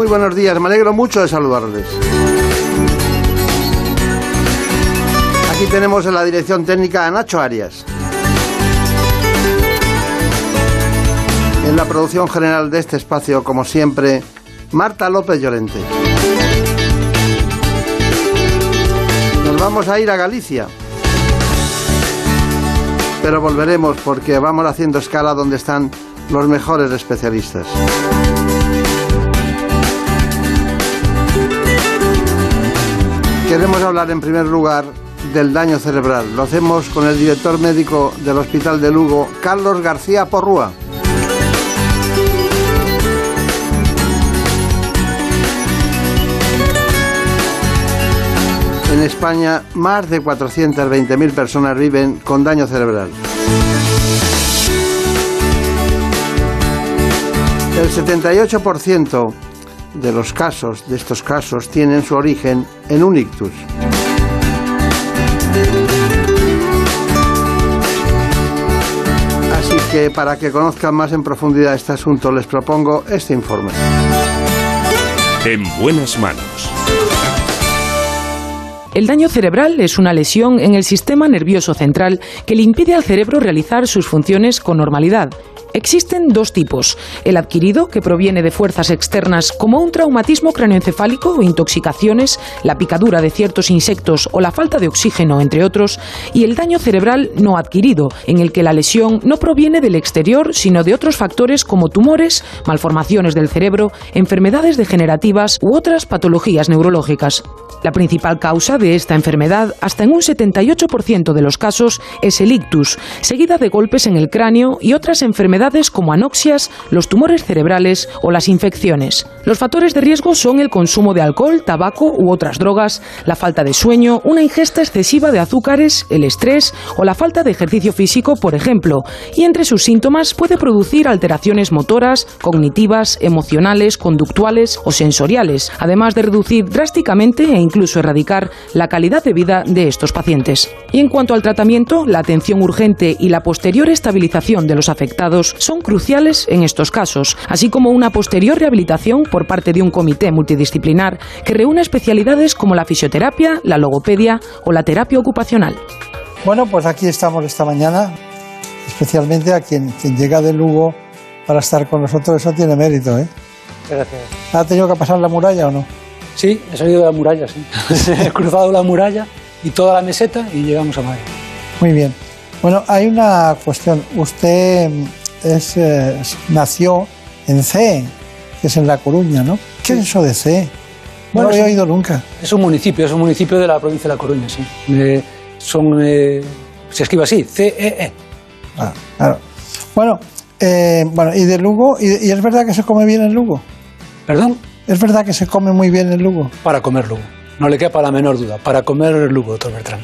Muy buenos días. Me alegro mucho de saludarles. Aquí tenemos en la dirección técnica a Nacho Arias. En la producción general de este espacio, como siempre, Marta López Llorente. Nos vamos a ir a Galicia. Pero volveremos porque vamos haciendo escala donde están los mejores especialistas. Queremos hablar en primer lugar del daño cerebral. Lo hacemos con el director médico del Hospital de Lugo, Carlos García Porrúa. En España, más de 420.000 personas viven con daño cerebral. El 78% de los casos, de estos casos, tienen su origen en un ictus. Así que para que conozcan más en profundidad este asunto, les propongo este informe. En buenas manos. El daño cerebral es una lesión en el sistema nervioso central que le impide al cerebro realizar sus funciones con normalidad. Existen dos tipos, el adquirido, que proviene de fuerzas externas como un traumatismo craneoencefálico o intoxicaciones, la picadura de ciertos insectos o la falta de oxígeno, entre otros, y el daño cerebral no adquirido, en el que la lesión no proviene del exterior, sino de otros factores como tumores, malformaciones del cerebro, enfermedades degenerativas u otras patologías neurológicas. La principal causa de esta enfermedad, hasta en un 78% de los casos, es el ictus, seguida de golpes en el cráneo y otras enfermedades como anoxias, los tumores cerebrales o las infecciones. Los factores de riesgo son el consumo de alcohol, tabaco u otras drogas, la falta de sueño, una ingesta excesiva de azúcares, el estrés o la falta de ejercicio físico, por ejemplo, y entre sus síntomas puede producir alteraciones motoras, cognitivas, emocionales, conductuales o sensoriales, además de reducir drásticamente e incluso erradicar la calidad de vida de estos pacientes. Y en cuanto al tratamiento, la atención urgente y la posterior estabilización de los afectados son cruciales en estos casos, así como una posterior rehabilitación por parte de un comité multidisciplinar que reúne especialidades como la fisioterapia, la logopedia o la terapia ocupacional. Bueno, pues aquí estamos esta mañana, especialmente a quien, quien llega de Lugo para estar con nosotros, eso tiene mérito, ¿eh? Gracias. ¿Ha tenido que pasar la muralla o no? Sí, he salido de la muralla, sí. he cruzado la muralla y toda la meseta y llegamos a Madrid. Muy bien. Bueno, hay una cuestión. Usted es, eh, nació en C, que es en La Coruña, ¿no? ¿Qué es eso de C? No lo he oído nunca. Es un municipio, es un municipio de la provincia de La Coruña, sí. Eh, son, eh, se escribe así, C-E-E. Ah, claro. Bueno, eh, bueno, y de Lugo, y, y es verdad que se come bien en Lugo. ¿Perdón? Es verdad que se come muy bien en Lugo. Para comer lugo. No le quepa la menor duda. Para comer lugo, doctor Bertrán.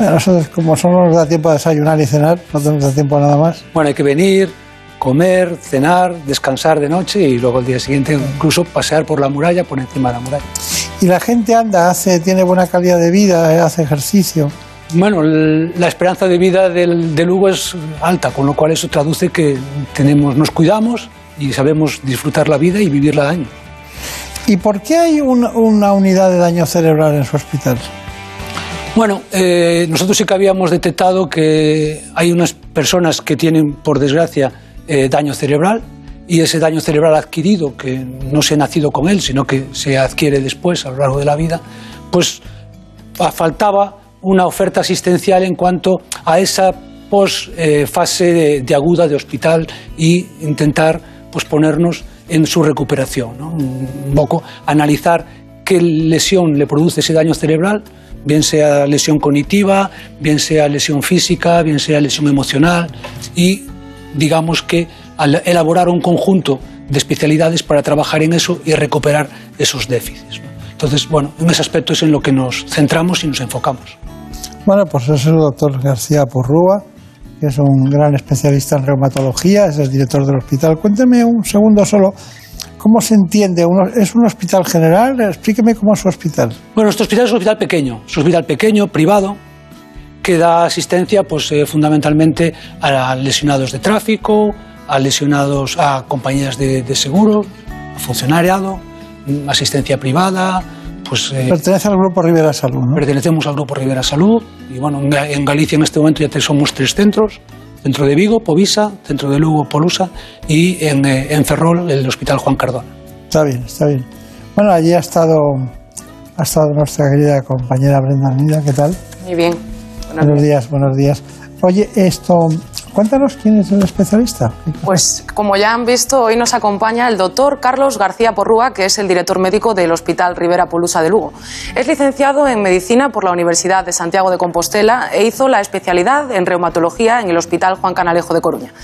A nosotros, como solo nos da tiempo a desayunar y cenar, no tenemos da tiempo a nada más. Bueno, hay que venir, comer, cenar, descansar de noche y luego el día siguiente incluso pasear por la muralla, por encima de la muralla. Y la gente anda, hace, tiene buena calidad de vida, eh, hace ejercicio. Bueno, el- la esperanza de vida del, de Lugo es alta, con lo cual eso traduce que tenemos, nos cuidamos y sabemos disfrutar la vida y vivirla al año. ¿Y por qué hay un- una unidad de daño cerebral en su hospital? Bueno, eh, nosotros sí que habíamos detectado que hay unas personas que tienen, por desgracia, eh, daño cerebral y ese daño cerebral adquirido, que no se ha nacido con él, sino que se adquiere después a lo largo de la vida, pues fa- faltaba una oferta asistencial en cuanto a esa pos eh, fase de, de aguda de hospital y intentar pues ponernos en su recuperación, ¿no? un poco analizar qué lesión le produce ese daño cerebral, bien sea lesión cognitiva, bien sea lesión física, bien sea lesión emocional y digamos que elaborar un conjunto de especialidades para trabajar en eso y recuperar esos déficits. Entonces, bueno, en ese aspecto es en lo que nos centramos y nos enfocamos. Bueno, pues es el doctor García Porrúa, que es un gran especialista en reumatología, es el director del hospital. Cuénteme un segundo solo ¿Cómo se entiende? ¿Es un hospital general? Explíqueme cómo es su hospital. Bueno, nuestro hospital es un hospital pequeño, es un hospital pequeño, privado, que da asistencia pues, eh, fundamentalmente a lesionados de tráfico, a lesionados a compañías de, seguro, a funcionariado, mm, asistencia privada. Pues, eh, Pertenece al Grupo Rivera Salud, ¿no? Pertenecemos al Grupo Rivera Salud y bueno, en Galicia en este momento ya somos tres centros Centro de Vigo, Povisa, Centro de Lugo, Polusa y en, eh, en Ferrol, el Hospital Juan Cardona. Está bien, está bien. Bueno, allí ha estado, ha estado nuestra querida compañera Brenda Nida, ¿qué tal? Muy bien. buenos días, buenos días. Oye, esto, Cuéntanos quién es el especialista. Pues como ya han visto, hoy nos acompaña el doctor Carlos García Porrúa, que es el director médico del Hospital Rivera Polusa de Lugo. Es licenciado en Medicina por la Universidad de Santiago de Compostela e hizo la especialidad en reumatología en el Hospital Juan Canalejo de Coruña.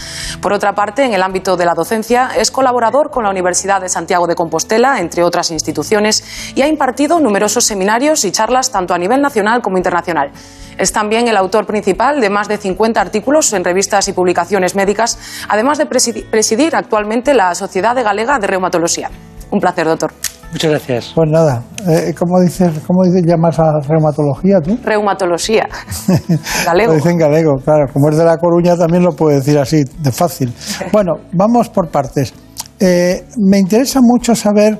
Por otra parte, en el ámbito de la docencia, es colaborador con la Universidad de Santiago de Compostela, entre otras instituciones, y ha impartido numerosos seminarios y charlas tanto a nivel nacional como internacional. Es también el autor principal de más de 50 artículos en revistas y publicaciones médicas, además de presidir actualmente la Sociedad de Galega de Reumatología. Un placer, doctor. Muchas gracias. Pues nada, eh, ¿cómo dices, cómo dices llamas a reumatología tú? Reumatología. galego. lo dicen galego, claro. Como es de La Coruña también lo puede decir así, de fácil. Bueno, vamos por partes. Eh, me interesa mucho saber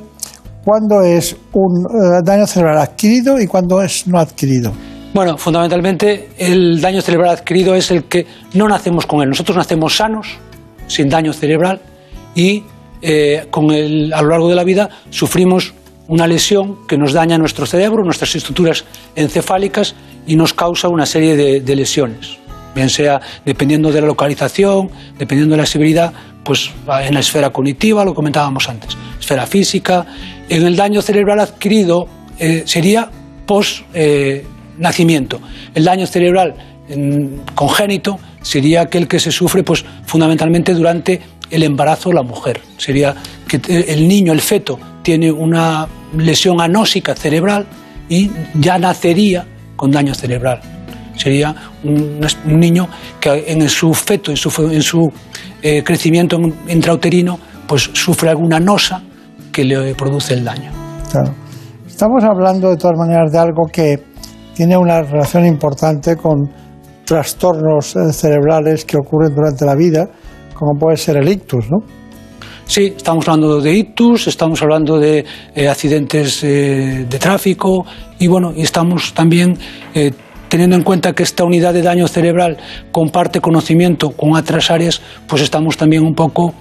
cuándo es un eh, daño cerebral adquirido y cuándo es no adquirido. Bueno, fundamentalmente el daño cerebral adquirido es el que no nacemos con él. Nosotros nacemos sanos, sin daño cerebral, y eh, con el, a lo largo de la vida sufrimos una lesión que nos daña nuestro cerebro, nuestras estructuras encefálicas y nos causa una serie de, lesiones. Bien sea dependiendo de la localización, dependiendo de la severidad, pues en la esfera cognitiva, lo comentábamos antes, esfera física. En el daño cerebral adquirido eh, sería post. Eh, nacimiento. El daño cerebral congénito sería aquel que se sufre pues, fundamentalmente durante el embarazo de la mujer. Sería que el niño, el feto, tiene una lesión anósica cerebral y ya nacería con daño cerebral. Sería un, niño que en su feto, en su, en su eh, crecimiento intrauterino, pues sufre alguna nosa que le produce el daño. Claro. Estamos hablando de todas maneras de algo que tiene una relación importante con trastornos eh, cerebrales que ocurren durante la vida, como puede ser el ictus, ¿no? Sí, estamos hablando de ictus, estamos hablando de eh, accidentes eh, de tráfico y bueno, estamos también teniendo en cuenta que esta unidad de daño cerebral comparte conocimiento con otras áreas, pues estamos también un poco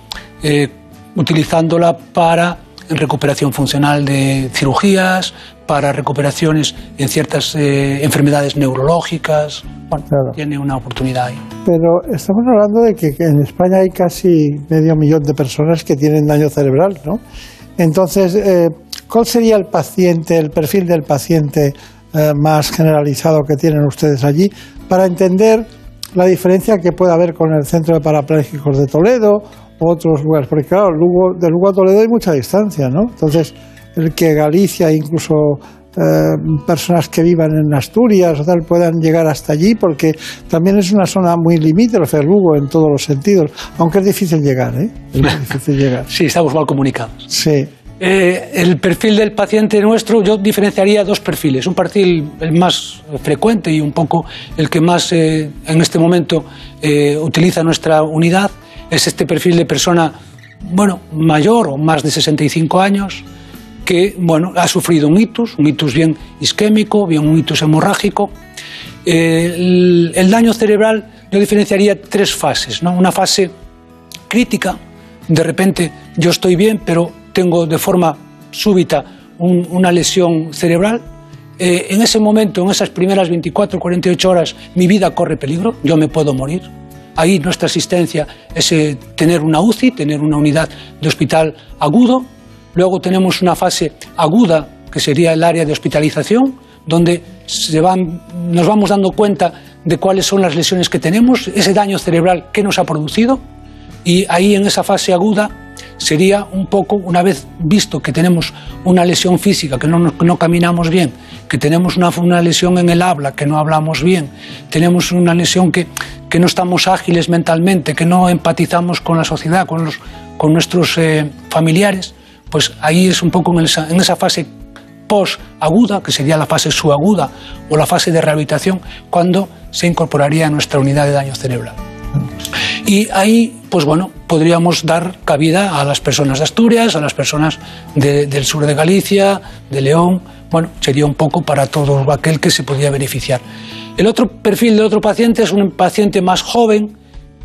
utilizándola para recuperación funcional de cirugías, para recuperaciones en ciertas eh, enfermedades neurológicas. Bueno, tiene una oportunidad ahí. Pero estamos hablando de que, en España hay casi medio millón de personas que tienen daño cerebral, ¿no? Entonces, eh, ¿cuál sería el paciente, el perfil del paciente eh, más generalizado que tienen ustedes allí para entender la diferencia que puede haber con el Centro de Parapléjicos de Toledo u otros lugares? Porque claro, de Lugo a Toledo hay mucha distancia, ¿no? Entonces, el que Galicia, incluso eh, personas que vivan en Asturias o tal, puedan llegar hasta allí, porque también es una zona muy limítrofe, Lugo, en todos los sentidos, aunque es difícil llegar, ¿eh? Es difícil llegar. Sí, estamos mal comunicados. Sí. Eh, el perfil del paciente nuestro, yo diferenciaría dos perfiles. Un perfil el más frecuente y un poco el que más eh, en este momento utiliza nuestra unidad es este perfil de persona, bueno, mayor o más de 65 años, que bueno, ha sufrido un itus, un itus bien isquémico, bien un itus hemorrágico. Eh, el, daño cerebral yo diferenciaría tres fases. ¿no? Una fase crítica, de repente yo estoy bien, pero tengo de forma súbita una lesión cerebral. Eh, en ese momento, en esas primeras 24, 48 horas, mi vida corre peligro, yo me puedo morir. Ahí nuestra asistencia es eh, tener una UCI, tener una unidad de hospital agudo, Luego tenemos una fase aguda, que sería el área de hospitalización, donde nos vamos dando cuenta de cuáles son las lesiones que tenemos, ese daño cerebral que nos ha producido, y ahí en esa fase aguda sería un poco, una vez visto que tenemos una lesión física, que no, no caminamos bien, que tenemos una, una, lesión en el habla, que no hablamos bien, tenemos una lesión que, que no estamos ágiles mentalmente, que no empatizamos con la sociedad, con, los, con nuestros eh, familiares, pues ahí es un poco en esa, fase post-aguda, que sería la fase subaguda o la fase de rehabilitación, cuando se incorporaría a nuestra unidad de daño cerebral. Y ahí, pues bueno, podríamos dar cabida a las personas de Asturias, a las personas del sur de Galicia, de León. Bueno, sería un poco para todo aquel que se podía beneficiar. El otro perfil de otro paciente es un paciente más joven,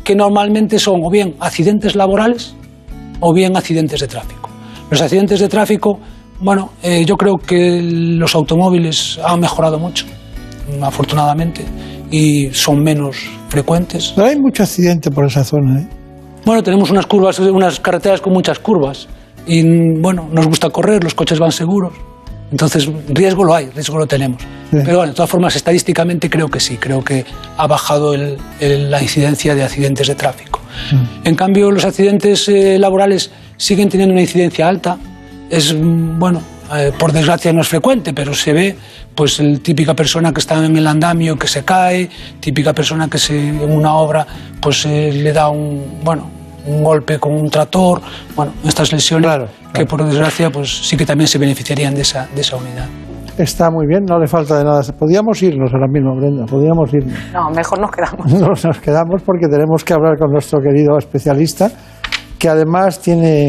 que normalmente son o bien accidentes laborales o bien accidentes de tráfico. Los accidentes de tráfico, bueno, eh, yo creo que los automóviles han mejorado mucho, afortunadamente, y son menos frecuentes. Pero hay mucho accidente por esa zona. ¿eh? Bueno, tenemos unas curvas, unas carreteras con muchas curvas y bueno, nos gusta correr, los coches van seguros. Entonces, riesgo lo hay, riesgo lo tenemos. Pero bueno, de todas formas, estadísticamente creo que sí, creo que ha bajado la incidencia de accidentes de tráfico. Mm. En cambio, los accidentes eh, laborales siguen teniendo una incidencia alta. Es, mm, bueno, eh, por desgracia no es frecuente, pero se ve pues la típica persona que está en el andamio que se cae, típica persona que se, en una obra pues eh, le da un, bueno, un golpe con un tractor, bueno, estas lesiones que por desgracia pues sí que también se beneficiarían de esa, de esa unidad. Está muy bien, no le falta de nada. Podríamos irnos ahora mismo, Brenda, podríamos irnos. No, mejor nos quedamos. Nos, nos quedamos porque tenemos que hablar con nuestro querido especialista, que además tiene,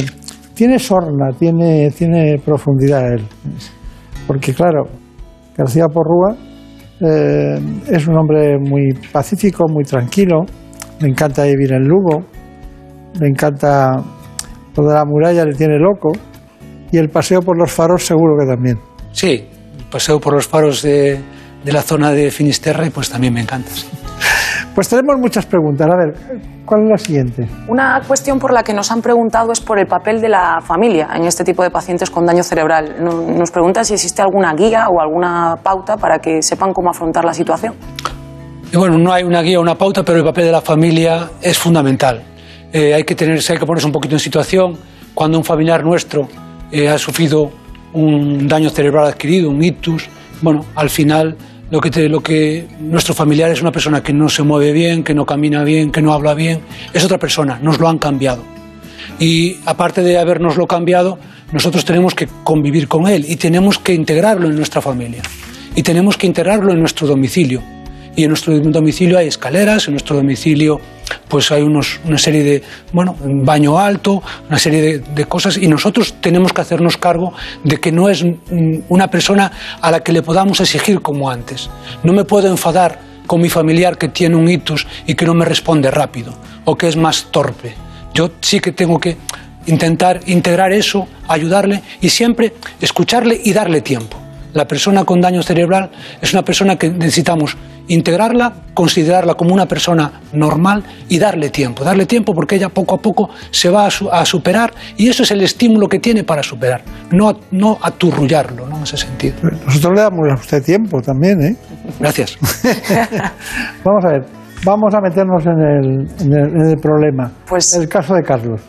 tiene sorna, tiene, tiene profundidad él. Porque claro, García Porrúa eh, es un hombre muy pacífico, muy tranquilo, le encanta vivir en Lugo, le encanta lo de la muralla, le tiene loco, y el paseo por los faros seguro que también. Sí, el paseo por los faros de, de la zona de Finisterre, pues también me encanta. Pues tenemos muchas preguntas. A ver, ¿cuál es la siguiente? Una cuestión por la que nos han preguntado es por el papel de la familia en este tipo de pacientes con daño cerebral. Nos preguntan si existe alguna guía o alguna pauta para que sepan cómo afrontar la situación. Y bueno, no hay una guía o una pauta, pero el papel de la familia es fundamental. Eh, hay, que tenerse, hay que ponerse un poquito en situación. Cuando un familiar nuestro eh, ha sufrido un daño cerebral adquirido, un ictus, bueno, al final lo que, lo que nuestro familiar es una persona que no se mueve bien, que no camina bien, que no habla bien, es otra persona, nos lo han cambiado. Y aparte de habernoslo cambiado, nosotros tenemos que convivir con él y tenemos que integrarlo en nuestra familia y tenemos que integrarlo en nuestro domicilio. Y en nuestro domicilio hay escaleras, en nuestro domicilio pues hay unos, una serie de, bueno, baño alto, una serie de, cosas y nosotros tenemos que hacernos cargo de que no es una persona a la que le podamos exigir como antes. No me puedo enfadar con mi familiar que tiene un hitus y que no me responde rápido o que es más torpe. Yo sí que tengo que intentar integrar eso, ayudarle y siempre escucharle y darle tiempo. La persona con daño cerebral es una persona que necesitamos integrarla, considerarla como una persona normal y darle tiempo, darle tiempo porque ella poco a poco se va a, superar y eso es el estímulo que tiene para superar, no, no aturrullarlo ¿no? en ese sentido. Nosotros le damos a usted tiempo también, ¿eh? Gracias. vamos a ver, vamos a meternos en el, en el, problema. Pues el caso de Carlos.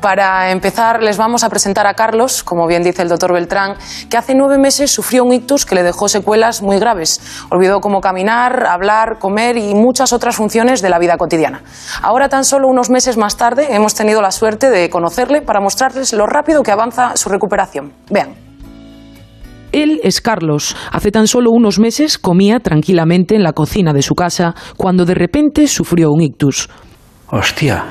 Para empezar, les vamos a presentar a Carlos, como bien dice el doctor Beltrán, que hace nueve meses sufrió un ictus que le dejó secuelas muy graves. Olvidó cómo caminar, hablar, comer y muchas otras funciones de la vida cotidiana. Ahora, tan solo unos meses más tarde, hemos tenido la suerte de conocerle para mostrarles lo rápido que avanza su recuperación. Vean. Él es Carlos. Hace tan solo unos meses comía tranquilamente en la cocina de su casa cuando de repente sufrió un ictus. Hostia,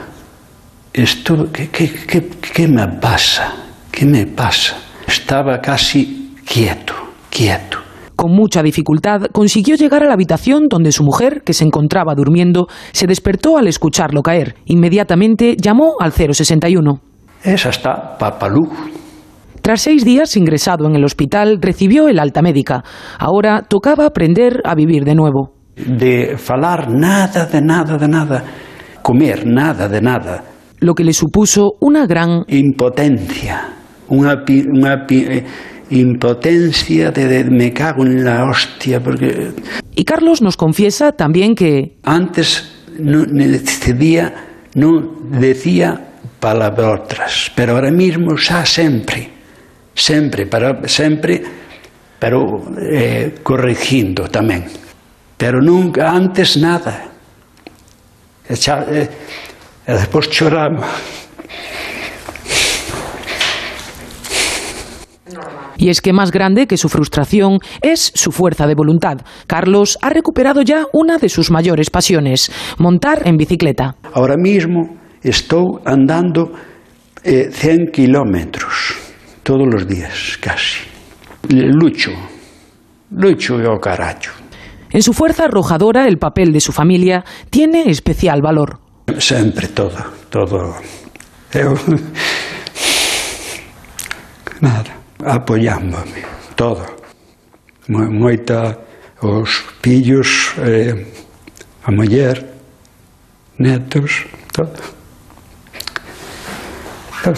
esto, ¿qué, qué, me pasa? ¿Qué me pasa? Estaba casi quieto, quieto. Con mucha dificultad consiguió llegar a la habitación donde su mujer, que se encontraba durmiendo, se despertó al escucharlo caer. Inmediatamente llamó al 061. Esa está Papalú. Tras seis días ingresado en el hospital, recibió el alta médica. Ahora tocaba aprender a vivir de nuevo. De falar nada, de nada, de nada. Comer nada, de nada lo que le supuso una gran impotencia, una, una eh, impotencia de, me cago en la hostia porque y Carlos nos confiesa también que antes no decía no decía palabrotas, pero ahora mismo xa sempre, sempre, pero, sempre, pero eh, corrigindo tamén. Pero nunca, antes nada. E, xa, e, e despois choramos. Y es que más grande que su frustración es su fuerza de voluntad. Carlos ha recuperado ya una de sus mayores pasiones, montar en bicicleta. Ahora mismo estou andando eh, 100 kilómetros todos os días, casi. Lucho, lucho e o carallo. En su fuerza arrojadora, el papel de su familia tiene especial valor. Sempre todo, todo. Eu... Nada, apoiándome, todo. Mo- Moita os pillos, eh, a muller, netos, todo. Todo.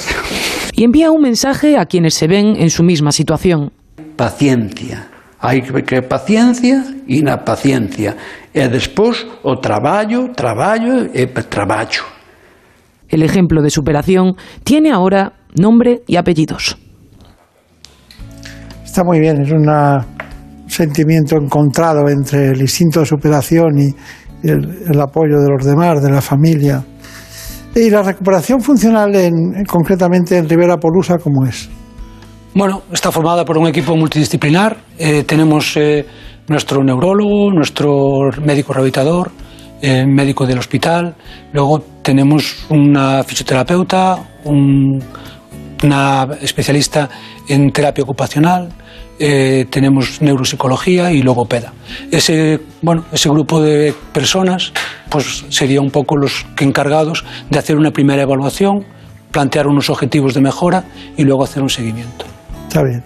Y envía un mensaje a quienes se ven en su misma situación. Paciencia. Hai que paciencia e na paciencia. E despois o traballo, traballo e traballo. El ejemplo de superación tiene ahora nombre y apellidos. Está muy bien, es una- un sentimiento encontrado entre el instinto de superación y el, el apoyo de los demás, de la familia. Y la recuperación funcional, en, concretamente en Rivera Polusa, ¿cómo es? Bueno, está formada por un equipo multidisciplinar. Eh, tenemos eh, nuestro neurólogo, nuestro médico rehabilitador, eh, médico del hospital. Luego tenemos una fisioterapeuta, un- una especialista en terapia ocupacional. eh, tenemos neuropsicología y logopeda. Ese, bueno, ese grupo de personas pues, sería un poco los encargados de hacer una primera evaluación, plantear unos objetivos de mejora y luego hacer un seguimiento. Está bien.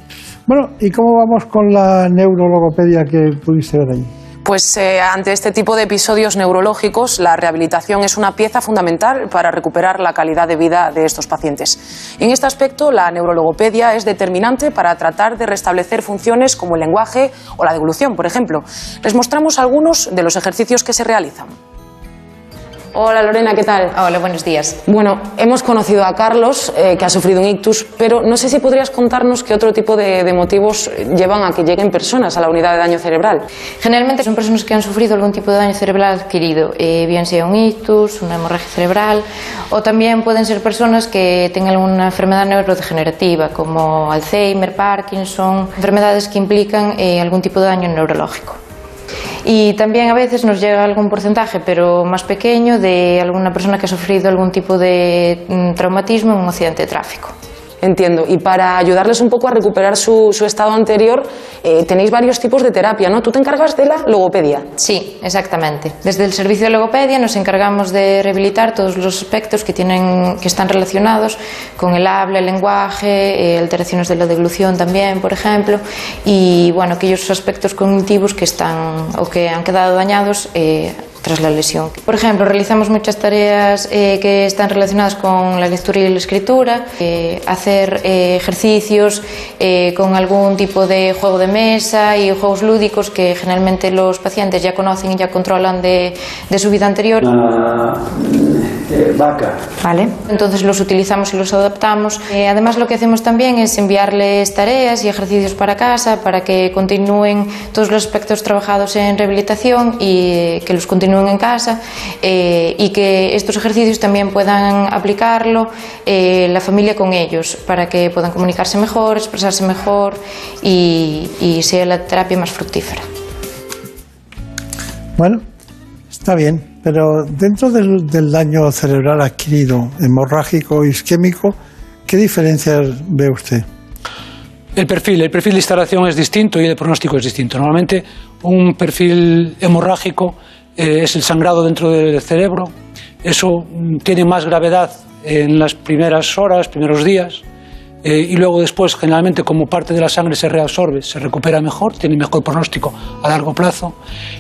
Bueno, ¿y cómo vamos con la neurologopedia que pudiste ver allí? Pues eh, ante este tipo de episodios neurológicos, la rehabilitación es una pieza fundamental para recuperar la calidad de vida de estos pacientes. En este aspecto, la neurologopedia es determinante para tratar de restablecer funciones como el lenguaje o la devolución, por ejemplo. Les mostramos algunos de los ejercicios que se realizan. Hola Lorena, ¿qué tal? Hola, buenos días. Bueno, hemos conocido a Carlos, eh, que ha sufrido un ictus, pero no sé si podrías contarnos qué otro tipo de, de motivos llevan a que lleguen personas a la unidad de daño cerebral. Generalmente son personas que han sufrido algún tipo de daño cerebral adquirido, eh, bien sea un ictus, una hemorragia cerebral, o también pueden ser personas que tengan alguna enfermedad neurodegenerativa, como Alzheimer, Parkinson, enfermedades que implican eh, algún tipo de daño neurológico. Y también a veces nos llega algún porcentaje, pero más pequeño, de alguna persona que ha sufrido algún tipo de mm, traumatismo en un accidente de tráfico. Entiendo. Y para ayudarles un poco a recuperar su, estado anterior, eh, tenéis varios tipos de terapia, ¿no? Tú te encargas de la logopedia. Sí, exactamente. Desde el servicio de logopedia nos encargamos de rehabilitar todos los aspectos que, tienen, que están relacionados con el habla, el lenguaje, eh, alteraciones de la deglución también, por ejemplo, y bueno, aquellos aspectos cognitivos que están o que han quedado dañados eh, tras la lesión. Por ejemplo, realizamos muchas tareas eh, que están relacionadas con la lectura y la escritura, eh, hacer eh, ejercicios eh, con algún tipo de juego de mesa y juegos lúdicos que generalmente los pacientes ya conocen y ya controlan de, de su vida anterior. eh, vaca. Vale. Entonces los utilizamos y los adaptamos. Eh, además lo que hacemos también es enviarles tareas y ejercicios para casa para que continúen todos los aspectos trabajados en rehabilitación y que los continúen en casa eh, y que estos ejercicios también puedan aplicarlo eh, la familia con ellos para que puedan comunicarse mejor, expresarse mejor y, y sea la terapia más fructífera. Bueno, está bien, pero dentro del, del daño cerebral adquirido, hemorrágico, isquémico, ¿qué diferencias ve usted? El perfil, el perfil de instalación es distinto y el pronóstico es distinto. Normalmente un perfil hemorrágico eh, es el sangrado dentro del cerebro. Eso mm, tiene más gravedad en las primeras horas, primeros días. Eh, y luego después, generalmente, como parte de la sangre se reabsorbe, se recupera mejor, tiene mejor pronóstico a largo plazo.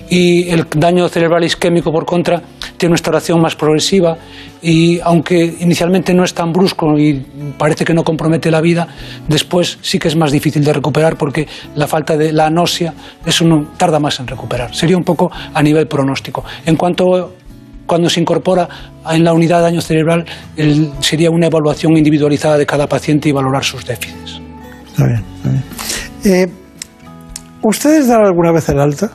Y el daño cerebral isquémico, por contra, tiene una instalación más progresiva y aunque inicialmente no es tan brusco y parece que no compromete la vida, después sí que es más difícil de recuperar porque la falta de la anosia, eso tarda más en recuperar. Sería un poco a nivel pronóstico. En cuanto cuando se incorpora en la unidad de daño cerebral sería una evaluación individualizada de cada paciente y valorar sus déficits. Está bien, está bien. Eh, ¿Ustedes dan alguna vez el alta?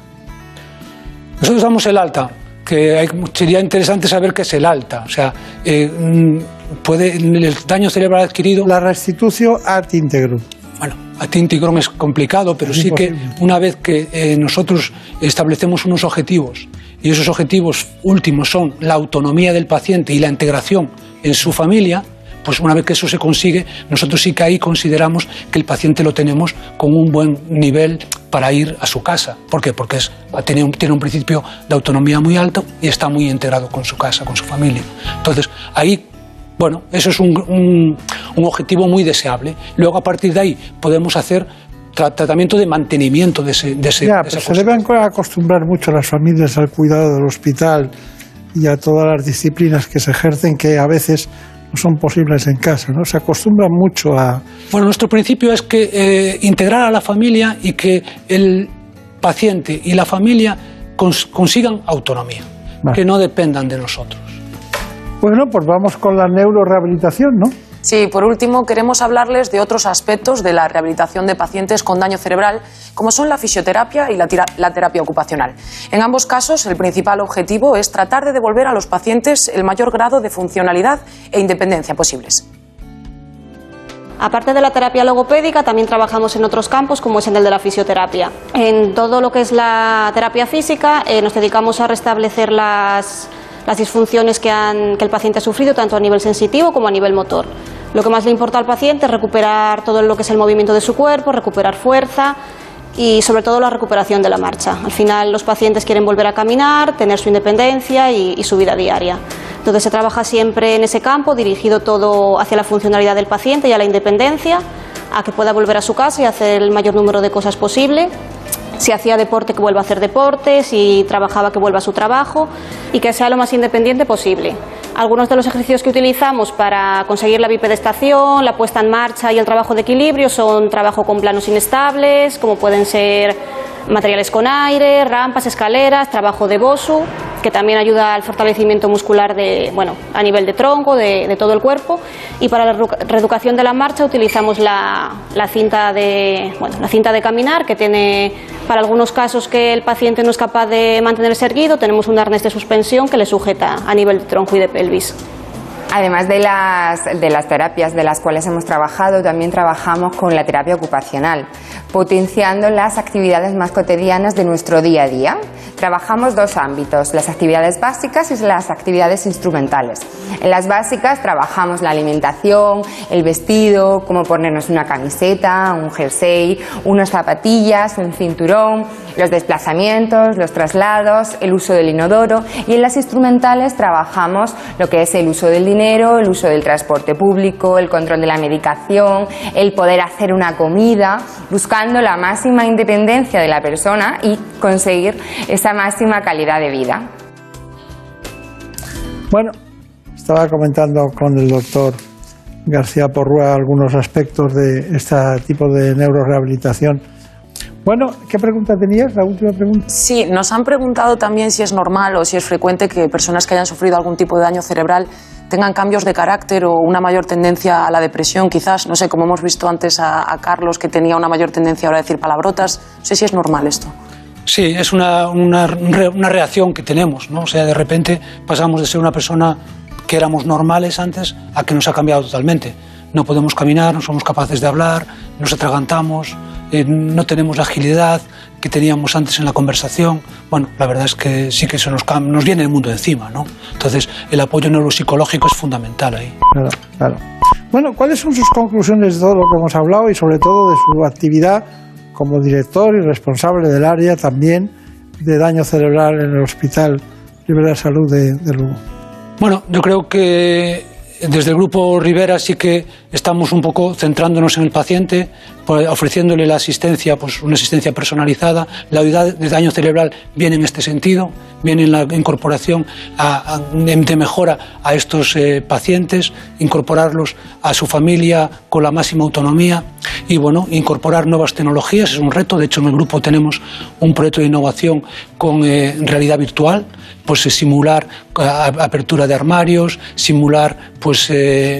Nosotros damos el alta, que sería interesante saber qué es el alta. O sea, eh, mm, puede el daño cerebral adquirido. La restitución ad integrum. Bueno, ad integrum es complicado, pero sí que una vez que eh, nosotros establecemos unos objetivos y esos objetivos últimos son la autonomía del paciente y la integración en su familia, pues una vez que eso se consigue, nosotros sí que ahí consideramos que el paciente lo tenemos con un buen nivel para ir a su casa. ¿Por qué? Porque es, tiene, un, tiene un principio de autonomía muy alto y está muy integrado con su casa, con su familia. Entonces, ahí bueno, eso es un, un, objetivo muy deseable. Luego, a partir de ahí, podemos hacer tratamiento de mantenimiento de ese... De ese ya, pero se deben acostumbrar mucho las familias al cuidado del hospital y a todas las disciplinas que se ejercen que a veces no son posibles en casa, ¿no? Se acostumbran mucho a... Bueno, nuestro principio es que eh, integrar a la familia y que el paciente y la familia consigan autonomía, que no dependan de nosotros. Bueno, pues vamos con la neurorehabilitación, ¿no? Sí, por último, queremos hablarles de otros aspectos de la rehabilitación de pacientes con daño cerebral, como son la fisioterapia y la, terapia ocupacional. En ambos casos, el principal objetivo es tratar de devolver a los pacientes el mayor grado de funcionalidad e independencia posibles. Aparte de la terapia logopédica, también trabajamos en otros campos, como es en el de la fisioterapia. En todo lo que es la terapia física, eh, nos dedicamos a restablecer las, disfunciones que, que el paciente ha sufrido, tanto a nivel sensitivo como a nivel motor. Lo que más le importa al paciente es recuperar todo lo que es el movimiento de su cuerpo, recuperar fuerza y sobre todo la recuperación de la marcha. Al final los pacientes quieren volver a caminar, tener su independencia y, su vida diaria. Entonces se trabaja siempre en ese campo, dirigido todo hacia la funcionalidad del paciente y a la independencia, a que pueda volver a su casa y hacer el mayor número de cosas posible si hacía deporte que vuelva a hacer deporte, si trabajaba que vuelva a su trabajo y que sea lo más independiente posible. Algunos de los ejercicios que utilizamos para conseguir la bipedestación, la puesta en marcha y el trabajo de equilibrio son trabajo con planos inestables, como pueden ser materiales con aire, rampas, escaleras, trabajo de bosu, que también ayuda al fortalecimiento muscular de, bueno, a nivel de tronco, de, todo el cuerpo. Y para la reeducación de la marcha utilizamos la, la, cinta de, bueno, la cinta de caminar, que tiene, para algunos casos que el paciente no es capaz de mantenerse erguido, tenemos un arnés de suspensión que le sujeta a nivel de tronco y de pelvis. Además de las, de las terapias de las cuales hemos trabajado, también trabajamos con la terapia ocupacional, potenciando las actividades más cotidianas de nuestro día a día. Trabajamos dos ámbitos, las actividades básicas y las actividades instrumentales. En las básicas trabajamos la alimentación, el vestido, cómo ponernos una camiseta, un jersey, unas zapatillas, un cinturón, los desplazamientos, los traslados, el uso del inodoro y en las instrumentales trabajamos lo que es el uso del dinero, el uso del transporte público, el control de la medicación, el poder hacer una comida, buscando la máxima independencia de la persona y conseguir esa máxima calidad de vida. Bueno, estaba comentando con el doctor García Porrúa algunos aspectos de este tipo de neurorehabilitación bueno, ¿qué pregunta tenías? La última pregunta. Sí, nos han preguntado también si es normal o si es frecuente que personas que hayan sufrido algún tipo de daño cerebral tengan cambios de carácter o una mayor tendencia a la depresión, quizás. No sé, como hemos visto antes a, Carlos, que tenía una mayor tendencia ahora a decir palabrotas. No sé si es normal esto. Sí, es una, una, reacción que tenemos, ¿no? O sea, de repente pasamos de ser una persona que éramos normales antes a que nos ha cambiado totalmente. No podemos caminar, no somos capaces de hablar, nos atragantamos, eh, no tenemos agilidad que teníamos antes en la conversación. Bueno, la verdad es que sí que eso nos, nos viene el mundo encima, ¿no? Entonces, el apoyo neuropsicológico es fundamental ahí. Claro, claro. Bueno, ¿cuáles son sus conclusiones de todo lo que hemos hablado y sobre todo de su actividad como director y responsable del área también de daño cerebral en el Hospital Libre de Salud de, de Lugo? Bueno, yo creo que desde el grupo Rivera sí que estamos un poco centrándonos en el paciente, pues, ofreciéndole la asistencia, pues una asistencia personalizada. La unidad de daño cerebral viene en este sentido, viene en la incorporación de mejora a estos eh, pacientes, incorporarlos a su familia con la máxima autonomía y bueno, incorporar nuevas tecnologías es un reto. De hecho, en el grupo tenemos un proyecto de innovación con eh, realidad virtual pues simular apertura de armarios, simular pues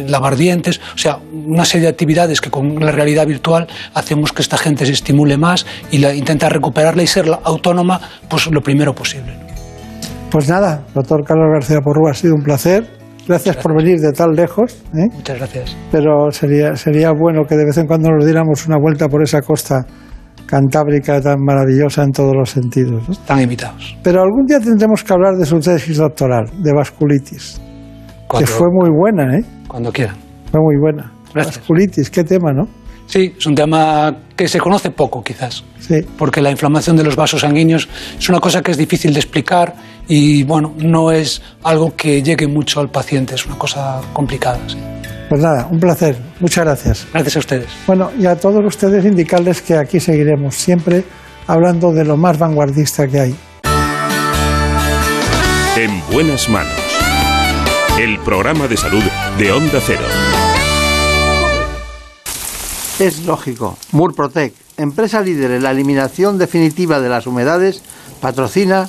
lavar dientes, o sea, una serie de actividades que con la realidad virtual hacemos que esta gente se estimule más y la, intentar recuperarla y ser autónoma pues lo primero posible. Pues nada, doctor Carlos García Porrúa, ha sido un placer. Gracias, por venir de tan lejos. ¿eh? Muchas gracias. Pero sería, sería bueno que de vez en cuando nos diéramos una vuelta por esa costa cantábrica tan maravillosa en todos los sentidos. ¿no? Están invitados. Pero algún día tendremos que hablar de su tesis doctoral, de vasculitis, que fue muy buena, ¿eh? Cuando quieran. Fue muy buena. Vasculitis, qué tema, ¿no? Sí, es un tema que se conoce poco, quizás. Sí. Porque la inflamación de los vasos sanguíneos es una cosa que es difícil de explicar y, bueno, no es algo que llegue mucho al paciente, es una cosa complicada. Pues nada, un placer. Muchas gracias. Gracias a ustedes. Bueno, y a todos ustedes indicarles que aquí seguiremos siempre hablando de lo más vanguardista que hay. En buenas manos. El programa de salud de Onda Cero. Es lógico. Murprotec, empresa líder en la eliminación definitiva de las humedades, patrocina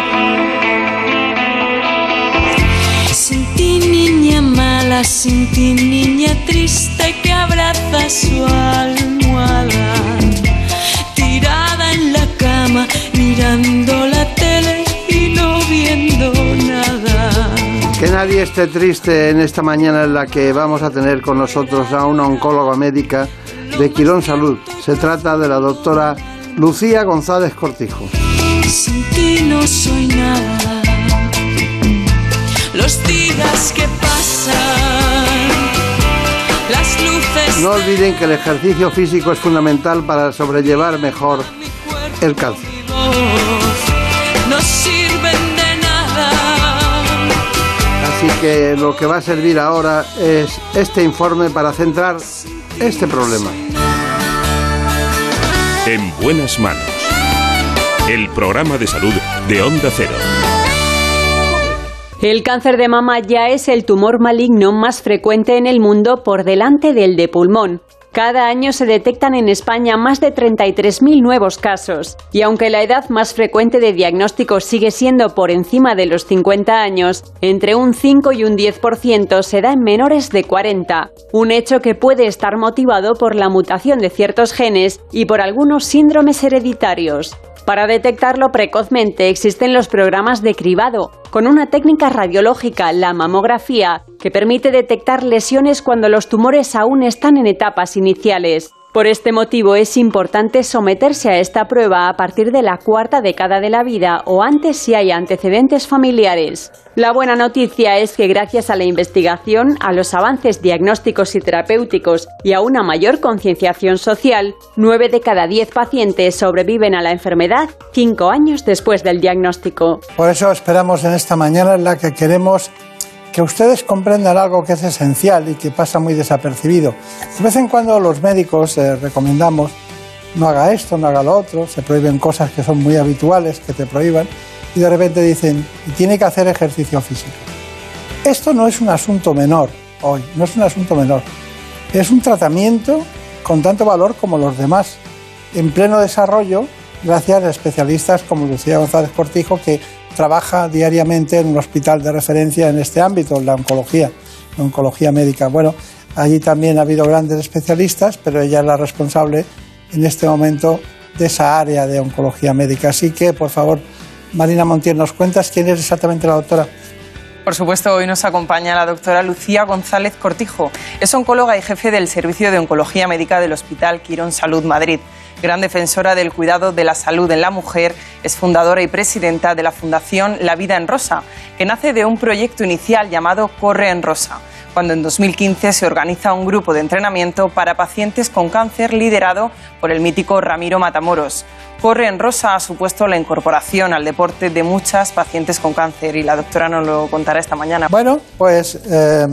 Sin ti niña triste que abraza su almohada. Tirada en la cama, mirando la tele y no viendo nada. Que nadie esté triste en esta mañana en la que vamos a tener con nosotros a una oncóloga médica de Quirón Salud. Se trata de la doctora Lucía González Cortijo. Sin ti no soy nada. Los días que pasan. No olviden que el ejercicio físico es fundamental para sobrellevar mejor el cáncer. No sirven de nada. Así que lo que va a servir ahora es este informe para centrar este problema. En buenas manos. El programa de salud de Onda Cero. El cáncer de mama ya es el tumor maligno más frecuente en el mundo por delante del de pulmón. Cada año se detectan en España más de 33.000 nuevos casos. Y aunque la edad más frecuente de diagnóstico sigue siendo por encima de los 50 años, entre un 5 y un 10% se da en menores de 40. Un hecho que puede estar motivado por la mutación de ciertos genes y por algunos síndromes hereditarios. Para detectarlo precozmente existen los programas de cribado, con una técnica radiológica, la mamografía, que permite detectar lesiones cuando los tumores aún están en etapas iniciales. Por este motivo es importante someterse a esta prueba a partir de la cuarta década de la vida o antes si hay antecedentes familiares. La buena noticia es que gracias a la investigación, a los avances diagnósticos y terapéuticos y a una mayor concienciación social, nueve de cada diez pacientes sobreviven a la enfermedad cinco años después del diagnóstico. Por eso esperamos en esta mañana en la que queremos que ustedes comprendan algo que es esencial y que pasa muy desapercibido. De vez en cuando los médicos eh, recomendamos no haga esto, no haga lo otro, se prohíben cosas que son muy habituales, que te prohíban, y de repente dicen, tiene que hacer ejercicio físico. Esto no es un asunto menor hoy, no es un asunto menor. Es un tratamiento con tanto valor como los demás, en pleno desarrollo, gracias a especialistas como Lucía González Cortijo, que trabaja diariamente en un hospital de referencia en este ámbito, la oncología, la oncología médica. Bueno, allí también ha habido grandes especialistas, pero ella es la responsable en este momento de esa área de oncología médica. Así que, por favor, Marina Montiel, ¿nos cuentas quién es exactamente la doctora? Por supuesto, hoy nos acompaña la doctora Lucía González Cortijo. Es oncóloga y jefe del Servicio de Oncología Médica del Hospital Quirón Salud Madrid. Gran defensora del cuidado de la salud en la mujer, es fundadora y presidenta de la Fundación La Vida en Rosa, que nace de un proyecto inicial llamado Corre en Rosa, cuando en 2015 se organiza un grupo de entrenamiento para pacientes con cáncer liderado por el mítico Ramiro Matamoros. Corre en Rosa ha supuesto la incorporación al deporte de muchas pacientes con cáncer y la doctora nos lo contará esta mañana. Bueno, pues eh,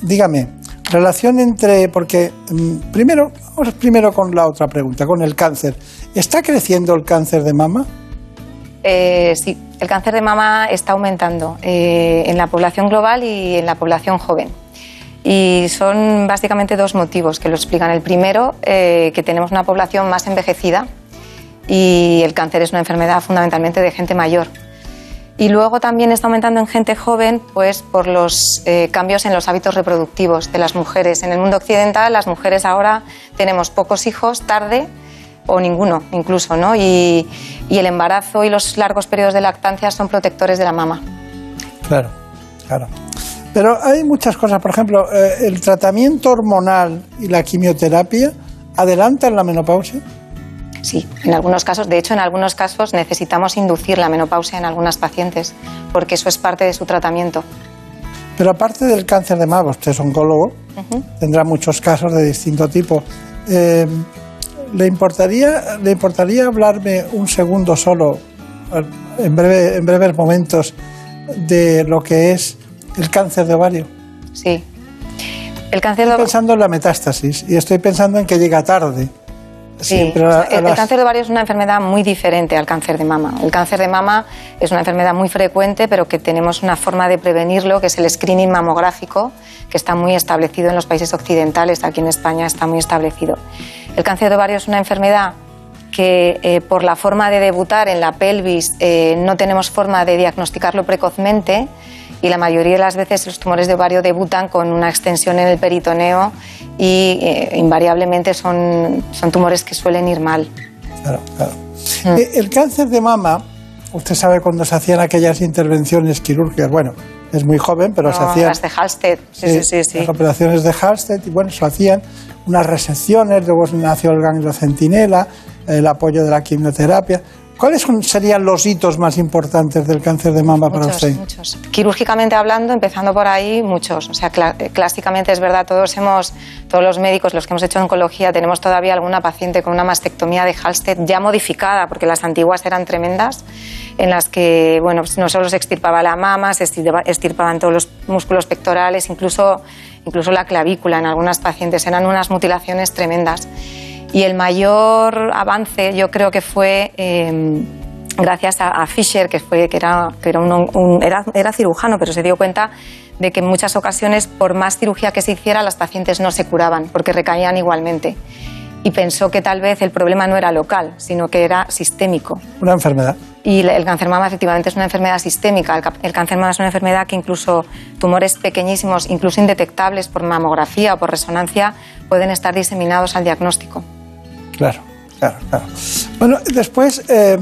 dígame, relación entre, porque mm, primero, vamos primero con la otra pregunta, con el cáncer. ¿Está creciendo el cáncer de mama? Eh, sí, el cáncer de mama está aumentando eh, en la población global y en la población joven. Y son básicamente dos motivos que lo explican. El primero, eh, que tenemos una población más envejecida y el cáncer es una enfermedad fundamentalmente de gente mayor. Y luego también está aumentando en gente joven, pues por los eh, cambios en los hábitos reproductivos de las mujeres. En el mundo occidental, las mujeres ahora tenemos pocos hijos tarde o ninguno, incluso, ¿no? Y, y el embarazo y los largos periodos de lactancia son protectores de la mama. Claro, claro. Pero hay muchas cosas, por ejemplo, eh, el tratamiento hormonal y la quimioterapia adelantan la menopausia. Sí, en algunos casos, de hecho, en algunos casos necesitamos inducir la menopausia en algunas pacientes, porque eso es parte de su tratamiento. Pero aparte del cáncer de mama, usted es oncólogo, tendrá muchos casos de distinto tipo. Eh, ¿le, importaría, ¿Le importaría hablarme un segundo solo, en, breve, en breves momentos, de lo que es el cáncer de ovario? Sí. El cáncer estoy pensando en la metástasis y estoy pensando en que llega tarde. Sí, pero a- a el, cáncer de ovario es una enfermedad muy diferente al cáncer de mama. El cáncer de mama es una enfermedad muy frecuente, pero que tenemos una forma de prevenirlo, que es el screening mamográfico, que está muy establecido en los países occidentales. Aquí en España está muy establecido. El cáncer de ovario es una enfermedad que eh, por la forma de debutar en la pelvis eh, no tenemos forma de diagnosticarlo precozmente y la mayoría de las veces los tumores de ovario debutan con una extensión en el peritoneo y eh, invariablemente son, son tumores que suelen ir mal. Claro, claro. Eh, El cáncer de mama, usted sabe cuando se hacían aquellas intervenciones quirúrgicas, bueno, es muy joven, pero se No, hacían Las de Halsted, sí, sí, sí. sí. las operaciones de Halsted y bueno, se hacían unas resecciones, luego nació el ganglio centinela, el apoyo de la quimioterapia. ¿Cuáles serían los hitos más importantes del cáncer de mama para Muchos, usted? muchos. Quirúrgicamente hablando, empezando por ahí, muchos. O sea, cla- eh, clásicamente es verdad, todos hemos, todos los médicos, los que hemos hecho oncología, tenemos todavía alguna paciente con una mastectomía de Halsted ya modificada, porque las antiguas eran tremendas, en las que, bueno, pues no solo se extirpaba la mama, se extirpaban todos los músculos pectorales, incluso, incluso la clavícula en algunas pacientes. Eran unas mutilaciones tremendas. Y el mayor avance yo creo que fue eh, gracias a, a Fisher, que, fue, que, era, que era, un- un- era, era cirujano, pero se dio cuenta de que en muchas ocasiones, por más cirugía que se hiciera, las pacientes no se curaban, porque recaían igualmente. Y pensó que tal vez el problema no era local, sino que era sistémico. Una enfermedad. Y el cáncer mama efectivamente es una enfermedad sistémica. El, cáncer mama es una enfermedad que incluso tumores pequeñísimos, incluso indetectables por mamografía o por resonancia, pueden estar diseminados al diagnóstico. Claro, claro, claro. Bueno, después eh,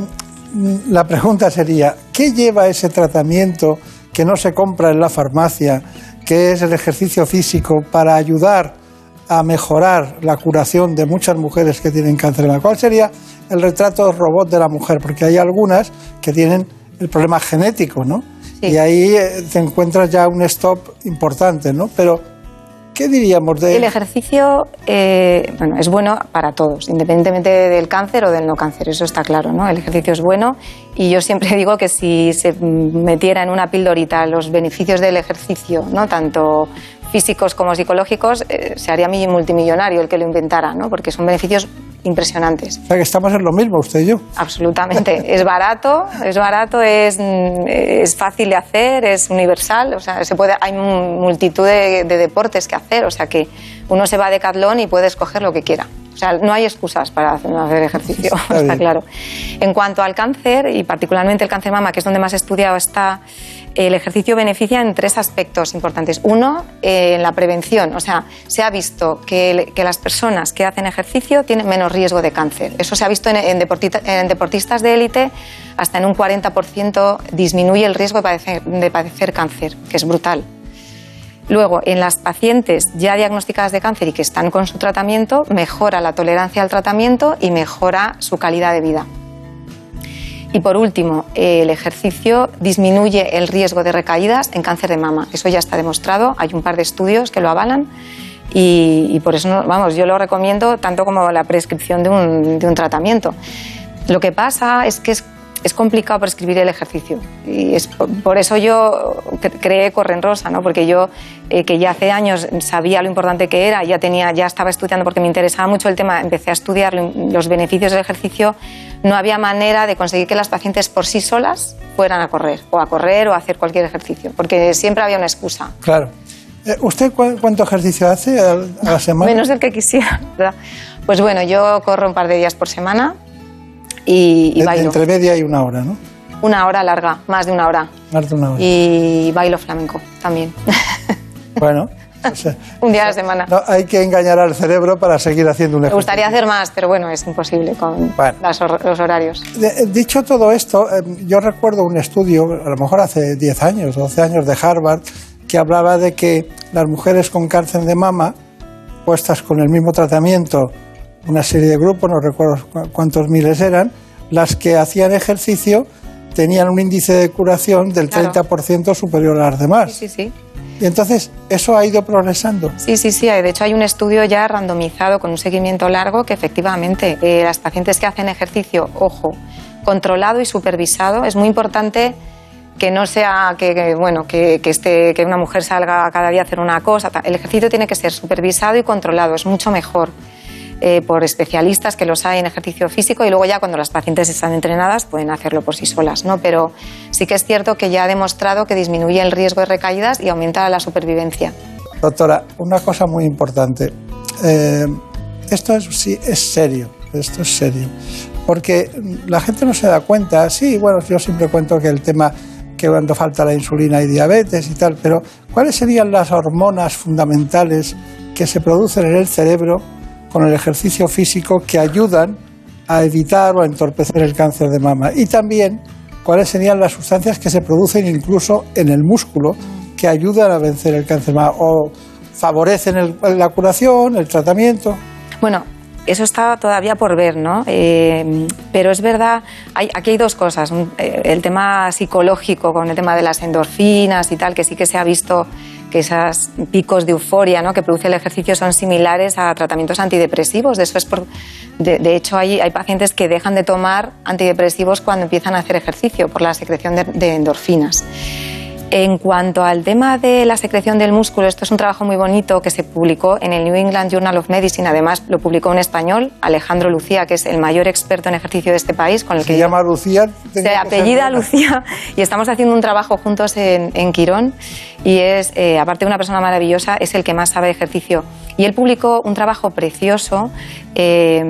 la pregunta sería, ¿qué lleva ese tratamiento que no se compra en la farmacia, que es el ejercicio físico para ayudar a mejorar la curación de muchas mujeres que tienen cáncer? ¿Cuál sería el retrato robot de la mujer? Porque hay algunas que tienen el problema genético, ¿no? Y ahí eh, te encuentras ya un stop importante, ¿no? Pero, ¿qué diríamos de El ejercicio eh, bueno, es bueno para todos, independientemente del cáncer o del no cáncer, eso está claro, ¿no? El ejercicio es bueno y yo siempre digo que si se metiera en una pildorita los beneficios del ejercicio, ¿no? Tanto físicos como psicológicos, eh, se haría mi- multimillonario el que lo inventara, ¿no? Porque son beneficios impresionantes. O sea, que estamos en lo mismo, usted y yo. Absolutamente. Es barato, es barato, es, es fácil de hacer, es universal. O sea, se puede, hay mu- multitud de, de deportes que hacer. O sea que uno se va a Decathlon y puede escoger lo que quiera. O sea, no hay excusas para hacer- no hacer ejercicio, está, claro. En cuanto al cáncer, y particularmente el cáncer mama, que es donde más estudiado está, el ejercicio beneficia en tres aspectos importantes. Uno, eh, en la prevención. O sea, se ha visto que, que las personas que hacen ejercicio tienen menos riesgo de cáncer. Eso se ha visto en, en deportita- en deportistas de élite, hasta en un 40% disminuye el riesgo de padecer, de padecer cáncer, que es brutal. Luego, en las pacientes ya diagnosticadas de cáncer y que están con su tratamiento, mejora la tolerancia al tratamiento y mejora su calidad de vida. Y por último, el ejercicio disminuye el riesgo de recaídas en cáncer de mama. Eso ya está demostrado, hay un par de estudios que lo avalan y, por eso, vamos, yo lo recomiendo tanto como la prescripción de un, tratamiento. Lo que pasa es que es, complicado prescribir el ejercicio y es por, eso yo cre- creé Corren Rosa, ¿no? porque yo eh, que ya hace años sabía lo importante que era, ya tenía, ya estaba estudiando porque me interesaba mucho el tema, empecé a estudiar lo- los beneficios del ejercicio, no había manera de conseguir que las pacientes por sí solas fueran a correr o a correr o a hacer cualquier ejercicio, porque siempre había una excusa. Claro. Eh, ¿Usted cu- cuánto ejercicio hace a la semana? Menos del que quisiera, ¿verdad? Pues bueno, yo corro un par de días por semana y, y De- bailo. Entre media y una hora, ¿no? Una hora larga, más de una hora. Más de una hora. Y bailo flamenco también. Bueno, o sea, un día a la semana. no, hay que engañar al cerebro para seguir haciendo un Me ejercicio. gustaría hacer más, pero bueno, es imposible con las hor- los horarios. De- Dicho todo esto, eh, yo recuerdo un estudio, a lo mejor hace 10 años, 12 años, de Harvard, que hablaba de que las mujeres con cáncer de mama, puestas con el mismo tratamiento, una serie de grupos, no recuerdo cu- cuántos miles eran, las que hacían ejercicio tenían un índice de curación del Claro. 30% superior a las demás. Sí, sí. Y entonces, eso ha ido progresando. Sí, sí, sí. De hecho, hay un estudio ya randomizado con un seguimiento largo que efectivamente eh, las pacientes que hacen ejercicio, ojo, controlado y supervisado, es muy importante que no sea que, bueno que, que, esté, que una mujer salga cada día a hacer una cosa. El ejercicio tiene que ser supervisado y controlado, es mucho mejor. Eh, por especialistas que los hay en ejercicio físico y luego ya cuando las pacientes están entrenadas pueden hacerlo por sí solas, ¿no? Pero sí que es cierto que ya ha demostrado que disminuye el riesgo de recaídas y aumenta la supervivencia. Doctora, una cosa muy importante. Eh, esto es, sí, es serio, esto es serio. Porque la gente no se da cuenta. Sí, bueno, yo siempre cuento que el tema que cuando falta la insulina y diabetes y tal, pero ¿cuáles serían las hormonas fundamentales que se producen en el cerebro con el ejercicio físico que ayudan a evitar o a entorpecer el cáncer de mama? Y también, ¿cuáles serían las sustancias que se producen incluso en el músculo que ayudan a vencer el cáncer de mama o favorecen el- la curación, el tratamiento? Bueno, eso está todavía por ver, ¿no? Eh, pero es verdad, hay, aquí hay dos cosas. Eh, el tema psicológico con el tema de las endorfinas y tal, que sí que se ha visto que esos picos de euforia ¿no? que produce el ejercicio son similares a tratamientos antidepresivos. De, eso es por, de, hecho, hay, hay pacientes que dejan de tomar antidepresivos cuando empiezan a hacer ejercicio por la secreción de endorfinas. En cuanto al tema de la secreción del músculo, esto es un trabajo muy bonito que se publicó en el New England Journal of Medicine. Además, lo publicó un español, Alejandro Lucía, que es el mayor experto en ejercicio de este país, con el que Se llama Lucía. se apellida. Lucía y estamos haciendo un trabajo juntos en, en Quirón y es, eh, aparte de una persona maravillosa, es el que más sabe de ejercicio. Y él publicó un trabajo precioso, eh,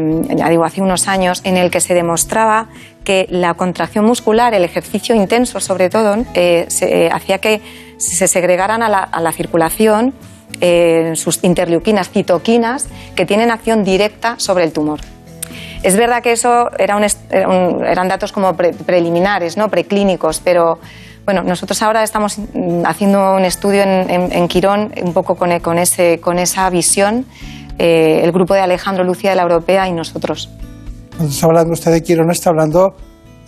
digo, hace unos años, en el que se demostraba que la contracción muscular, el ejercicio intenso sobre todo, eh, eh, hacía que se segregaran a la, circulación sus interleuquinas, citoquinas, que tienen acción directa sobre el tumor. Es verdad que eso era un eran datos como pre- preliminares, ¿no? preclínicos, pero bueno, nosotros ahora estamos mm, haciendo un estudio en, en- en Quirón un poco con, e- con ese, con esa visión, eh, el grupo de Alejandro Lucía de la Europea y nosotros. Está hablando usted de Quirón, está hablando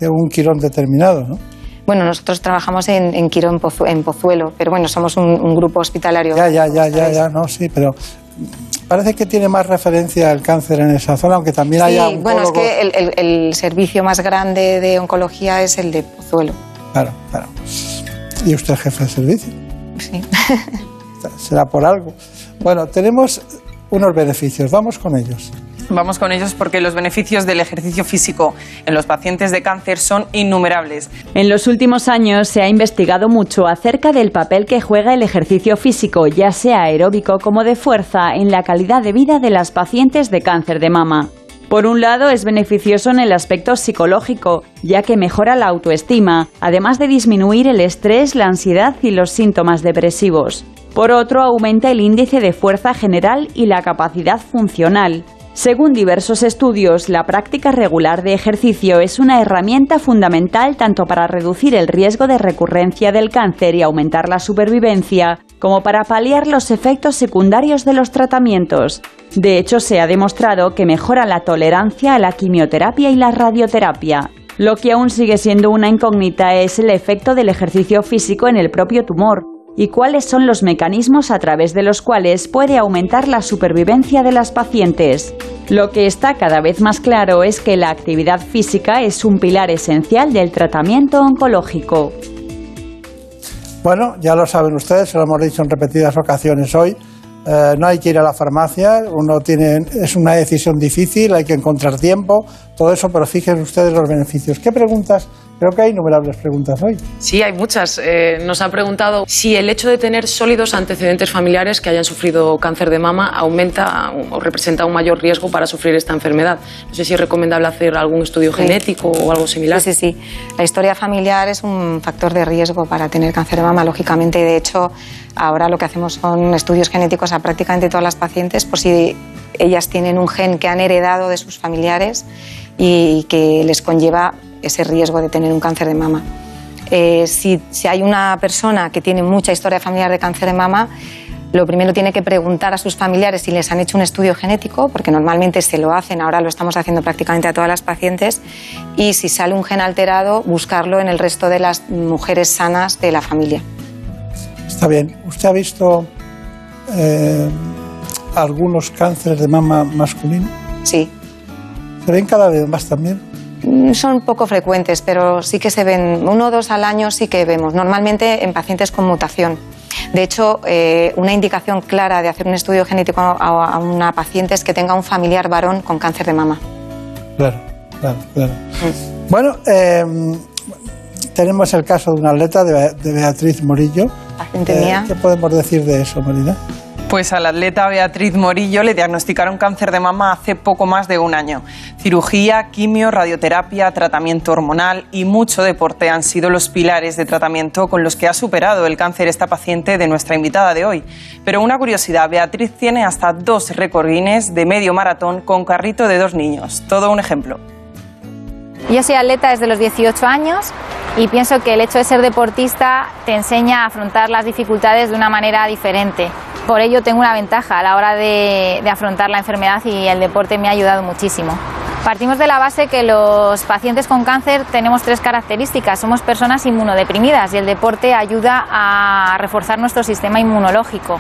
de un Quirón determinado, ¿no? Bueno, nosotros trabajamos en, en Quirón en Pozuelo, pero bueno, somos un, un grupo hospitalario. Ya, ya, ya, ya, ya, no, sí, pero parece que tiene más referencia al cáncer en esa zona, aunque también haya Sí, bueno, es que el, el- el servicio más grande de oncología es el de Pozuelo. Claro, claro. Y usted es jefe de servicio. Sí. Será por algo. Bueno, tenemos unos beneficios, vamos con ellos. Vamos con ellos porque los beneficios del ejercicio físico en los pacientes de cáncer son innumerables. En los últimos años se ha investigado mucho acerca del papel que juega el ejercicio físico, ya sea aeróbico como de fuerza, en la calidad de vida de las pacientes de cáncer de mama. Por un lado, es beneficioso en el aspecto psicológico, ya que mejora la autoestima, además de disminuir el estrés, la ansiedad y los síntomas depresivos. Por otro, aumenta el índice de fuerza general y la capacidad funcional. Según diversos estudios, la práctica regular de ejercicio es una herramienta fundamental tanto para reducir el riesgo de recurrencia del cáncer y aumentar la supervivencia, como para paliar los efectos secundarios de los tratamientos. De hecho, se ha demostrado que mejora la tolerancia a la quimioterapia y la radioterapia. Lo que aún sigue siendo una incógnita es el efecto del ejercicio físico en el propio tumor, y cuáles son los mecanismos a través de los cuales puede aumentar la supervivencia de las pacientes. Lo que está cada vez más claro es que la actividad física es un pilar esencial del tratamiento oncológico. Bueno, ya lo saben ustedes, se lo hemos dicho en repetidas ocasiones hoy. Eh, no hay que ir a la farmacia, uno tiene, es una decisión difícil, hay que encontrar tiempo, todo eso, pero fíjense ustedes los beneficios. ¿Qué preguntas Creo que hay innumerables preguntas hoy. Sí, hay muchas. Eh, nos han preguntado si el hecho de tener sólidos antecedentes familiares que hayan sufrido cáncer de mama aumenta o representa un mayor riesgo para sufrir esta enfermedad. No sé si es recomendable hacer algún estudio genético o algo similar. Sí, sí, sí. La historia familiar es un factor de riesgo para tener cáncer de mama, lógicamente. De hecho, ahora lo que hacemos son estudios genéticos a prácticamente todas las pacientes por si ellas tienen un gen que han heredado de sus familiares y que les conlleva ese riesgo de tener un cáncer de mama. Eh, si, hay una persona que tiene mucha historia familiar de cáncer de mama, lo primero tiene que preguntar a sus familiares si les han hecho un estudio genético, porque normalmente se lo hacen, ahora lo estamos haciendo prácticamente a todas las pacientes, y si sale un gen alterado, buscarlo en el resto de las mujeres sanas de la familia. Está bien. ¿Usted ha visto eh, algunos cánceres de mama masculino? Sí. ¿Se ven cada vez más también? Mm, son poco frecuentes, pero sí que se ven, uno o dos al año sí que vemos, normalmente en pacientes con mutación. De hecho, eh, una indicación clara de hacer un estudio genético a, una paciente es que tenga un familiar varón con cáncer de mama. Claro, claro, claro. Mm. Bueno, em, tenemos el caso de una atleta, de, Beatriz Morillo. Paciente mía. Eh, ¿Qué podemos decir de eso, Marina? Pues a la atleta Beatriz Morillo le diagnosticaron cáncer de mama hace poco más de un año. Cirugía, quimio, radioterapia, tratamiento hormonal y mucho deporte han sido los pilares de tratamiento con los que ha superado el cáncer esta paciente de nuestra invitada de hoy. Pero una curiosidad, Beatriz tiene hasta dos recordines de medio maratón con carrito de dos niños. Todo un ejemplo. Yo soy atleta desde los 18 años y pienso que el hecho de ser deportista te enseña a afrontar las dificultades de una manera diferente. Por ello tengo una ventaja a la hora de, afrontar la enfermedad y el deporte me ha ayudado muchísimo. Partimos de la base que los pacientes con cáncer tenemos tres características. Somos personas inmunodeprimidas y el deporte ayuda a reforzar nuestro sistema inmunológico.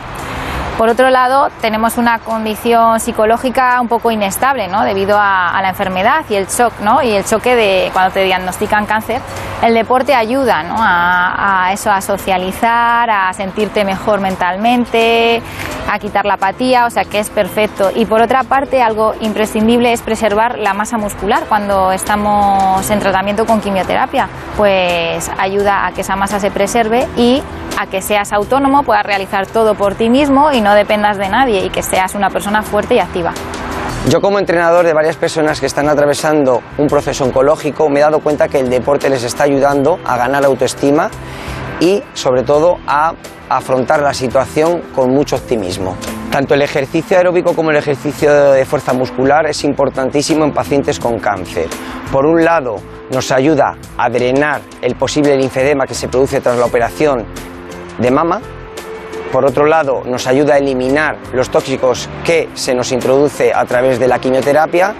Por otro lado, tenemos una condición psicológica un poco inestable, ¿no? Debido a, la enfermedad y el shock, ¿no? Y el choque de cuando te diagnostican cáncer. El deporte ayuda, ¿no? A, eso, a socializar, a sentirte mejor mentalmente, a quitar la apatía, o sea que es perfecto. Y por otra parte, algo imprescindible es preservar la masa muscular cuando estamos en tratamiento con quimioterapia, pues ayuda a que esa masa se preserve y a que seas autónomo, puedas realizar todo por ti mismo y no dependas de nadie y que seas una persona fuerte y activa. Yo como entrenador de varias personas que están atravesando un proceso oncológico me he dado cuenta que el deporte les está ayudando a ganar autoestima y sobre todo a afrontar la situación con mucho optimismo. Tanto el ejercicio aeróbico como el ejercicio de fuerza muscular es importantísimo en pacientes con cáncer. Por un lado, nos ayuda a drenar el posible linfedema que se produce tras la operación de mama. Por otro lado, nos ayuda a eliminar los tóxicos que se nos introduce a través de la quimioterapia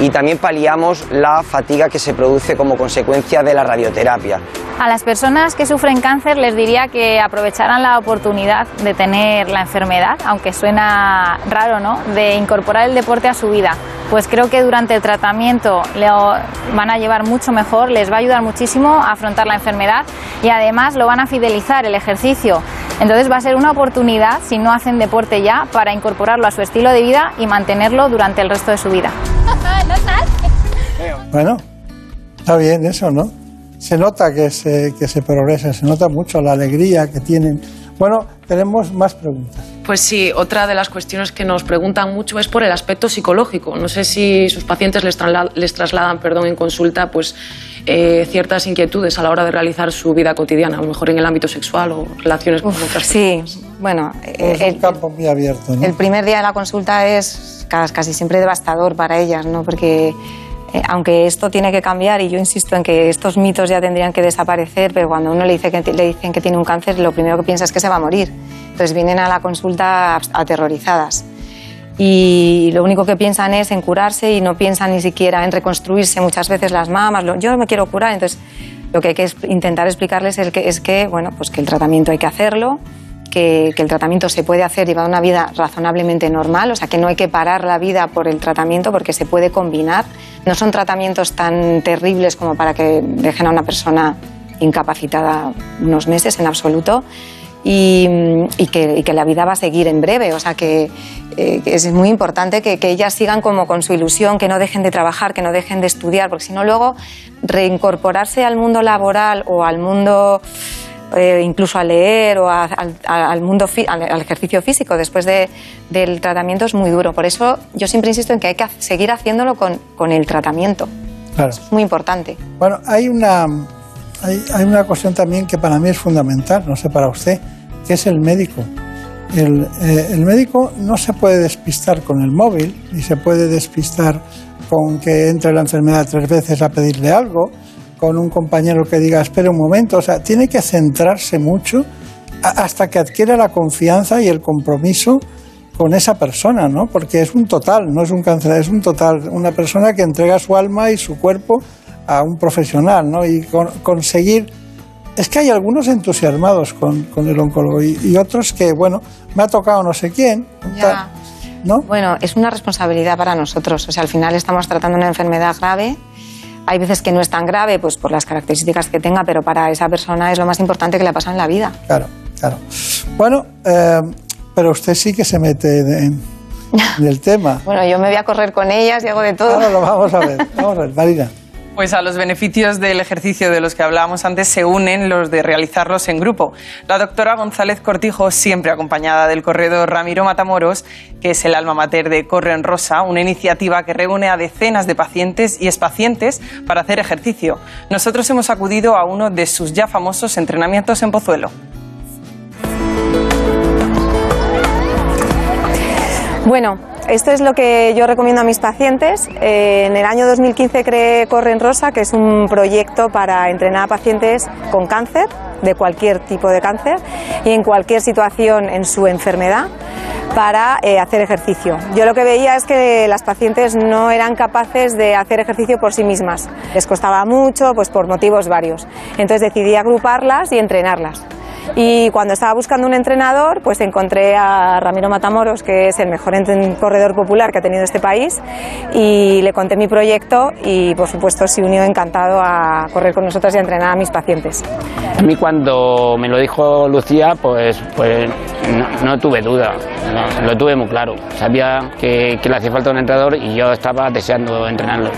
y también paliamos la fatiga que se produce como consecuencia de la radioterapia. A las personas que sufren cáncer les diría que aprovecharan la oportunidad de tener la enfermedad, aunque suena raro, ¿no? De incorporar el deporte a su vida. Pues creo que durante el tratamiento le van a llevar mucho mejor, les va a ayudar muchísimo a afrontar la enfermedad y además lo van a fidelizar el ejercicio Entonces va a ser una oportunidad, si no hacen deporte ya, para incorporarlo a su estilo de vida y mantenerlo durante el resto de su vida. Bueno, está bien eso, ¿no? Se nota que se, que se progresa, se nota mucho la alegría que tienen. Bueno, tenemos más preguntas. Pues sí, otra de las cuestiones que nos preguntan mucho es por el aspecto psicológico. No sé si sus pacientes les, trasla- les trasladan perdón, en consulta pues, eh, ciertas inquietudes a la hora de realizar su vida cotidiana, a lo mejor en el ámbito sexual o relaciones con otras Sí, bueno, Es eh, un campo muy abierto, ¿no? el primer día de la consulta es ca- casi siempre devastador para ellas, ¿no? Porque eh, aunque esto tiene que cambiar y yo insisto en que estos mitos ya tendrían que desaparecer, pero cuando uno le, dice que, le dicen que tiene un cáncer, lo primero que piensa es que se va a morir. Entonces vienen a la consulta aterrorizadas. Y lo único que piensan es en curarse y no piensan ni siquiera en reconstruirse muchas veces las mamas. yo me quiero curar, entonces lo que hay que intentar explicarles es es que, bueno, pues que el tratamiento hay que hacerlo, que, que el tratamiento se puede hacer llevar una vida razonablemente normal, o sea que no hay que parar la vida por el tratamiento porque se puede combinar. No son tratamientos tan terribles como para que dejen a una persona incapacitada unos meses en absoluto y, y que, y que la vida va a seguir en breve. O sea que, eh, es muy importante que, que ellas sigan como con su ilusión, que no dejen de trabajar, que no dejen de estudiar, porque si no luego reincorporarse al mundo laboral o al mundo eh, incluso a leer o a- al, al mundo fi- al, al ejercicio físico después de- del tratamiento es muy duro. Por eso yo siempre insisto en que hay que seguir haciéndolo con, con el tratamiento. Claro. Es muy importante. Bueno, hay una, hay, hay una cuestión también que para mí es fundamental, no sé para usted, que es el médico. El, eh, el médico no se puede despistar con el móvil, ni se puede despistar con que entre la enfermedad tres veces a pedirle algo, con un compañero que diga, espere un momento, o sea, tiene que centrarse mucho hasta que adquiera la confianza y el compromiso con esa persona, ¿no? Porque es un total, no es un cáncer, es un total, una persona que entrega su alma y su cuerpo a un profesional, ¿no? Y con- conseguir... Es que hay algunos entusiasmados con, con el oncólogo y, y otros que, bueno, me ha tocado no sé quién, Ya. Bueno, es una responsabilidad para nosotros. O sea, al final estamos tratando una enfermedad grave. Hay veces que no es tan grave, pues por las características que tenga, pero para esa persona es lo más importante que le pasa en la vida. Claro, claro. Bueno, eh, pero usted sí que se mete en, en el tema. Bueno, yo me voy a correr con ellas y hago de todo. Ahora lo vamos a ver. Vamos a ver, Marina. Pues a los beneficios del ejercicio de los que hablábamos antes se unen los de realizarlos en grupo. La doctora González Cortijo, siempre acompañada del corredor Ramiro Matamoros, que es el alma mater de Corre en Rosa, una iniciativa que reúne a decenas de pacientes y expacientes para hacer ejercicio. Nosotros hemos acudido a uno de sus ya famosos entrenamientos en Pozuelo. Bueno, esto es lo que yo recomiendo a mis pacientes. Eh, en el año 2015 creé Corre en Rosa, que es un proyecto para entrenar a pacientes con cáncer, de cualquier tipo de cáncer, y en cualquier situación en su enfermedad para eh, hacer ejercicio. Yo lo que veía es que las pacientes no eran capaces de hacer ejercicio por sí mismas. Les costaba mucho, pues por motivos varios. Entonces decidí agruparlas y entrenarlas. Y cuando estaba buscando un entrenador, pues encontré a Ramiro Matamoros, que es el mejor corredor popular que ha tenido este país, y le conté mi proyecto y, por supuesto, se unió encantado a correr con nosotros y a entrenar a mis pacientes. A mí cuando me lo dijo Lucía, pues, pues no, no tuve duda, no, lo tuve muy claro. Sabía que, que le hacía falta un entrenador y yo estaba deseando entrenarlo.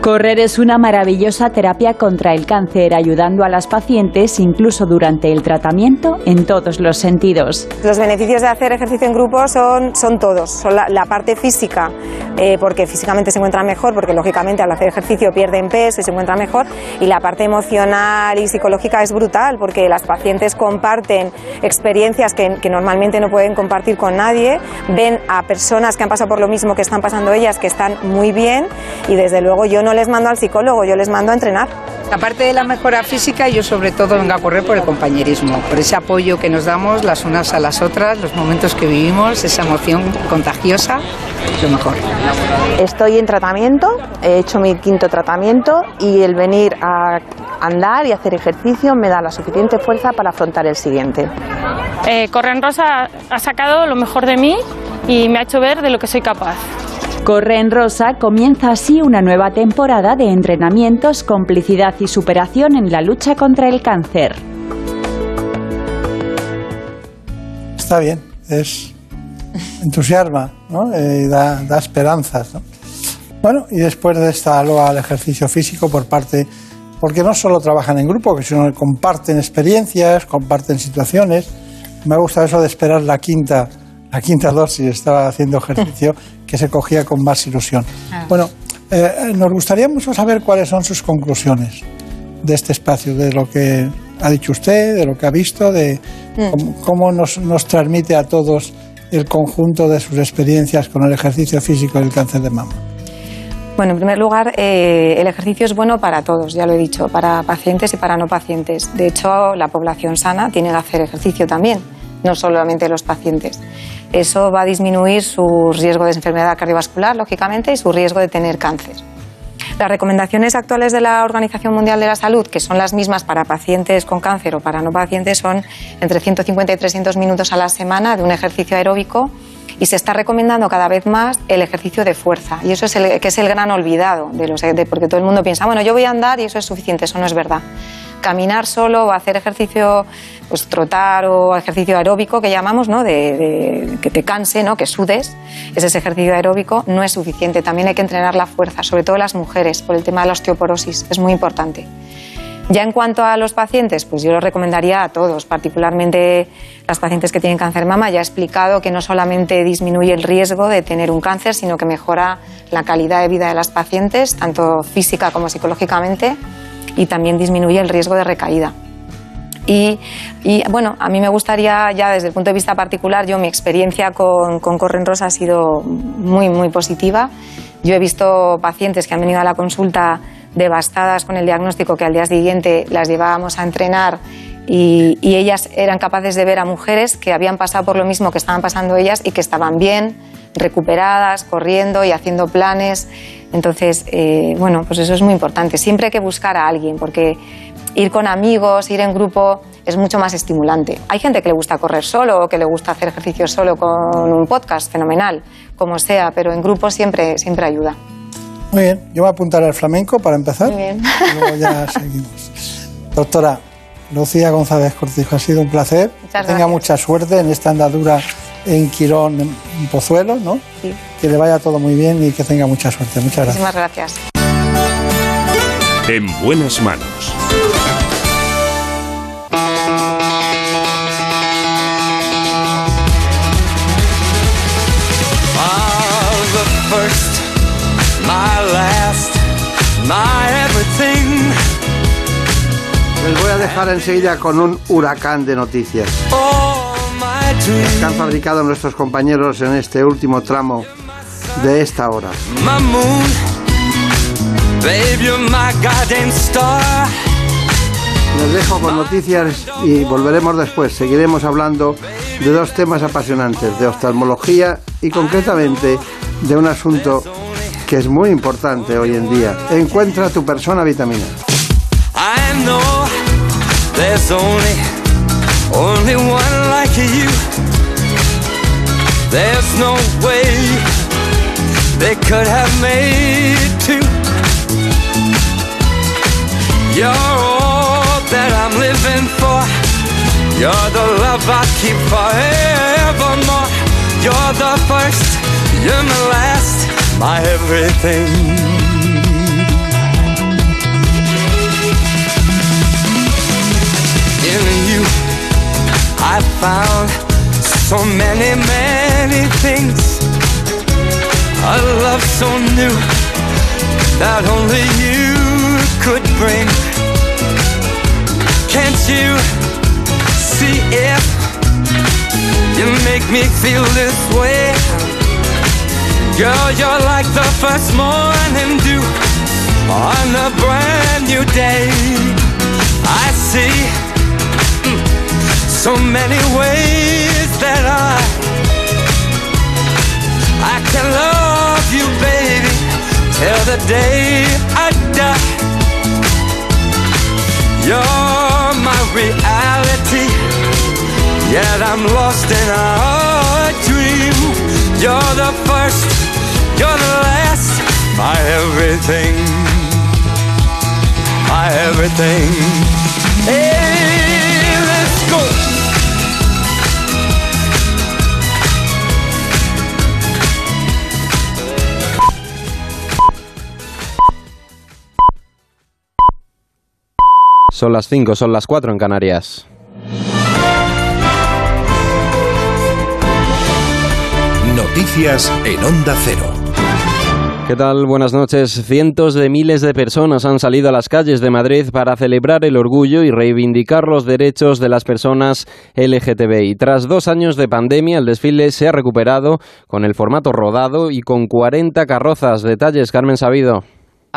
Correr es una maravillosa terapia contra el cáncer, ayudando a las pacientes incluso durante el tratamiento en todos los sentidos. Los beneficios de hacer ejercicio en grupo son, son todos. Son la, la parte física, eh, porque físicamente se encuentran mejor, porque lógicamente al hacer ejercicio pierden peso y se encuentran mejor. Y la parte emocional y psicológica es brutal, porque las pacientes comparten experiencias que, que normalmente no pueden compartir con nadie, ven a personas que han pasado por lo mismo que están pasando ellas, que están muy bien, y desde luego yo no les mando al psicólogo, yo les mando a entrenar. Aparte de la mejora física, yo sobre todo vengo a correr por el compañerismo, por ese apoyo que nos damos las unas a las otras, los momentos que vivimos, esa emoción contagiosa, lo mejor. Estoy en tratamiento, he hecho mi quinto tratamiento y el venir a andar y hacer ejercicio me da la suficiente fuerza para afrontar el siguiente. Eh, Corren Rosa ha sacado lo mejor de mí y me ha hecho ver de lo que soy capaz. Corre en Rosa comienza así una nueva temporada de entrenamientos, complicidad y superación en la lucha contra el cáncer. Está bien, es entusiasma, ¿no? Eh, y da, da esperanzas, ¿no? Bueno, y después de esta loa al ejercicio físico por parte, porque no solo trabajan en grupo, sino que comparten experiencias, comparten situaciones. Me gusta eso de esperar la quinta, la quinta dosis, estaba haciendo ejercicio, que se cogía con más ilusión. Bueno, eh, nos gustaría mucho saber cuáles son sus conclusiones de este espacio, de lo que ha dicho usted, de lo que ha visto, de cómo, cómo nos, nos transmite a todos el conjunto de sus experiencias con el ejercicio físico y el cáncer de mama. Bueno, en primer lugar, eh, el ejercicio es bueno para todos, ya lo he dicho, para pacientes y para no pacientes. De hecho, la población sana tiene que hacer ejercicio también, no solamente los pacientes. Eso va a disminuir su riesgo de enfermedad cardiovascular, lógicamente, y su riesgo de tener cáncer. Las recomendaciones actuales de la Organización Mundial de la Salud, que son las mismas para pacientes con cáncer o para no pacientes, son entre 150 y 300 minutos a la semana de un ejercicio aeróbico y se está recomendando cada vez más el ejercicio de fuerza. Y eso es el, que es el gran olvidado, de los, porque todo el mundo piensa, bueno, yo voy a andar y eso es suficiente, eso no es verdad. Caminar solo o hacer ejercicio, pues trotar o ejercicio aeróbico que llamamos, ¿no? De, de- que te canse, ¿no? Que sudes, ese es ejercicio aeróbico, no es suficiente. También hay que entrenar la fuerza, sobre todo las mujeres, por el tema de la osteoporosis, es muy importante. Ya en cuanto a los pacientes, pues yo lo recomendaría a todos, particularmente las pacientes que tienen cáncer mama. Ya he explicado que no solamente disminuye el riesgo de tener un cáncer, sino que mejora la calidad de vida de las pacientes, tanto física como psicológicamente, y también disminuye el riesgo de recaída. Y, y, bueno, a mí me gustaría ya desde el punto de vista particular, yo mi experiencia con, con Corren Rosa ha sido muy, muy positiva. Yo he visto pacientes que han venido a la consulta devastadas con el diagnóstico que al día siguiente las llevábamos a entrenar y, y ellas eran capaces de ver a mujeres que habían pasado por lo mismo que estaban pasando ellas y que estaban bien, recuperadas, corriendo y haciendo planes. Entonces, eh, bueno, pues eso es muy importante. Siempre hay que buscar a alguien porque ir con amigos, ir en grupo es mucho más estimulante. Hay gente que le gusta correr solo o que le gusta hacer ejercicio solo con un podcast, fenomenal, como sea, pero en grupo siempre, siempre ayuda. Muy bien, yo voy a apuntar al flamenco para empezar. Muy bien. Y luego ya seguimos. Doctora Lucía González Cortijo, ha sido un placer. Muchas que tenga mucha suerte en esta andadura en Quirón, en Pozuelo, ¿no? Sí. Que le vaya todo muy bien y que tenga mucha suerte. Muchas gracias. Muchísimas gracias. En buenas manos. Les voy a dejar enseguida con un huracán de noticias dreams. Que han fabricado nuestros compañeros en este último tramo de esta hora. Les dejo con noticias y volveremos después. Seguiremos hablando de dos temas apasionantes, de oftalmología y concretamente de un asunto que es muy importante hoy en día. Encuentra tu persona vitamina. I know there's only, only one like you. There's no way they could have made two. You're all that I'm living for. You're the love I keep forevermore. You're the first, you're my last, my everything. in you I found so many, many things. A love so new that only you could bring. Can't you see if you make me feel this way? Girl, you're like the first morning dew on a brand new day. I see so many ways that I I can love you, baby, till the day I die. You're my reality, yet I'm lost in a dream. You're the first, you're the last, my everything, my everything. Son las 5, son las 4 en Canarias. Noticias en Onda Cero. ¿Qué tal? Buenas noches. Cientos de miles de personas han salido a las calles de Madrid para celebrar el orgullo y reivindicar los derechos de las personas LGTBI. Tras dos años de pandemia, el desfile se ha recuperado con el formato rodado y con 40 carrozas. Detalles, Carmen Sabido.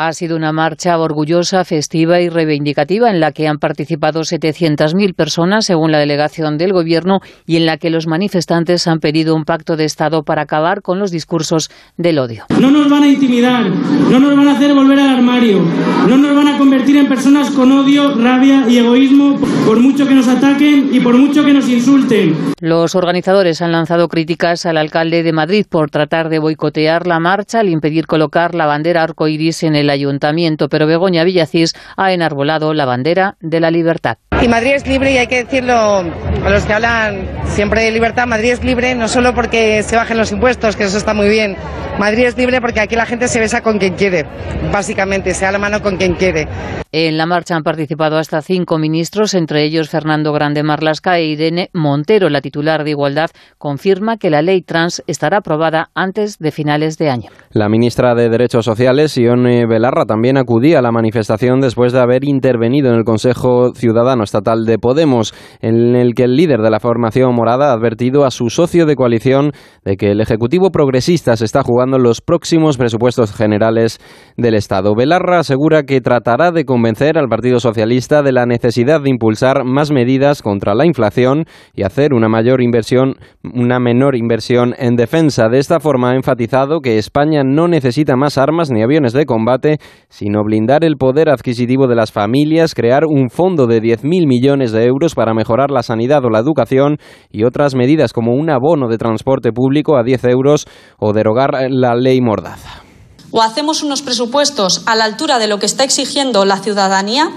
Ha sido una marcha orgullosa, festiva y reivindicativa en la que han participado 700.000 personas, según la delegación del Gobierno, y en la que los manifestantes han pedido un pacto de Estado para acabar con los discursos del odio. No nos van a intimidar, no nos van a hacer volver al armario, no nos van a convertir en personas con odio, rabia y egoísmo, por mucho que nos ataquen y por mucho que nos insulten. Los organizadores han lanzado críticas al alcalde de Madrid por tratar de boicotear la marcha al impedir colocar la bandera arcoíris en el ayuntamiento, pero Begoña Villacís ha enarbolado la bandera de la libertad. Y Madrid es libre y hay que decirlo a los que hablan siempre de libertad. Madrid es libre no solo porque se bajen los impuestos, que eso está muy bien. Madrid es libre porque aquí la gente se besa con quien quiere, básicamente, se da la mano con quien quiere. En la marcha han participado hasta cinco ministros, entre ellos Fernando Grande Marlasca e Irene Montero. La titular de Igualdad confirma que la ley trans estará aprobada antes de finales de año. La ministra de Derechos Sociales, Ione Belarra, también acudía a la manifestación después de haber intervenido en el Consejo Ciudadano Estatal de Podemos, en el que el líder de la formación morada ha advertido a su socio de coalición de que el Ejecutivo progresista se está jugando los próximos presupuestos generales del Estado. Belarra asegura que tratará de convencer al Partido Socialista de la necesidad de impulsar más medidas contra la inflación y hacer una mayor inversión, una menor inversión en defensa. De esta forma ha enfatizado que España no necesita más armas ni aviones de combate, sino blindar el poder adquisitivo de las familias, crear un fondo de 10.000 millones de euros para mejorar la sanidad o la educación y otras medidas como un abono de transporte público a 10 euros o derogar la ley Mordaza. O hacemos unos presupuestos a la altura de lo que está exigiendo la ciudadanía,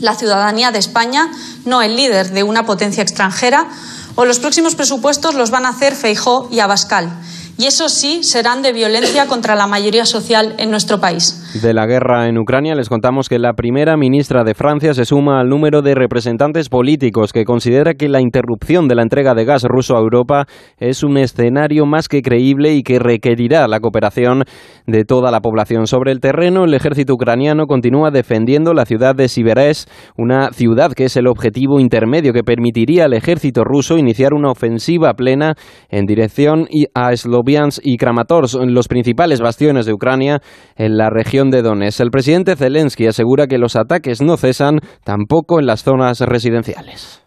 la ciudadanía de España, no el líder de una potencia extranjera, o los próximos presupuestos los van a hacer Feijó y Abascal y eso sí serán de violencia contra la mayoría social en nuestro país. De la guerra en Ucrania les contamos que la primera ministra de Francia se suma al número de representantes políticos que considera que la interrupción de la entrega de gas ruso a Europa es un escenario más que creíble y que requerirá la cooperación de toda la población. Sobre el terreno, el ejército ucraniano continúa defendiendo la ciudad de Siverés, una ciudad que es el objetivo intermedio que permitiría al ejército ruso iniciar una ofensiva plena en dirección a Eslovaquia y Kramatorsk, los principales bastiones de Ucrania en la región de Donetsk. El presidente Zelensky asegura que los ataques no cesan tampoco en las zonas residenciales.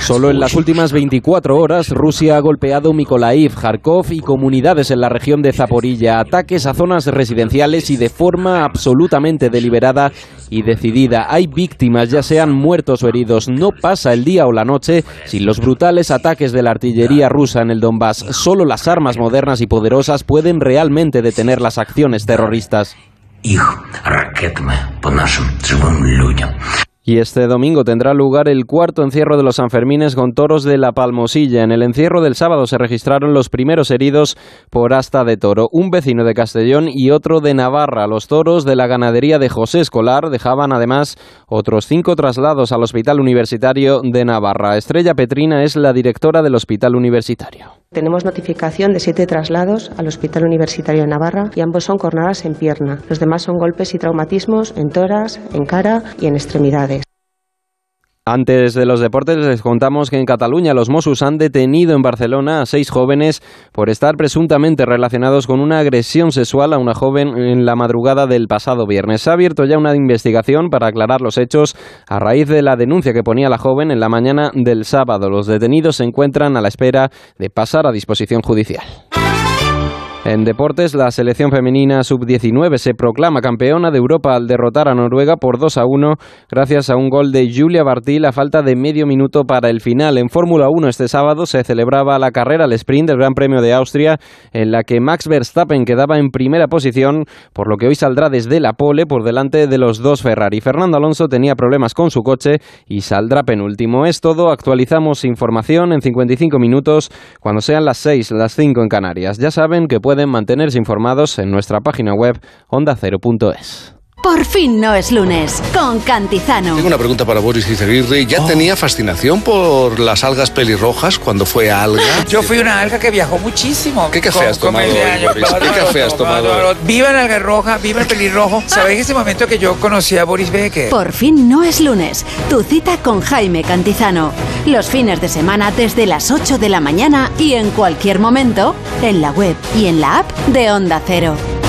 Solo en las últimas 24 horas, Rusia ha golpeado Mykolaiv, Kharkov y comunidades en la región de Zaporilla, ataques a zonas residenciales y de forma absolutamente deliberada y decidida. Hay víctimas, ya sean muertos o heridos. No pasa el día o la noche sin los brutales ataques de la artillería rusa en el Donbass. Solo las armas modernas y poderosas pueden realmente detener las acciones terroristas. Y este domingo tendrá lugar el cuarto encierro de los Sanfermines con toros de la Palmosilla. En el encierro del sábado se registraron los primeros heridos por asta de toro, un vecino de Castellón y otro de Navarra. Los toros de la ganadería de José Escolar dejaban además otros cinco traslados al Hospital Universitario de Navarra. Estrella Petrina es la directora del Hospital Universitario. Tenemos notificación de siete traslados al Hospital Universitario de Navarra y ambos son cornadas en pierna. Los demás son golpes y traumatismos en toras, en cara y en extremidades. Antes de los deportes les contamos que en Cataluña los Mossos han detenido en Barcelona a seis jóvenes por estar presuntamente relacionados con una agresión sexual a una joven en la madrugada del pasado viernes. Se ha abierto ya una investigación para aclarar los hechos a raíz de la denuncia que ponía la joven en la mañana del sábado. Los detenidos se encuentran a la espera de pasar a disposición judicial. En deportes, la selección femenina sub-19 se proclama campeona de Europa al derrotar a Noruega por 2 a 1 gracias a un gol de Julia Bartil a falta de medio minuto para el final. En Fórmula 1 este sábado se celebraba la carrera al sprint del Gran Premio de Austria en la que Max Verstappen quedaba en primera posición, por lo que hoy saldrá desde la pole por delante de los dos Ferrari. Fernando Alonso tenía problemas con su coche y saldrá penúltimo. Es todo, actualizamos información en 55 minutos cuando sean las 6, las 5 en Canarias. Ya saben que pueden mantenerse informados en nuestra página web ondacero.es. Por fin no es lunes, con Cantizano. Tengo una pregunta para Boris Izaguirre. ¿Ya tenía fascinación por las algas pelirrojas cuando fue alga? Yo fui una alga que viajó muchísimo. ¿Qué café has tomado hoy, Boris? ¿Qué café has tomado. Viva la alga roja, viva el pelirrojo. ¿Sabéis ese momento que yo conocí a Boris Becker? Por fin no es lunes, tu cita con Jaime Cantizano. Los fines de semana desde las 8 de la mañana y en cualquier momento, en la web y en la app de Onda Cero.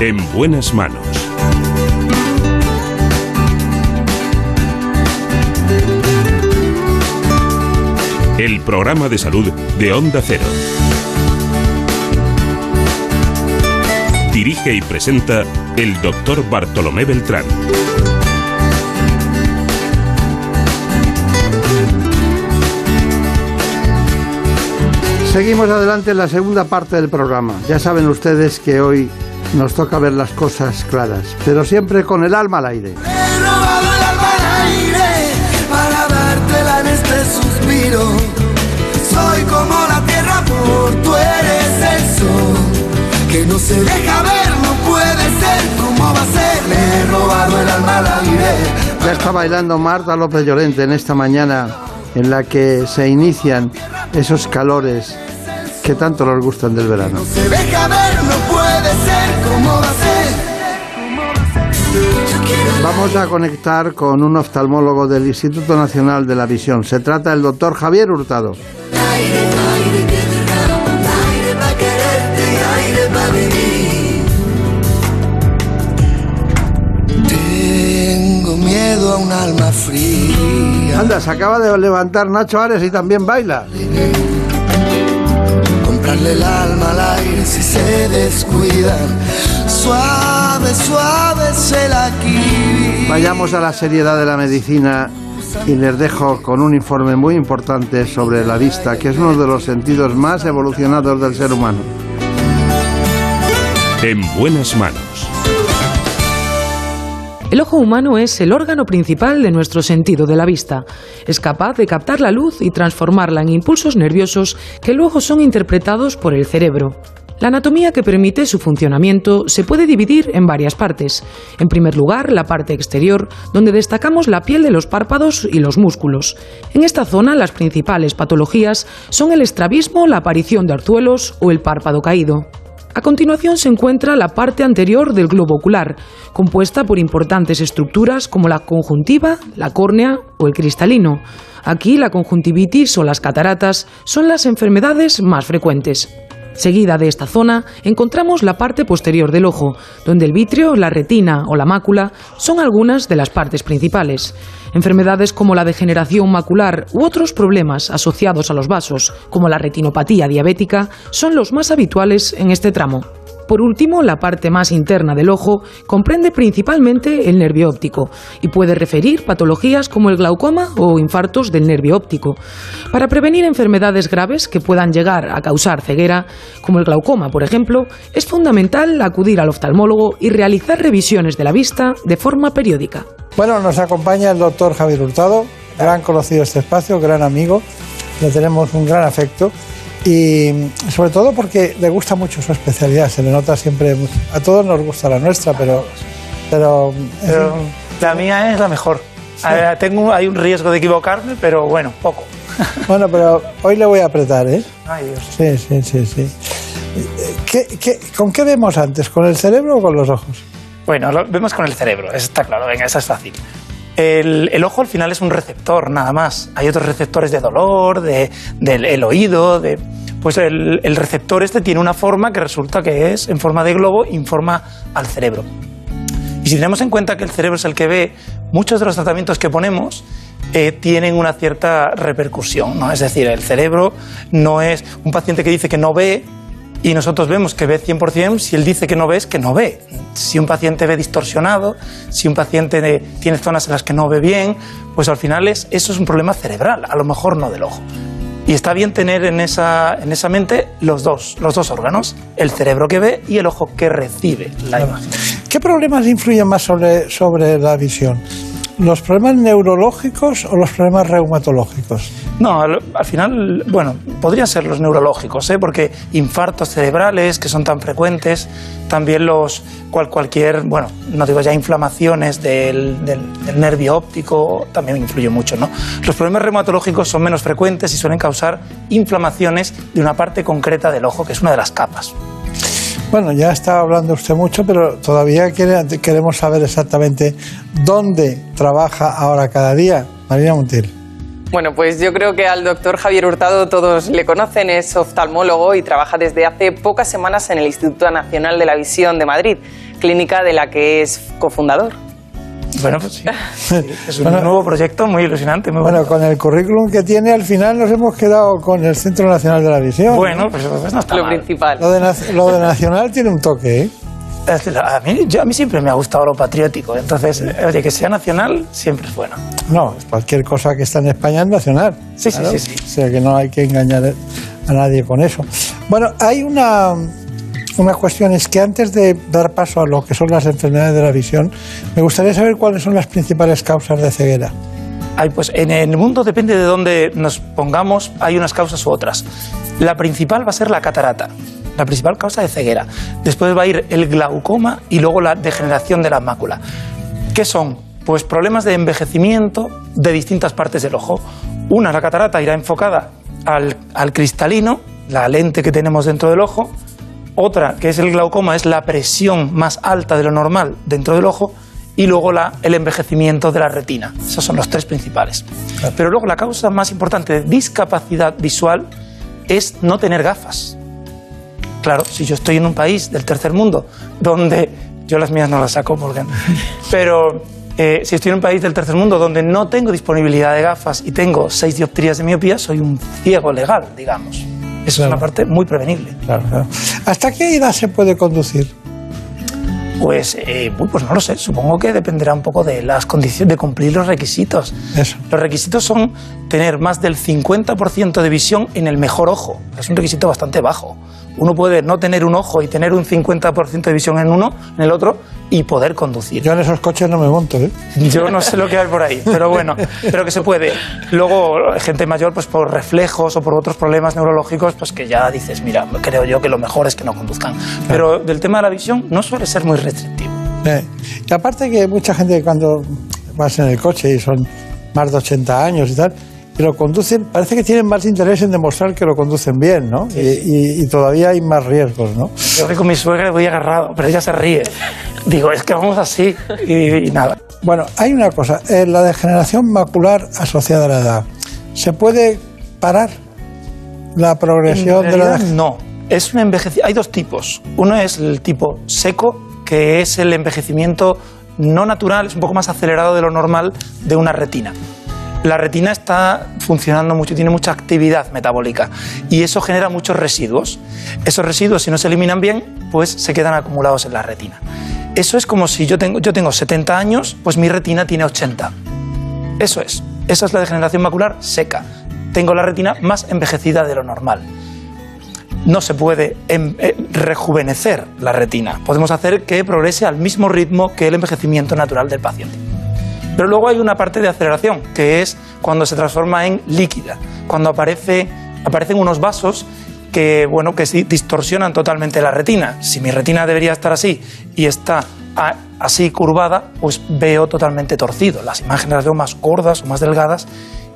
En buenas manos. El programa de salud de Onda Cero. Dirige y presenta el doctor Bartolomé Beltrán. Seguimos adelante en la segunda parte del programa. Ya saben ustedes que hoy nos toca ver las cosas claras, pero siempre con el alma al aire. He robado el alma al aire para dártela en este suspiro. Soy como la tierra, por tú eres el sol. Que no se deja ver, no puede ser, ¿cómo va a ser? Le he robado el alma al aire. Ya está bailando Marta López Llorente en esta mañana en la que se inician esos calores que tanto nos gustan del verano. Se deja ver, no puede ser, Vamos a conectar con un oftalmólogo del Instituto Nacional de la Visión. Se trata del doctor Javier Hurtado. Tengo miedo a un alma fría. Anda, se acaba de levantar Nacho Ares y también baila. Comprarle el alma al aire si se descuidan. Suave, suave se la quiere. Vayamos a la seriedad de la medicina y les dejo con un informe muy importante sobre la vista, que es uno de los sentidos más evolucionados del ser humano. En buenas manos. El ojo humano es el órgano principal de nuestro sentido de la vista. Es capaz de captar la luz y transformarla en impulsos nerviosos que luego son interpretados por el cerebro. La anatomía que permite su funcionamiento se puede dividir en varias partes. En primer lugar, la parte exterior, donde destacamos la piel de los párpados y los músculos. En esta zona, las principales patologías son el estrabismo, la aparición de arzuelos o el párpado caído. A continuación se encuentra la parte anterior del globo ocular, compuesta por importantes estructuras como la conjuntiva, la córnea o el cristalino. Aquí la conjuntivitis o las cataratas son las enfermedades más frecuentes. Seguida de esta zona encontramos la parte posterior del ojo, donde el vitrio, la retina o la mácula son algunas de las partes principales. Enfermedades como la degeneración macular u otros problemas asociados a los vasos, como la retinopatía diabética, son los más habituales en este tramo. Por último, la parte más interna del ojo comprende principalmente el nervio óptico y puede referir patologías como el glaucoma o infartos del nervio óptico. Para prevenir enfermedades graves que puedan llegar a causar ceguera, como el glaucoma, por ejemplo, es fundamental acudir al oftalmólogo y realizar revisiones de la vista de forma periódica. Bueno, nos acompaña el doctor Javier Hurtado, gran conocido de este espacio, gran amigo, le tenemos un gran afecto y sobre todo porque le gusta mucho su especialidad, se le nota siempre, mucho. a todos nos gusta la nuestra, pero... Pero, en Pero fin. la mía es la mejor. Ver, tengo, hay un riesgo de equivocarme, pero bueno, poco. Bueno, pero hoy le voy a apretar, ¿eh? Ay, Dios. Sí, sí, sí, sí. ¿Qué, qué, con qué vemos antes? ¿Con el cerebro o con los ojos? Bueno, lo vemos con el cerebro, eso está claro, venga, esa es fácil. El, ojo al final es un receptor, nada más. Hay otros receptores de dolor, de, del el oído, de... pues el, el receptor este tiene una forma que resulta que es en forma de globo, informa al cerebro. Y si tenemos en cuenta que el cerebro es el que ve, muchos de los tratamientos que ponemos eh, tienen una cierta repercusión. ¿no? Es decir, el cerebro no es un paciente que dice que no ve y nosotros vemos que ve 100%, si él dice que no ve, es que no ve. Si un paciente ve distorsionado, si un paciente de- tiene zonas en las que no ve bien, pues al final es, eso es un problema cerebral, a lo mejor no del ojo. Y está bien tener en esa, en esa mente los dos, los dos órganos, el cerebro que ve y el ojo que recibe la imagen. ¿Qué problemas influyen más sobre, sobre la visión? ¿Los problemas neurológicos o los problemas reumatológicos? No, al, al final, bueno, podrían ser los neurológicos, ¿eh? porque infartos cerebrales que son tan frecuentes, también los cual, cualquier, bueno, no digo ya inflamaciones del, del- nervio óptico, también influye mucho, ¿no? Los problemas reumatológicos son menos frecuentes y suelen causar inflamaciones de una parte concreta del ojo, que es una de las capas. Bueno, ya está hablando usted mucho, pero todavía queremos saber exactamente dónde trabaja ahora cada día. Marina Montiel. Bueno, pues yo creo que al doctor Javier Hurtado todos le conocen, es oftalmólogo y trabaja desde hace pocas semanas en el Instituto Nacional de la Visión de Madrid, clínica de la que es cofundador. Bueno, pues sí. Es un nuevo proyecto muy ilusionante. Muy Bueno, con el currículum que tiene, al final nos hemos quedado con el Centro Nacional de la Visión. Bueno, ¿no? pues, pues no está Lo mal. principal. Lo de, lo de Nacional tiene un toque, ¿eh? A mí, yo- a mí siempre me ha gustado lo patriótico, entonces, oye, que sea nacional siempre es bueno. No, cualquier cosa que está en España es nacional. Sí, sí, sí, sí. O sea que no hay que engañar a nadie con eso. Bueno, hay una, una cuestión, es que antes de dar paso a lo que son las enfermedades de la visión, me gustaría saber cuáles son las principales causas de ceguera. Ay, pues en el mundo depende de dónde nos pongamos, hay unas causas u otras. La principal va a ser la catarata, la principal causa de ceguera. Después va a ir el glaucoma y luego la degeneración de la mácula. ¿Qué son? Pues problemas de envejecimiento de distintas partes del ojo. Una, la catarata, irá enfocada al, al cristalino, la lente que tenemos dentro del ojo. Otra, que es el glaucoma, es la presión más alta de lo normal dentro del ojo. Y luego la- el envejecimiento de la retina. Esos son los tres principales. Pero luego la causa más importante de discapacidad visual es no tener gafas. Claro, si yo estoy en un país del tercer mundo donde yo las mías no las saco, Morgan, pero eh, si estoy en un país del tercer mundo donde no tengo disponibilidad de gafas y tengo seis dioptrías de miopía, soy un ciego legal, digamos. Eso es una parte muy prevenible. Claro, claro. ¿Hasta qué edad se puede conducir? Pues, eh, uy, pues no lo sé, supongo que dependerá un poco de las condiciones, de cumplir los requisitos. Eso. Los requisitos son tener más del 50% de visión en el mejor ojo. Es un requisito bastante bajo. Uno puede no tener un ojo y tener un 50% de visión en uno, en el otro, y poder conducir. Yo en esos coches no me monto, ¿eh? Yo no sé lo que hay por ahí, pero bueno, pero que se puede. Luego, gente mayor, pues por reflejos o por otros problemas neurológicos, pues que ya dices, mira, creo yo que lo mejor es que no conduzcan. Pero del tema de la visión no suele ser muy restrictivo. Eh, Y aparte que mucha gente cuando vas en el coche y son más de 80 años y tal, y lo conducen, parece que tienen más interés en demostrar que lo conducen bien, ¿no? Y, y- y todavía hay más riesgos, ¿no? Yo voy con mi suegra voy agarrado, pero ella se ríe. Digo, es que vamos así y, y nada. Bueno, hay una cosa, eh, la degeneración macular asociada a la edad. ¿Se puede parar la progresión En de la edad? No, es un envejecimiento. Hay dos tipos. Uno es el tipo seco, que es el envejecimiento no natural, es un poco más acelerado de lo normal de una retina. La retina está funcionando mucho, tiene mucha actividad metabólica y eso genera muchos residuos. Esos residuos, si no se eliminan bien, pues se quedan acumulados en la retina. Eso es como si yo tengo, yo tengo 70 años, pues mi retina tiene 80. Eso es. Esa es la degeneración macular seca. Tengo la retina más envejecida de lo normal. No se puede em- eh, rejuvenecer la retina. Podemos hacer que progrese al mismo ritmo que el envejecimiento natural del paciente. Pero luego hay una parte de aceleración, que es cuando se transforma en líquida, cuando aparece, aparecen unos vasos que, bueno, que distorsionan totalmente la retina. Si mi retina debería estar así y está así curvada, pues veo totalmente torcido. Las imágenes las veo más gordas o más delgadas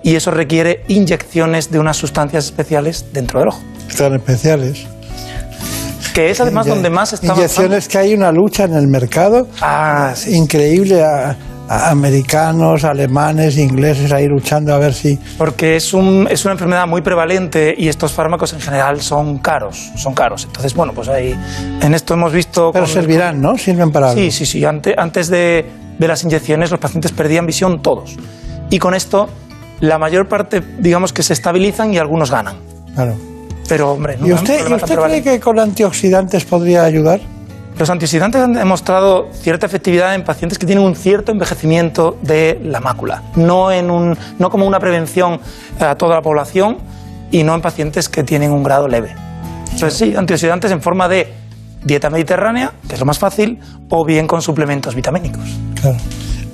y eso requiere inyecciones de unas sustancias especiales dentro del ojo. Tan especiales. Que es además donde más está avanzando. Inyecciones que hay una lucha en el mercado Ah, increíble. A- americanos, alemanes, ingleses ahí luchando a ver si... Porque es, un- es una enfermedad muy prevalente y estos fármacos en general son caros, son caros. Entonces, bueno, pues ahí en esto hemos visto... Pero servirán, ¿no? Sirven para algo. Sí, sí, sí. Ante- antes de, de las inyecciones los pacientes perdían visión todos. Y con esto la mayor parte, digamos que se estabilizan y algunos ganan. Claro. Pero, hombre, no ¿Y usted, ¿y usted cree que con antioxidantes podría ayudar? Los antioxidantes han demostrado cierta efectividad en pacientes que tienen un cierto envejecimiento de la mácula, no, en un, no como una prevención a toda la población y no en pacientes que tienen un grado leve. Entonces sí, antioxidantes en forma de dieta mediterránea, que es lo más fácil, o bien con suplementos vitamínicos. Claro.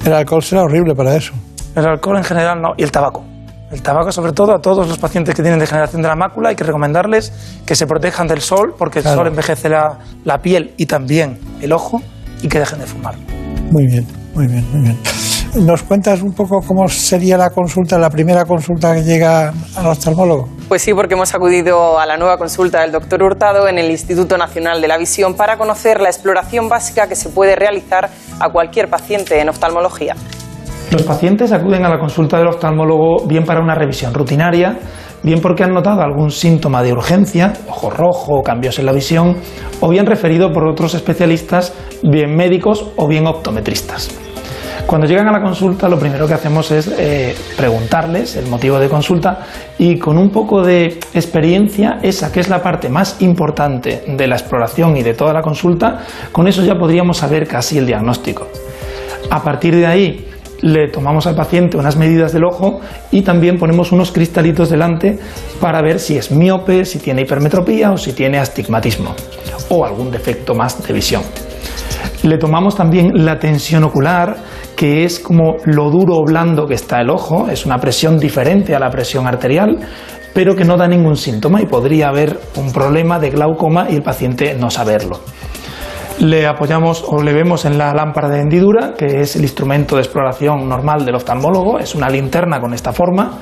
El alcohol será horrible para eso. El alcohol en general no, y el tabaco. El tabaco, sobre todo, a todos los pacientes que tienen degeneración de la mácula, hay que recomendarles que se protejan del sol, porque el sol envejece la, la piel y también el ojo, y que dejen de fumar. Muy bien, muy bien, muy bien. ¿Nos cuentas un poco cómo sería la consulta, la primera consulta que llega al oftalmólogo? Pues sí, porque hemos acudido a la nueva consulta del doctor Hurtado en el Instituto Nacional de la Visión para conocer la exploración básica que se puede realizar a cualquier paciente en oftalmología. Los pacientes acuden a la consulta del oftalmólogo bien para una revisión rutinaria, bien porque han notado algún síntoma de urgencia, ojo rojo, cambios en la visión, o bien referido por otros especialistas, bien médicos o bien optometristas. Cuando llegan a la consulta, lo primero que hacemos es eh, preguntarles el motivo de consulta y con un poco de experiencia, esa que es la parte más importante de la exploración y de toda la consulta, con eso ya podríamos saber casi el diagnóstico. A partir de ahí, le tomamos al paciente unas medidas del ojo y también ponemos unos cristalitos delante para ver si es miope, si tiene hipermetropía o si tiene astigmatismo o algún defecto más de visión. Le tomamos también la tensión ocular, que es como lo duro o blando que está el ojo, es una presión diferente a la presión arterial, pero que no da ningún síntoma y podría haber un problema de glaucoma y el paciente no saberlo. Le apoyamos o le vemos en la lámpara de hendidura, que es el instrumento de exploración normal del oftalmólogo, es una linterna con esta forma,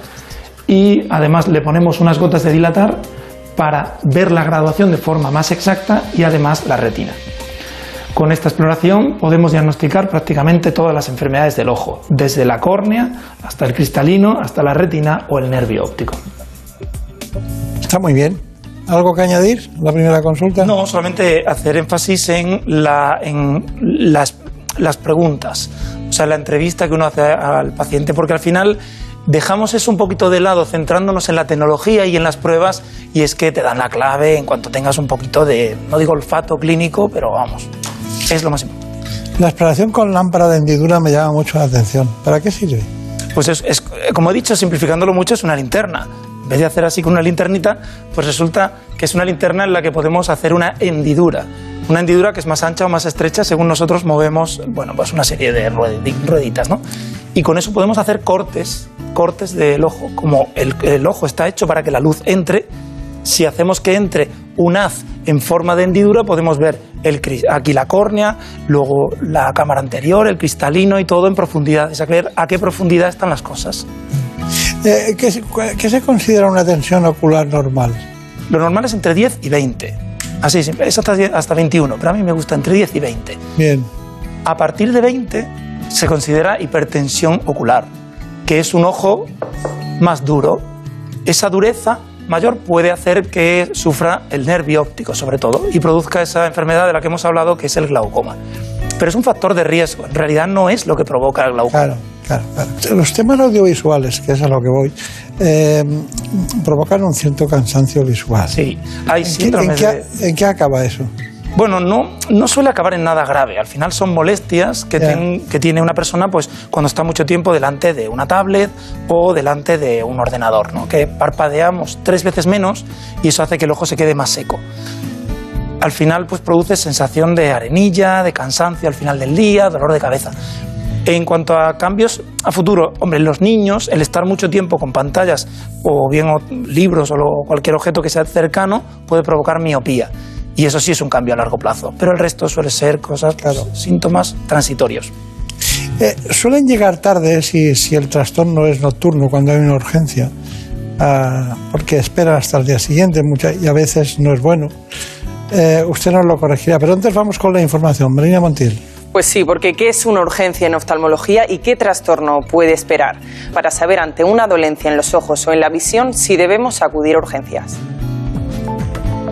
y además le ponemos unas gotas de dilatar para ver la graduación de forma más exacta y además la retina. Con esta exploración podemos diagnosticar prácticamente todas las enfermedades del ojo, desde la córnea hasta el cristalino, hasta la retina o el nervio óptico. Está muy bien. ¿Algo que añadir? La primera consulta. No, solamente hacer énfasis en, la, en las, las preguntas, o sea, la entrevista que uno hace al paciente, porque al final dejamos eso un poquito de lado, centrándonos en la tecnología y en las pruebas, y es que te dan la clave en cuanto tengas un poquito de, no digo olfato clínico, pero vamos, es lo más importante. La exploración con lámpara de hendidura me llama mucho la atención. ¿Para qué sirve? Pues es, es- como he dicho, simplificándolo mucho, es una linterna. En vez de hacer así con una linternita, pues resulta que es una linterna en la que podemos hacer una hendidura. Una hendidura que es más ancha o más estrecha según nosotros movemos, bueno, pues una serie de ruedi- rueditas, ¿no? Y con eso podemos hacer cortes, cortes del ojo. Como el, el ojo está hecho para que la luz entre, si hacemos que entre un haz en forma de hendidura, podemos ver el, aquí la córnea, luego la cámara anterior, el cristalino y todo en profundidad. Es a ver a qué profundidad están las cosas. Eh, ¿qué, se- qué se considera una tensión ocular normal? Lo normal es entre 10 y 20. Así, sí, es hasta, 10 hasta 21, pero a mí me gusta entre 10 y 20. Bien. A partir de 20 se considera hipertensión ocular, que es un ojo más duro. Esa dureza mayor puede hacer que sufra el nervio óptico, sobre todo, y produzca esa enfermedad de la que hemos hablado, que es el glaucoma. Pero es un factor de riesgo, en realidad no es lo que provoca el glaucoma. Claro, claro, claro. Los temas audiovisuales, que es a lo que voy, eh, provocan un cierto cansancio visual. Sí, hay ¿En qué, en, síndromes qué, de- en qué acaba eso? Bueno, no, no suele acabar en nada grave. Al final son molestias que, ten- que tiene una persona pues, cuando está mucho tiempo delante de una tablet o delante de un ordenador, ¿no? que parpadeamos tres veces menos y eso hace que el ojo se quede más seco. Al final pues, produce sensación de arenilla, de cansancio al final del día, dolor de cabeza. En cuanto a cambios a futuro, hombre, los niños, el estar mucho tiempo con pantallas o bien o- libros o lo- cualquier objeto que sea cercano puede provocar miopía. Y eso sí es un cambio a largo plazo. Pero el resto suele ser cosas, pues, síntomas transitorios. Eh, suelen llegar tarde si, si el trastorno es nocturno, cuando hay una urgencia, ah, porque esperan hasta el día siguiente mucha- y a veces no es bueno. Eh, usted nos lo corregirá, pero antes vamos con la información. Marina Montiel. Pues sí, porque ¿qué es una urgencia en oftalmología y qué trastorno puede esperar? Para saber ante una dolencia en los ojos o en la visión si debemos acudir a urgencias.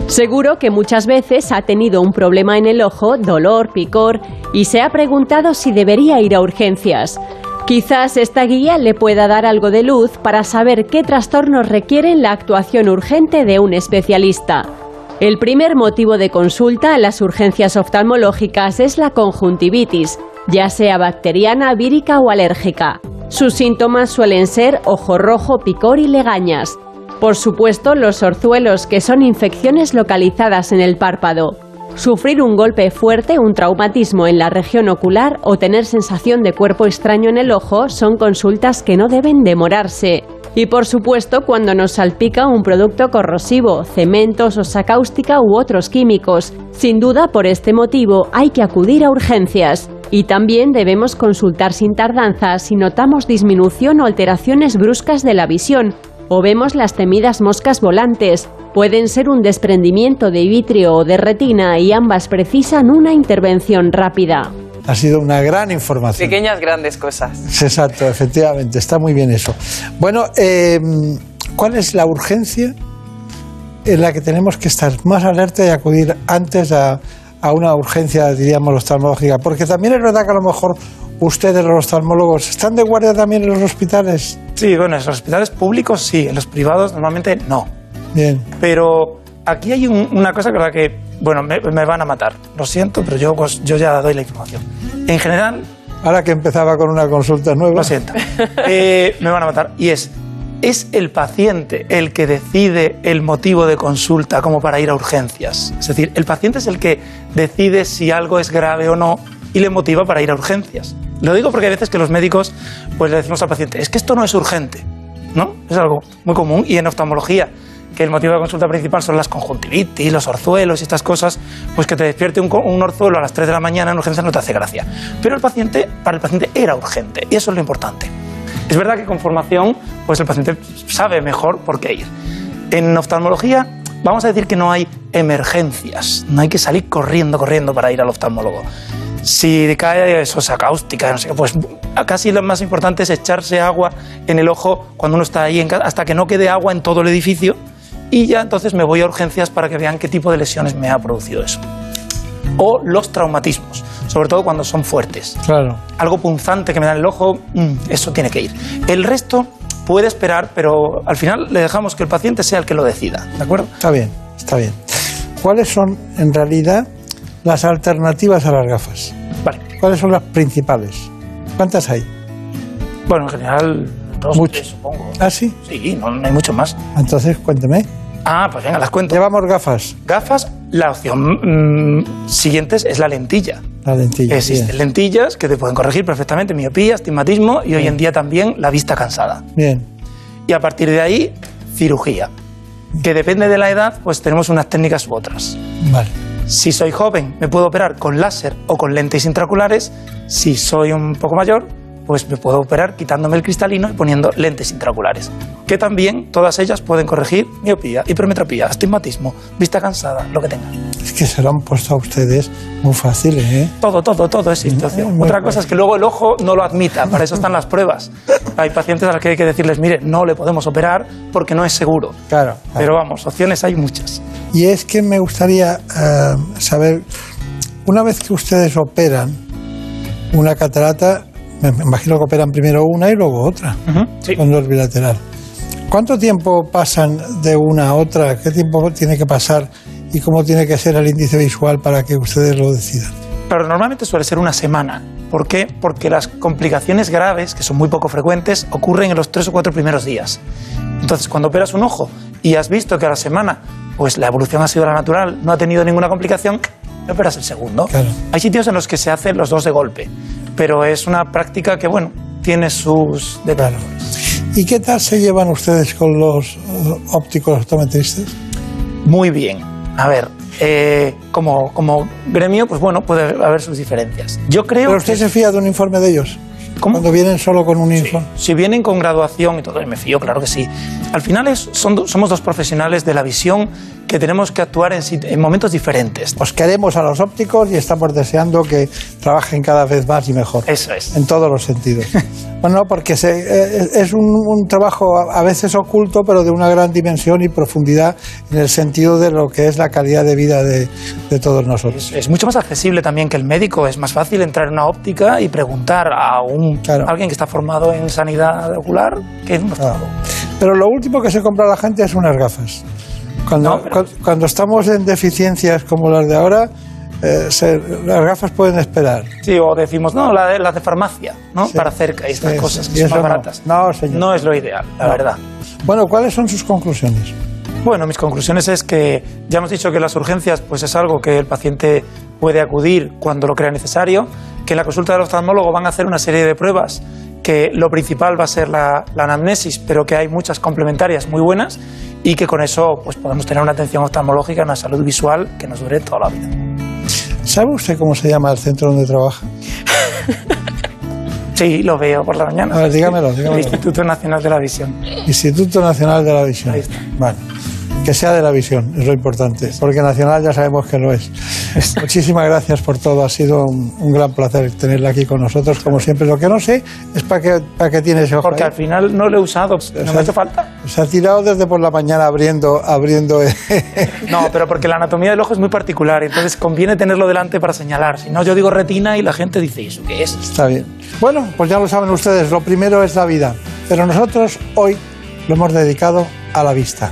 Seguro que muchas veces ha tenido un problema en el ojo, dolor, picor, y se ha preguntado si debería ir a urgencias. Quizás esta guía le pueda dar algo de luz para saber qué trastornos requieren la actuación urgente de un especialista. El primer motivo de consulta en las urgencias oftalmológicas es la conjuntivitis, ya sea bacteriana, vírica o alérgica. Sus síntomas suelen ser ojo rojo, picor y legañas. Por supuesto, los orzuelos, que son infecciones localizadas en el párpado. Sufrir un golpe fuerte, un traumatismo en la región ocular o tener sensación de cuerpo extraño en el ojo son consultas que no deben demorarse. Y por supuesto, cuando nos salpica un producto corrosivo, cemento, sosa cáustica u otros químicos. Sin duda, por este motivo, hay que acudir a urgencias. Y también debemos consultar sin tardanza si notamos disminución o alteraciones bruscas de la visión, o vemos las temidas moscas volantes. Pueden ser un desprendimiento de vitrio o de retina y ambas precisan una intervención rápida. Ha sido una gran información. Pequeñas grandes cosas. Exacto, efectivamente, está muy bien eso. Bueno, eh, ¿cuál es la urgencia en la que tenemos que estar más alerta y acudir antes a, a una urgencia, diríamos, oftalmológica? Porque también es verdad que a lo mejor ustedes, los oftalmólogos, ¿están de guardia también en los hospitales? Sí, bueno, en los hospitales públicos sí, en los privados normalmente no. Bien. Pero aquí hay un- una cosa con la que, bueno, me, me van a matar. Lo siento, pero yo, pues, yo ya doy la información. En general... Ahora que empezaba con una consulta nueva. Lo siento. Eh, me van a matar. Y es, es el paciente el que decide el motivo de consulta como para ir a urgencias. Es decir, el paciente es el que decide si algo es grave o no y le motiva para ir a urgencias. Lo digo porque hay veces que los médicos pues le decimos al paciente, es que esto no es urgente, ¿no? Es algo muy común y en oftalmología que el motivo de consulta principal son las conjuntivitis, los orzuelos y estas cosas, pues que te despierte un, un orzuelo a las 3 de la mañana en urgencias no te hace gracia. Pero el paciente, para el paciente era urgente y eso es lo importante. Es verdad que con formación, pues el paciente sabe mejor por qué ir. En oftalmología, vamos a decir que no hay emergencias, no hay que salir corriendo, corriendo para ir al oftalmólogo. Si cae sosa cáustica, no sé pues casi lo más importante es echarse agua en el ojo cuando uno está ahí, en ca- hasta que no quede agua en todo el edificio, y ya entonces me voy a urgencias para que vean qué tipo de lesiones me ha producido eso. O los traumatismos, sobre todo cuando son fuertes Claro. algo punzante que me da en el ojo, mm, eso tiene que ir. El resto puede esperar, pero al final le dejamos que el paciente sea el que lo decida, ¿de acuerdo? Está bien, está bien. ¿Cuáles son, en realidad, las alternativas a las gafas? Vale. ¿Cuáles son las principales? ¿Cuántas hay? Bueno, en general, dos o tres, supongo. ¿Ah, sí? Sí, no, no hay mucho más. Entonces, cuénteme. Ah, pues venga, las cuento. Llevamos gafas. Gafas, la opción mm, siguiente es la lentilla. La lentilla. Existen bien. lentillas que te pueden corregir perfectamente miopía, astigmatismo y hoy en día también la vista cansada. Bien. Y a partir de ahí, cirugía. Que depende de la edad, pues tenemos unas técnicas u otras. Vale. Si soy joven, me puedo operar con láser o con lentes intraoculares. Si soy un poco mayor, pues me puedo operar quitándome el cristalino y poniendo lentes intraoculares. Que también todas ellas pueden corregir miopía, hipermetropía, astigmatismo, vista cansada, lo que tengan. Es que se lo han puesto a ustedes muy fáciles, ¿eh? Todo, todo, todo es situación. Otra cosa es que luego el ojo no lo admita, para eso están las pruebas. Hay pacientes a los que hay que decirles, mire, no le podemos operar porque no es seguro. Claro. Pero vamos, opciones hay muchas. Y es que me gustaría eh, saber, una vez que ustedes operan una catarata, me imagino que operan primero una y luego otra, cuando es bilateral. ¿Cuánto tiempo pasan de una a otra? ¿Qué tiempo tiene que pasar? ¿Y cómo tiene que ser el índice visual para que ustedes lo decidan? Pero normalmente suele ser una semana. ¿Por qué? Porque las complicaciones graves, que son muy poco frecuentes, ocurren en los tres o cuatro primeros días. Entonces, cuando operas un ojo y has visto que a la semana pues la evolución ha sido la natural, no ha tenido ninguna complicación, operas el segundo. Hay sitios en los que se hacen los dos de golpe, pero es una práctica que, bueno, tiene sus detalles. ¿Y qué tal se llevan ustedes con los eh, ópticos optometristas? Muy bien. A ver, eh, como, como gremio, pues bueno, puede haber sus diferencias. Yo creo ¿Pero usted que- se fía de un informe de ellos? Cuando vienen solo con un informe. Si vienen con graduación y todo, y me fío, claro que sí. Al final es- son somos dos profesionales de la visión que tenemos que actuar en, en momentos diferentes. Os queremos a los ópticos y estamos deseando que trabajen cada vez más y mejor. Eso es. En todos los sentidos. bueno, porque se- eh, es un, un trabajo a a veces oculto, pero de una gran dimensión y profundidad en el sentido de lo que es la calidad de vida de, de todos nosotros. Es mucho más accesible también que el médico. Es más fácil entrar en una óptica y preguntar a un, alguien que está formado en sanidad ocular que en un oftalmólogo. Pero lo último que se compra la gente es unas gafas. Cuando, cu- cuando estamos en deficiencias como las de ahora, eh, se- las gafas pueden esperar. Sí, o decimos, no, la de, las de farmacia, ¿no? Sí. Para cerca y estas Sí, cosas sí. que son más no. baratas. No, señor. No es lo ideal, la No. verdad. Bueno, ¿cuáles son sus conclusiones? Bueno, mis conclusiones es que ya hemos dicho que las urgencias pues es algo que el paciente puede acudir cuando lo crea necesario, que en la consulta del oftalmólogo van a hacer una serie de pruebas, que lo principal va a ser la, la anamnesis, pero que hay muchas complementarias muy buenas y que con eso pues podemos tener una atención oftalmológica, una salud visual que nos dure toda la vida. ¿Sabe usted cómo se llama el centro donde trabaja? Sí, lo veo por la mañana. A ver, dígamelo, dígamelo. El Instituto Nacional de la Visión. Instituto Nacional de la Visión. Bueno, que sea de la visión, es lo importante, porque nacional ya sabemos que lo es. Muchísimas gracias por todo, ha sido un, un gran placer tenerla aquí con nosotros, como siempre. Lo que no sé es para qué, para qué tiene ese ojo. Porque ahí. al final no lo he usado, no me hace falta. Se ha tirado desde por la mañana abriendo, abriendo. No, pero porque la anatomía del ojo es muy particular, entonces conviene tenerlo delante para señalar. Si no, yo digo retina y la gente dice, ¿eso qué es? Está bien. Bueno, pues ya lo saben ustedes, lo primero es la vida, pero nosotros hoy lo hemos dedicado a la vista.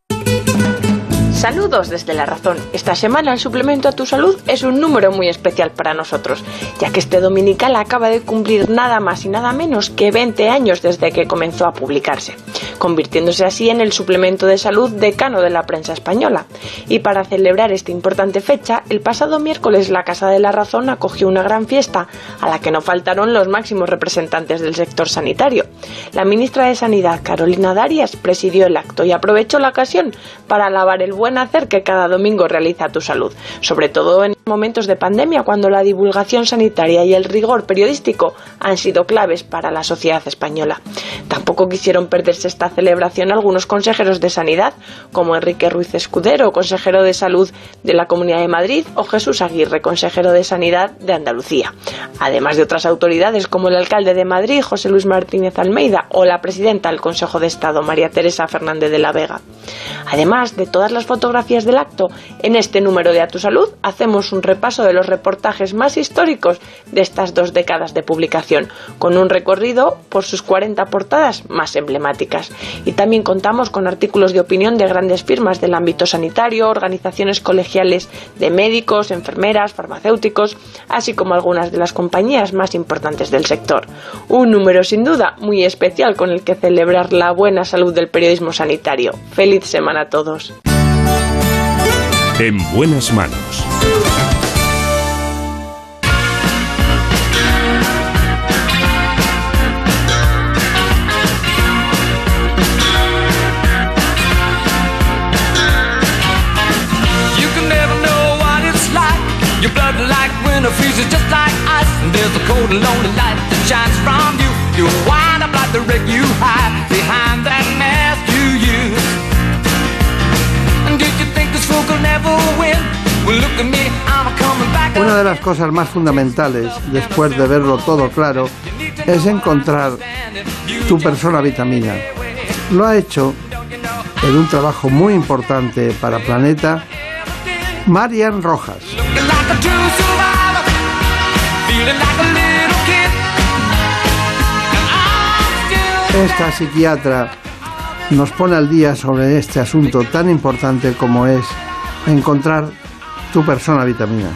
Saludos desde La Razón. Esta semana el suplemento a tu salud es un número muy especial para nosotros, ya que este dominical acaba de cumplir nada más y nada menos que 20 años desde que comenzó a publicarse, convirtiéndose así en el suplemento de salud decano de la prensa española. Y para celebrar esta importante fecha, el pasado miércoles la Casa de la Razón acogió una gran fiesta a la que no faltaron los máximos representantes del sector sanitario. La ministra de Sanidad, Carolina Darias, presidió el acto y aprovechó la ocasión para alabar el buen hacer que cada domingo realiza tu salud, sobre todo en momentos de pandemia cuando la divulgación sanitaria y el rigor periodístico han sido claves para la sociedad española. Tampoco quisieron perderse esta celebración algunos consejeros de sanidad, como Enrique Ruiz Escudero, consejero de salud de la Comunidad de Madrid, o Jesús Aguirre, consejero de sanidad de Andalucía, además de otras autoridades como el alcalde de Madrid, José Luis Martínez Almeida, o la presidenta del Consejo de Estado, María Teresa Fernández de la Vega. Además de todas las fotografías del acto, en este número de A Tu Salud hacemos un repaso de los reportajes más históricos de estas dos décadas de publicación, con un recorrido por sus 40 portadas más emblemáticas. Y también contamos con artículos de opinión de grandes firmas del ámbito sanitario, organizaciones colegiales de médicos, enfermeras, farmacéuticos, así como algunas de las compañías más importantes del sector. Un número sin duda muy especial con el que celebrar la buena salud del periodismo sanitario. Feliz semana a todos. En buenas manos. You can never know what it's like. Your blood like winter freezes just like ice. And there's a cold and lonely light that shines from you. You wind up like the wreck you hide Una de las cosas más fundamentales, después de verlo todo claro, es encontrar tu persona vitamina. Lo ha hecho en un trabajo muy importante para Planeta Marian Rojas. Esta psiquiatra nos pone al día sobre este asunto tan importante como es encontrar tu persona vitamina.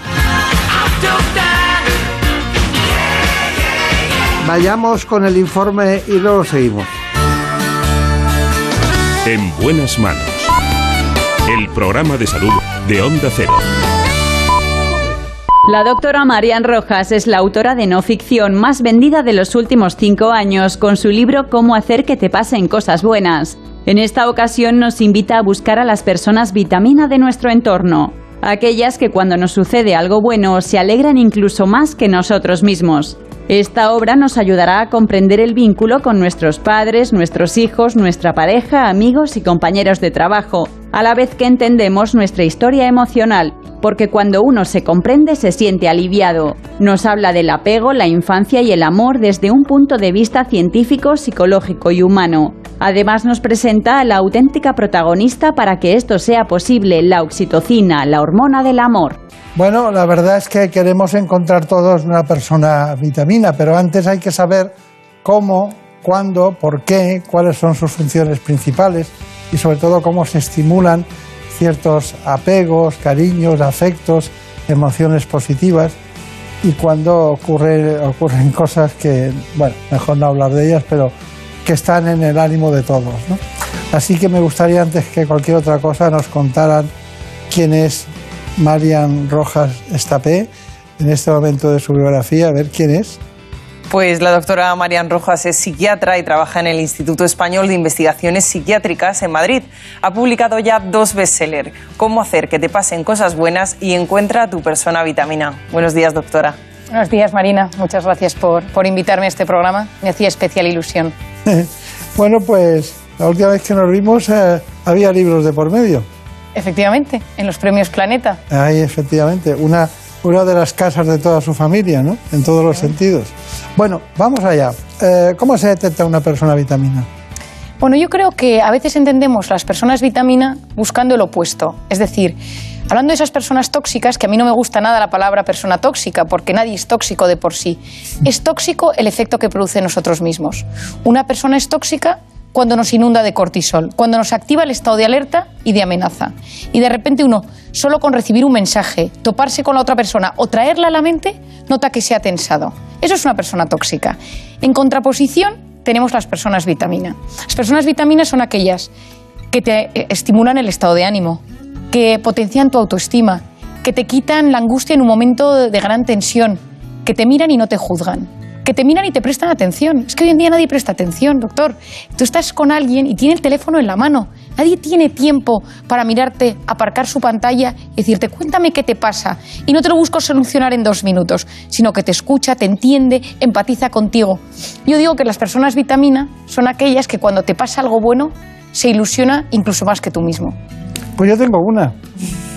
Vayamos con el informe y luego seguimos. En buenas manos. El programa de salud de Onda Cero. La doctora Marian Rojas es la autora de no ficción más vendida de los últimos cinco años con su libro Cómo hacer que te pasen cosas buenas. En esta ocasión nos invita a buscar a las personas vitamina de nuestro entorno, aquellas que cuando nos sucede algo bueno se alegran incluso más que nosotros mismos. Esta obra nos ayudará a comprender el vínculo con nuestros padres, nuestros hijos, nuestra pareja, amigos y compañeros de trabajo, a la vez que entendemos nuestra historia emocional, porque cuando uno se comprende se siente aliviado. Nos habla del apego, la infancia y el amor desde un punto de vista científico, psicológico y humano. Además nos presenta a la auténtica protagonista para que esto sea posible, la oxitocina, la hormona del amor. Bueno, la verdad es que queremos encontrar todos una persona vitamina, pero antes hay que saber cómo, cuándo, por qué, cuáles son sus funciones principales y sobre todo cómo se estimulan ciertos apegos, cariños, afectos, emociones positivas y cuando ocurre, ocurren cosas que, bueno, mejor no hablar de ellas, pero que están en el ánimo de todos. ¿no? Así que me gustaría antes que cualquier otra cosa nos contaran quién es Marian Rojas Estapé en este momento de su biografía, a ver quién es. Pues la doctora Marian Rojas es psiquiatra y trabaja en el Instituto Español de Investigaciones Psiquiátricas en Madrid. Ha publicado ya dos bestsellers, Cómo hacer que te pasen cosas buenas y Encuentra a tu persona vitamina. Buenos días, doctora. Buenos días, Marina. Muchas gracias por, por invitarme a este programa. Me hacía especial ilusión. bueno, pues la última vez que nos vimos eh, había libros de por medio. Efectivamente, en los premios Planeta. Ahí, efectivamente, una, una de las casas de toda su familia, ¿no? En todos los sentidos. Bueno, vamos allá. Eh, ¿Cómo se detecta una persona vitamina? Bueno, yo creo que a veces entendemos las personas vitamina buscando el opuesto. Es decir, hablando de esas personas tóxicas, que a mí no me gusta nada la palabra persona tóxica, porque nadie es tóxico de por sí. Es tóxico el efecto que produce en nosotros mismos. Una persona es tóxica cuando nos inunda de cortisol, cuando nos activa el estado de alerta y de amenaza. Y de repente uno, solo con recibir un mensaje, toparse con la otra persona o traerla a la mente, nota que se ha tensado. Eso es una persona tóxica. En contraposición, tenemos las personas vitamina. Las personas vitamina son aquellas que te eh, estimulan el estado de ánimo, que potencian tu autoestima, que te quitan la angustia en un momento de gran tensión, que te miran y no te juzgan que te miran y te prestan atención. Es que hoy en día nadie presta atención, doctor. Tú estás con alguien y tiene el teléfono en la mano. Nadie tiene tiempo para mirarte, aparcar su pantalla y decirte, cuéntame qué te pasa. Y no te lo busco solucionar en dos minutos, sino que te escucha, te entiende, empatiza contigo. Yo digo que las personas vitamina son aquellas que cuando te pasa algo bueno, se ilusiona incluso más que tú mismo. Pues yo tengo una.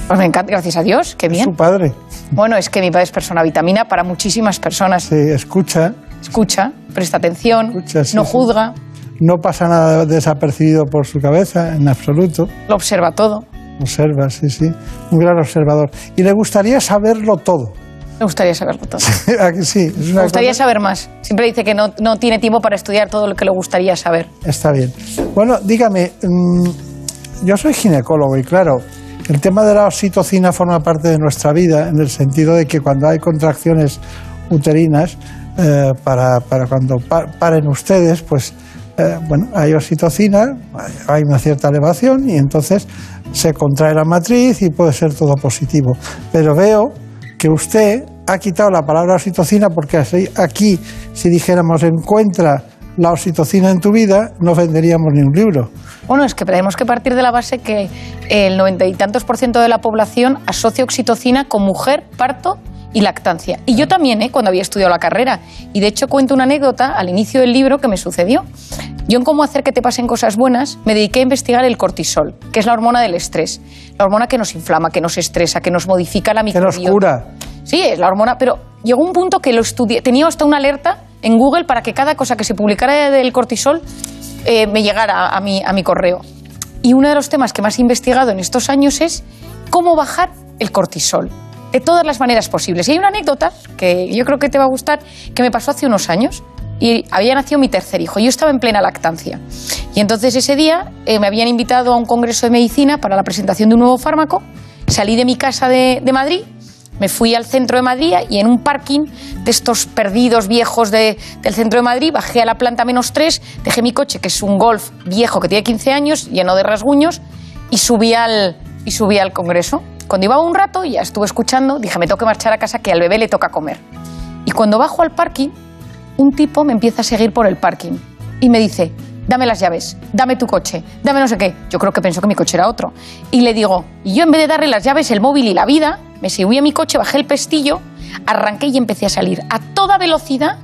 Pues me encanta, gracias a Dios, qué bien. Su padre. Bueno, es que mi padre es persona vitamina para muchísimas personas. Sí, escucha. Escucha, presta atención, no juzga. No pasa nada desapercibido por su cabeza, en absoluto. Lo observa todo. Observa, sí, sí. Un gran observador. Y le gustaría saberlo todo. Me gustaría saberlo todo. sí, Me gustaría saber más. Siempre dice que no, no, tiene tiempo para estudiar todo lo que le gustaría saber. Está bien. Bueno, dígame, mm, yo soy ginecólogo y claro, el tema de la oxitocina forma parte de nuestra vida en el sentido de que cuando hay contracciones uterinas, eh, para, cuando paren ustedes, pues eh, bueno, hay oxitocina, hay una cierta elevación y entonces se contrae la matriz y puede ser todo positivo. Pero veo que usted ha quitado la palabra oxitocina porque aquí, si dijéramos encuentra la oxitocina en tu vida, no venderíamos ni un libro. Bueno, es que tenemos que partir de la base que el noventa y tantos por ciento de la población asocia oxitocina con mujer, parto y lactancia. Y yo también, ¿eh? cuando había estudiado la carrera. Y de hecho cuento una anécdota al inicio del libro que me sucedió. Yo en cómo hacer que te pasen cosas buenas me dediqué a investigar el cortisol, que es la hormona del estrés. La hormona que nos inflama, que nos estresa, que nos modifica la microbiota. Que nos cura. Sí, es la hormona, pero llegó un punto que lo estudié, tenía hasta una alerta en Google para que cada cosa que se publicara del cortisol eh, me llegara a mi, a mi correo. Y uno de los temas que más he investigado en estos años es cómo bajar el cortisol de todas las maneras posibles. Y hay una anécdota que yo creo que te va a gustar, que me pasó hace unos años. y había nacido mi tercer hijo. Yo estaba en plena lactancia. Y entonces ese día eh, me habían invitado a un congreso de medicina para la presentación de un nuevo fármaco. Salí de mi casa de, de Madrid, me fui al centro de Madrid y en un parking de estos perdidos viejos de- del centro de Madrid bajé a la planta menos 3, dejé mi coche, que es un golf viejo que tiene 15 años, lleno de rasguños, y subí al, y subí al congreso. Cuando iba un rato, ya estuve escuchando, dije, me tengo que marchar a casa que al bebé le toca comer. Y cuando bajo al parking, un tipo me empieza a seguir por el parking y me dice, dame las llaves, dame tu coche, dame no sé qué. Yo creo que pensó que mi coche era otro. Y le digo, y yo en vez de darle las llaves, el móvil y la vida, me subí a mi coche, bajé el pestillo, arranqué y empecé a salir a toda velocidad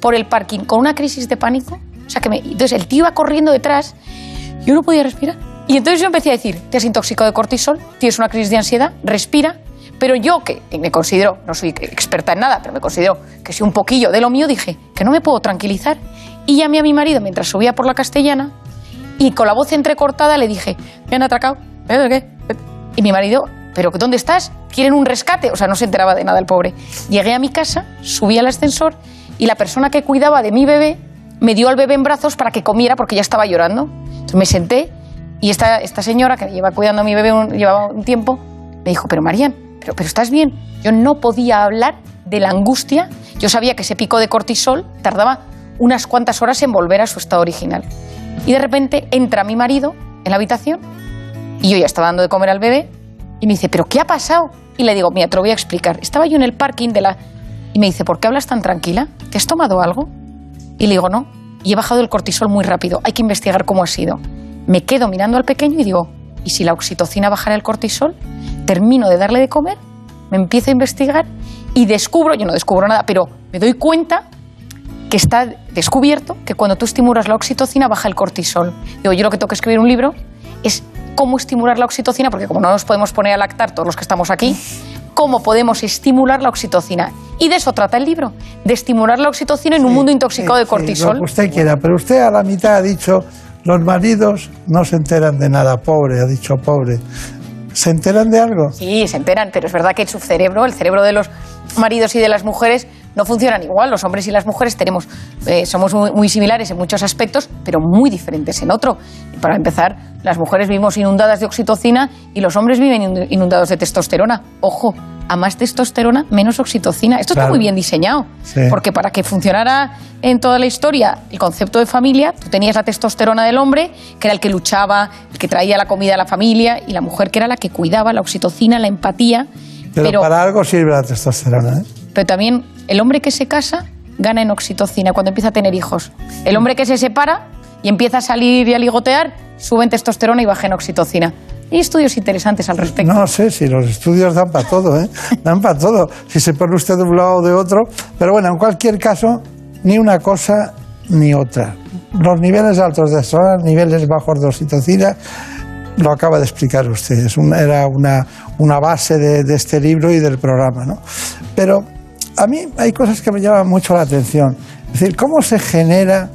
por el parking con una crisis de pánico. O sea que me, entonces el tío iba corriendo detrás, yo no podía respirar. Y entonces yo empecé a decir, te has intoxicado de cortisol, tienes una crisis de ansiedad, respira. Pero yo, que me considero, no soy experta en nada, pero me considero que soy un poquillo de lo mío, dije que no me puedo tranquilizar. Y llamé a mi marido mientras subía por la castellana y con la voz entrecortada le dije, me han atracado. ¿Eh, ¿De qué? Y mi marido, ¿pero dónde estás? ¿Quieren un rescate? O sea, no se enteraba de nada el pobre. Llegué a mi casa, subí al ascensor y la persona que cuidaba de mi bebé me dio al bebé en brazos para que comiera porque ya estaba llorando. Entonces me senté y esta, esta señora que lleva cuidando a mi bebé un- llevaba un tiempo me dijo, pero Marian, pero, pero estás bien. Yo no podía hablar de la angustia. Yo sabía que ese pico de cortisol tardaba unas cuantas horas en volver a su estado original. Y de repente entra mi marido en la habitación y yo ya estaba dando de comer al bebé y me dice, ¿pero qué ha pasado? Y le digo, mira, te lo voy a explicar. Estaba yo en el parking de la... Y me dice, ¿por qué hablas tan tranquila? ¿Te has tomado algo? Y le digo, no. Y he bajado el cortisol muy rápido. Hay que investigar cómo ha sido. Me quedo mirando al pequeño y digo, ¿y si la oxitocina bajara el cortisol? Termino de darle de comer, me empiezo a investigar y descubro, yo no descubro nada, pero me doy cuenta que está descubierto que cuando tú estimulas la oxitocina baja el cortisol. Digo, yo lo que tengo que escribir un libro es cómo estimular la oxitocina, porque como no nos podemos poner a lactar todos los que estamos aquí, cómo podemos estimular la oxitocina. Y de eso trata el libro, de estimular la oxitocina en un mundo intoxicado de Sí, cortisol. lo que usted quiera, pero usted a la mitad ha dicho, los maridos no se enteran de nada, pobre, ha dicho pobre. ¿Se enteran de algo? Sí, se enteran, pero es verdad que su cerebro, el cerebro de los maridos y de las mujeres, no funcionan igual. Los hombres y las mujeres tenemos, eh, somos muy, muy similares en muchos aspectos, pero muy diferentes en otro. Para empezar, las mujeres vivimos inundadas de oxitocina y los hombres viven inund- inundados de testosterona. Ojo, a más testosterona, menos oxitocina. Esto está muy bien diseñado, Sí. porque para que funcionara en toda la historia el concepto de familia, tú tenías la testosterona del hombre, que era el que luchaba, el que traía la comida a la familia, y la mujer que era la que cuidaba, la oxitocina, la empatía. Pero, Pero, para algo sirve la testosterona. ¿eh? pero también el hombre que se casa gana en oxitocina cuando empieza a tener hijos. El hombre que se separa y empieza a salir y a ligotear, sube en testosterona y baja en oxitocina. Hay estudios interesantes al respecto. No sé si los estudios dan para todo, ¿eh? Dan para todo. Si se pone usted de un lado o de otro. Pero bueno, en cualquier caso, ni una cosa ni otra. Los niveles altos de estrona, niveles bajos de oxitocina, lo acaba de explicar usted. Era una, una base de, de este libro y del programa, ¿no? Pero a mí hay cosas que me llaman mucho la atención. Es decir, ¿cómo se genera,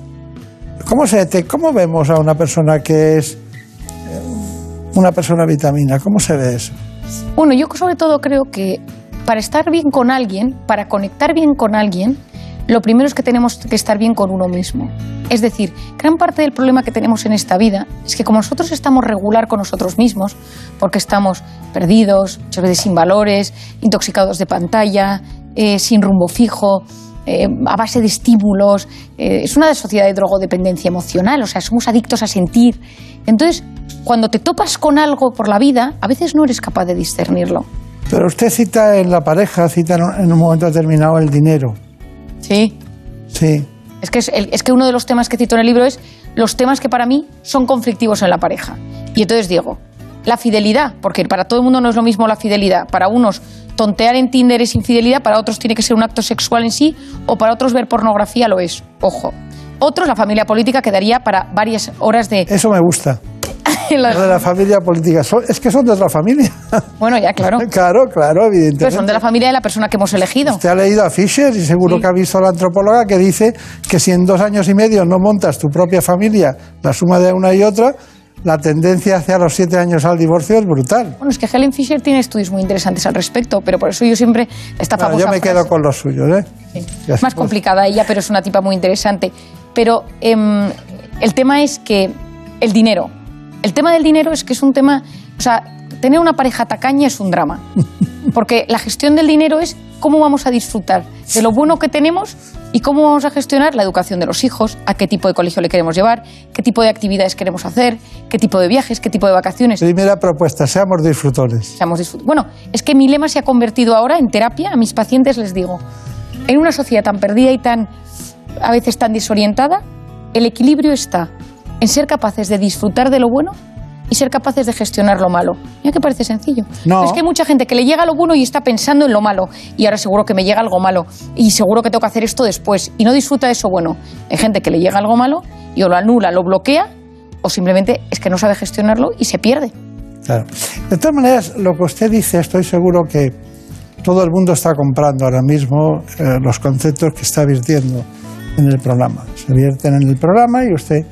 cómo, se, cómo vemos a una persona que es eh, una persona vitamina? ¿Cómo se ve eso? Bueno, yo sobre todo creo que para estar bien con alguien, para conectar bien con alguien, lo primero es que tenemos que estar bien con uno mismo. Es decir, gran parte del problema que tenemos en esta vida es que como nosotros estamos regular con nosotros mismos, porque estamos perdidos, muchas veces sin valores, intoxicados de pantalla, eh, sin rumbo fijo, eh, a base de estímulos, eh, es una sociedad de drogodependencia emocional, o sea, somos adictos a sentir. Entonces, cuando te topas con algo por la vida, a veces no eres capaz de discernirlo. Pero usted cita en la pareja, cita en un- en un momento determinado el dinero. Sí. Sí. Es que, es, el- es que uno de los temas que cito en el libro es los temas que para mí son conflictivos en la pareja. Y entonces digo, la fidelidad, porque para todo el mundo no es lo mismo la fidelidad. Para unos, tontear en Tinder es infidelidad, para otros tiene que ser un acto sexual en sí, o para otros ver pornografía lo es. Ojo. Otros, la familia política quedaría para varias horas de... Eso me gusta. La- Lo de la familia política. Son- es que son de otra familia. Bueno, ya, claro. claro, claro, evidentemente. Pero son de la familia de la persona que hemos elegido. Usted ha leído a Fisher y seguro que ha visto a la antropóloga que dice que si en dos años y medio no montas tu propia familia, la suma de una y otra, la tendencia hacia los siete años al divorcio es brutal. Bueno, es que Helen Fisher tiene estudios muy interesantes al respecto, pero por eso yo siempre esta Bueno, famosa yo me frase- quedo con los suyos, ¿eh? Es más complicada ella, pero es una tipa muy interesante. Pero em, el tema es que el dinero. El tema del dinero es que es un tema. O sea, tener una pareja tacaña es un drama. Porque la gestión del dinero es cómo vamos a disfrutar de lo bueno que tenemos y cómo vamos a gestionar la educación de los hijos, a qué tipo de colegio le queremos llevar, qué tipo de actividades queremos hacer, qué tipo de viajes, qué tipo de vacaciones. Primera propuesta, seamos disfrutones. Seamos disfrut- Bueno, es que mi lema se ha convertido ahora en terapia. A mis pacientes les digo, en una sociedad tan perdida y tan, a veces tan desorientada, el equilibrio está en ser capaces de disfrutar de lo bueno y ser capaces de gestionar lo malo. Mira que parece sencillo. No. Pero es que hay mucha gente que le llega lo bueno y está pensando en lo malo. Y ahora seguro que me llega algo malo. Y seguro que tengo que hacer esto después. Y no disfruta de eso bueno. Hay gente que le llega algo malo y o lo anula, lo bloquea, o simplemente es que no sabe gestionarlo y se pierde. Claro. De todas maneras, lo que usted dice, estoy seguro que todo el mundo está comprando ahora mismo eh, los conceptos que está virtiendo en el programa. Se vierten en el programa y usted,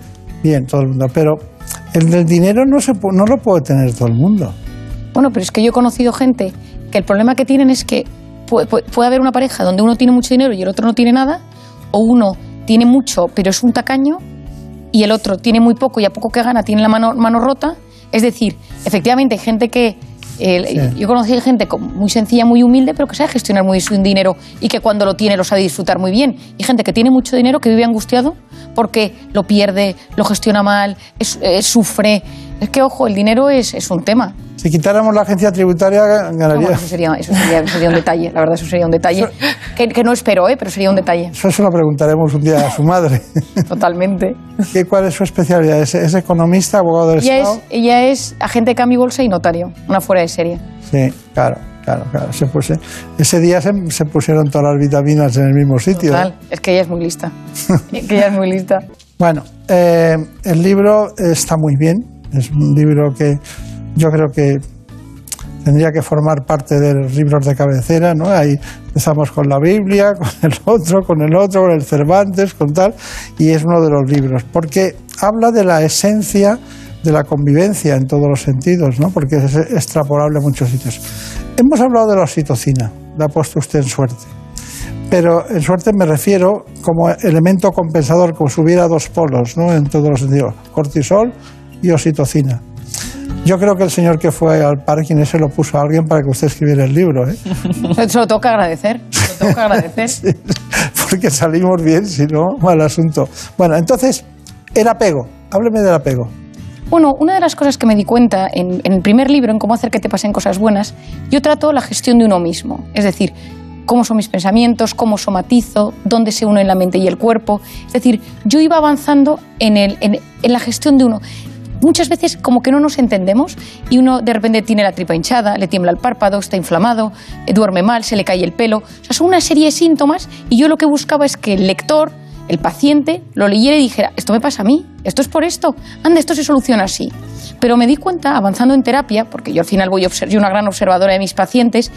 bien, todo el mundo. Pero el dinero no, se, no lo puede tener todo el mundo. Bueno, pero es que yo he conocido gente que el problema que tienen es que puede- puede haber una pareja donde uno tiene mucho dinero y el otro no tiene nada, o uno tiene mucho pero es un tacaño y el otro tiene muy poco y a poco que gana tiene la mano, mano rota. Es decir, efectivamente hay gente que... eh, Yo conocí gente muy sencilla, muy humilde, pero que sabe gestionar muy bien su dinero y que cuando lo tiene lo sabe disfrutar muy bien. Y gente que tiene mucho dinero que vive angustiado porque lo pierde, lo gestiona mal, es- eh, sufre. Es que, ojo, el dinero es, es un tema. Si quitáramos la agencia tributaria, ganaría. eso, sería, eso sería- sería un detalle, la verdad, eso sería un detalle. Que, que no espero, ¿eh? pero sería un detalle. Eso se lo preguntaremos un día a su madre. Totalmente. ¿Qué, ¿Cuál es su especialidad? ¿Es, es economista, abogado del Ella Estado? es, ella es agente de cambio y bolsa y notario, una fuera de serie. Sí, claro, claro, claro. Se puse- ese día se, se pusieron todas las vitaminas en el mismo sitio. ¿eh? Es que ella es muy lista. que ella es muy lista. Bueno, eh, el libro está muy bien. Es un libro que yo creo que tendría que formar parte de los libros de cabecera, ¿no? Ahí empezamos con la Biblia, con el otro, con el otro, con el Cervantes, con tal, y es uno de los libros, porque habla de la esencia de la convivencia en todos los sentidos, ¿no? Porque es extrapolable a muchos sitios. Hemos hablado de la oxitocina, la ha puesto usted en suerte. Pero en suerte me refiero como elemento compensador, como si hubiera dos polos, ¿no? En todos los sentidos, cortisol y oxitocina. Yo creo que el señor que fue al parking ese lo puso a alguien para que usted escribiera el libro, ¿eh? Se lo que agradecer. Lo que agradecer. porque salimos bien, si no, mal asunto. Bueno, entonces, el apego. Hábleme del apego. Bueno, una de las cosas que me di cuenta en, en el primer libro, en cómo hacer que te pasen cosas buenas, yo trato la gestión de uno mismo. Es decir, cómo son mis pensamientos, cómo somatizo, dónde se unen la mente y el cuerpo. Es decir, yo iba avanzando en, el, en, en la gestión de uno. Muchas veces como que no nos entendemos y uno de repente tiene la tripa hinchada, le tiembla el párpado, está inflamado, eh, duerme mal, se le cae el pelo. O sea, son una serie de síntomas y yo lo que buscaba es que el lector, el paciente, lo leyera y dijera, esto me pasa a mí, esto es por esto, anda, esto se soluciona así. Pero me di cuenta, avanzando en terapia, porque yo al final voy a ser una gran observadora de mis pacientes,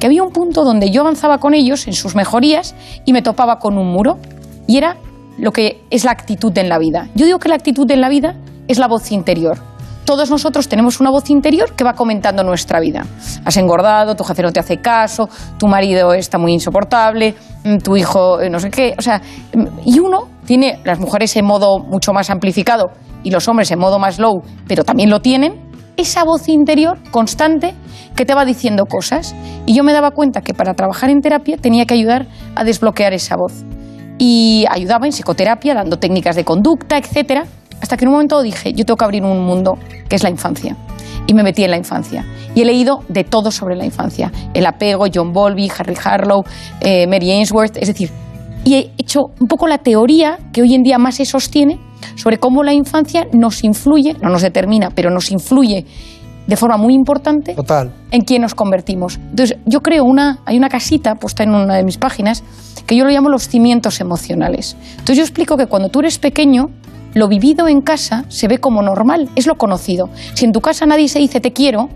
que había un punto donde yo avanzaba con ellos en sus mejorías y me topaba con un muro. Y era lo que es la actitud en la vida. Yo digo que la actitud en la vida es la voz interior. Todos nosotros tenemos una voz interior que va comentando nuestra vida. Has engordado, tu jefe no te hace caso, tu marido está muy insoportable, mm, tu hijo eh, no sé qué. O sea, mm, y uno tiene las mujeres en modo mucho más amplificado y los hombres en modo más low, pero también lo tienen. Esa voz interior constante que te va diciendo cosas. Y yo me daba cuenta que para trabajar en terapia tenía que ayudar a desbloquear esa voz. Y ayudaba en psicoterapia, dando técnicas de conducta, etcétera, hasta que en un momento dije, yo tengo que abrir un mundo que es la infancia. Y me metí en la infancia. Y he leído de todo sobre la infancia. El apego, John Bowlby, Harry Harlow, eh, Mary Ainsworth. Es decir, y he hecho un poco la teoría que hoy en día más se sostiene sobre cómo la infancia nos influye, no nos determina, pero nos influye de forma muy importante Total. en quién nos convertimos. Entonces, yo creo una, hay una casita puesta en una de mis páginas que yo lo llamo los cimientos emocionales. Entonces, yo explico que cuando tú eres pequeño, lo vivido en casa se ve como normal, es lo conocido. Si en tu casa nadie se dice te quiero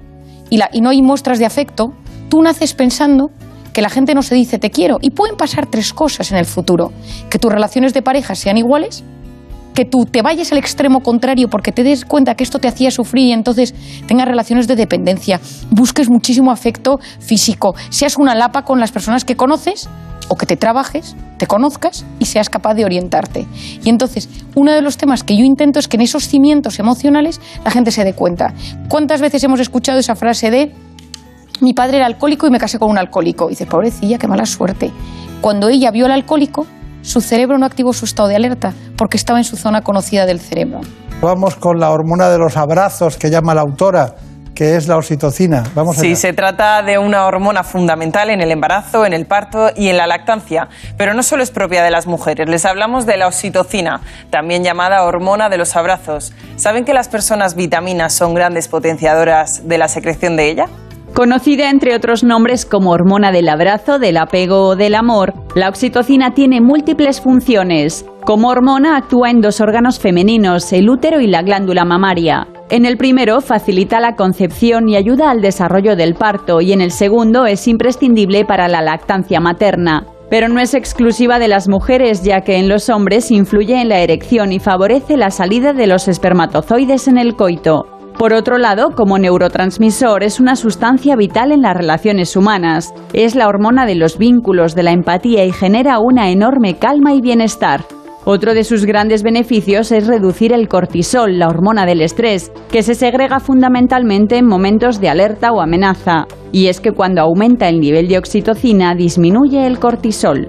y, no hay muestras de afecto, tú naces pensando que la gente no se dice te quiero. Y pueden pasar tres cosas en el futuro. Que tus relaciones de pareja sean iguales, que tú te vayas al extremo contrario porque te des cuenta que esto te hacía sufrir y entonces tengas relaciones de dependencia, busques muchísimo afecto físico, seas una lapa con las personas que conoces o que te trabajes, te conozcas y seas capaz de orientarte. Y entonces, uno de los temas que yo intento es que en esos cimientos emocionales la gente se dé cuenta. ¿Cuántas veces hemos escuchado esa frase de mi padre era alcohólico y me casé con un alcohólico? Y dices, pobrecilla, qué mala suerte. Cuando ella vio al alcohólico, su cerebro no activó su estado de alerta porque estaba en su zona conocida del cerebro. Vamos con la hormona de los abrazos que llama la autora que es la oxitocina. Vamos sí, se trata de una hormona fundamental en el embarazo, en el parto y en la lactancia, pero no solo es propia de las mujeres. Les hablamos de la oxitocina, también llamada hormona de los abrazos. ¿Saben que las personas vitaminas son grandes potenciadoras de la secreción de ella? Conocida entre otros nombres como hormona del abrazo, del apego o del amor, la oxitocina tiene múltiples funciones. Como hormona actúa en dos órganos femeninos, el útero y la glándula mamaria. En el primero facilita la concepción y ayuda al desarrollo del parto y en el segundo es imprescindible para la lactancia materna. Pero no es exclusiva de las mujeres, ya que en los hombres influye en la erección y favorece la salida de los espermatozoides en el coito. Por otro lado, como neurotransmisor, es una sustancia vital en las relaciones humanas. Es la hormona de los vínculos, de la empatía y genera una enorme calma y bienestar. Otro de sus grandes beneficios es reducir el cortisol, la hormona del estrés, que se segrega fundamentalmente en momentos de alerta o amenaza. Y es que cuando aumenta el nivel de oxitocina disminuye el cortisol.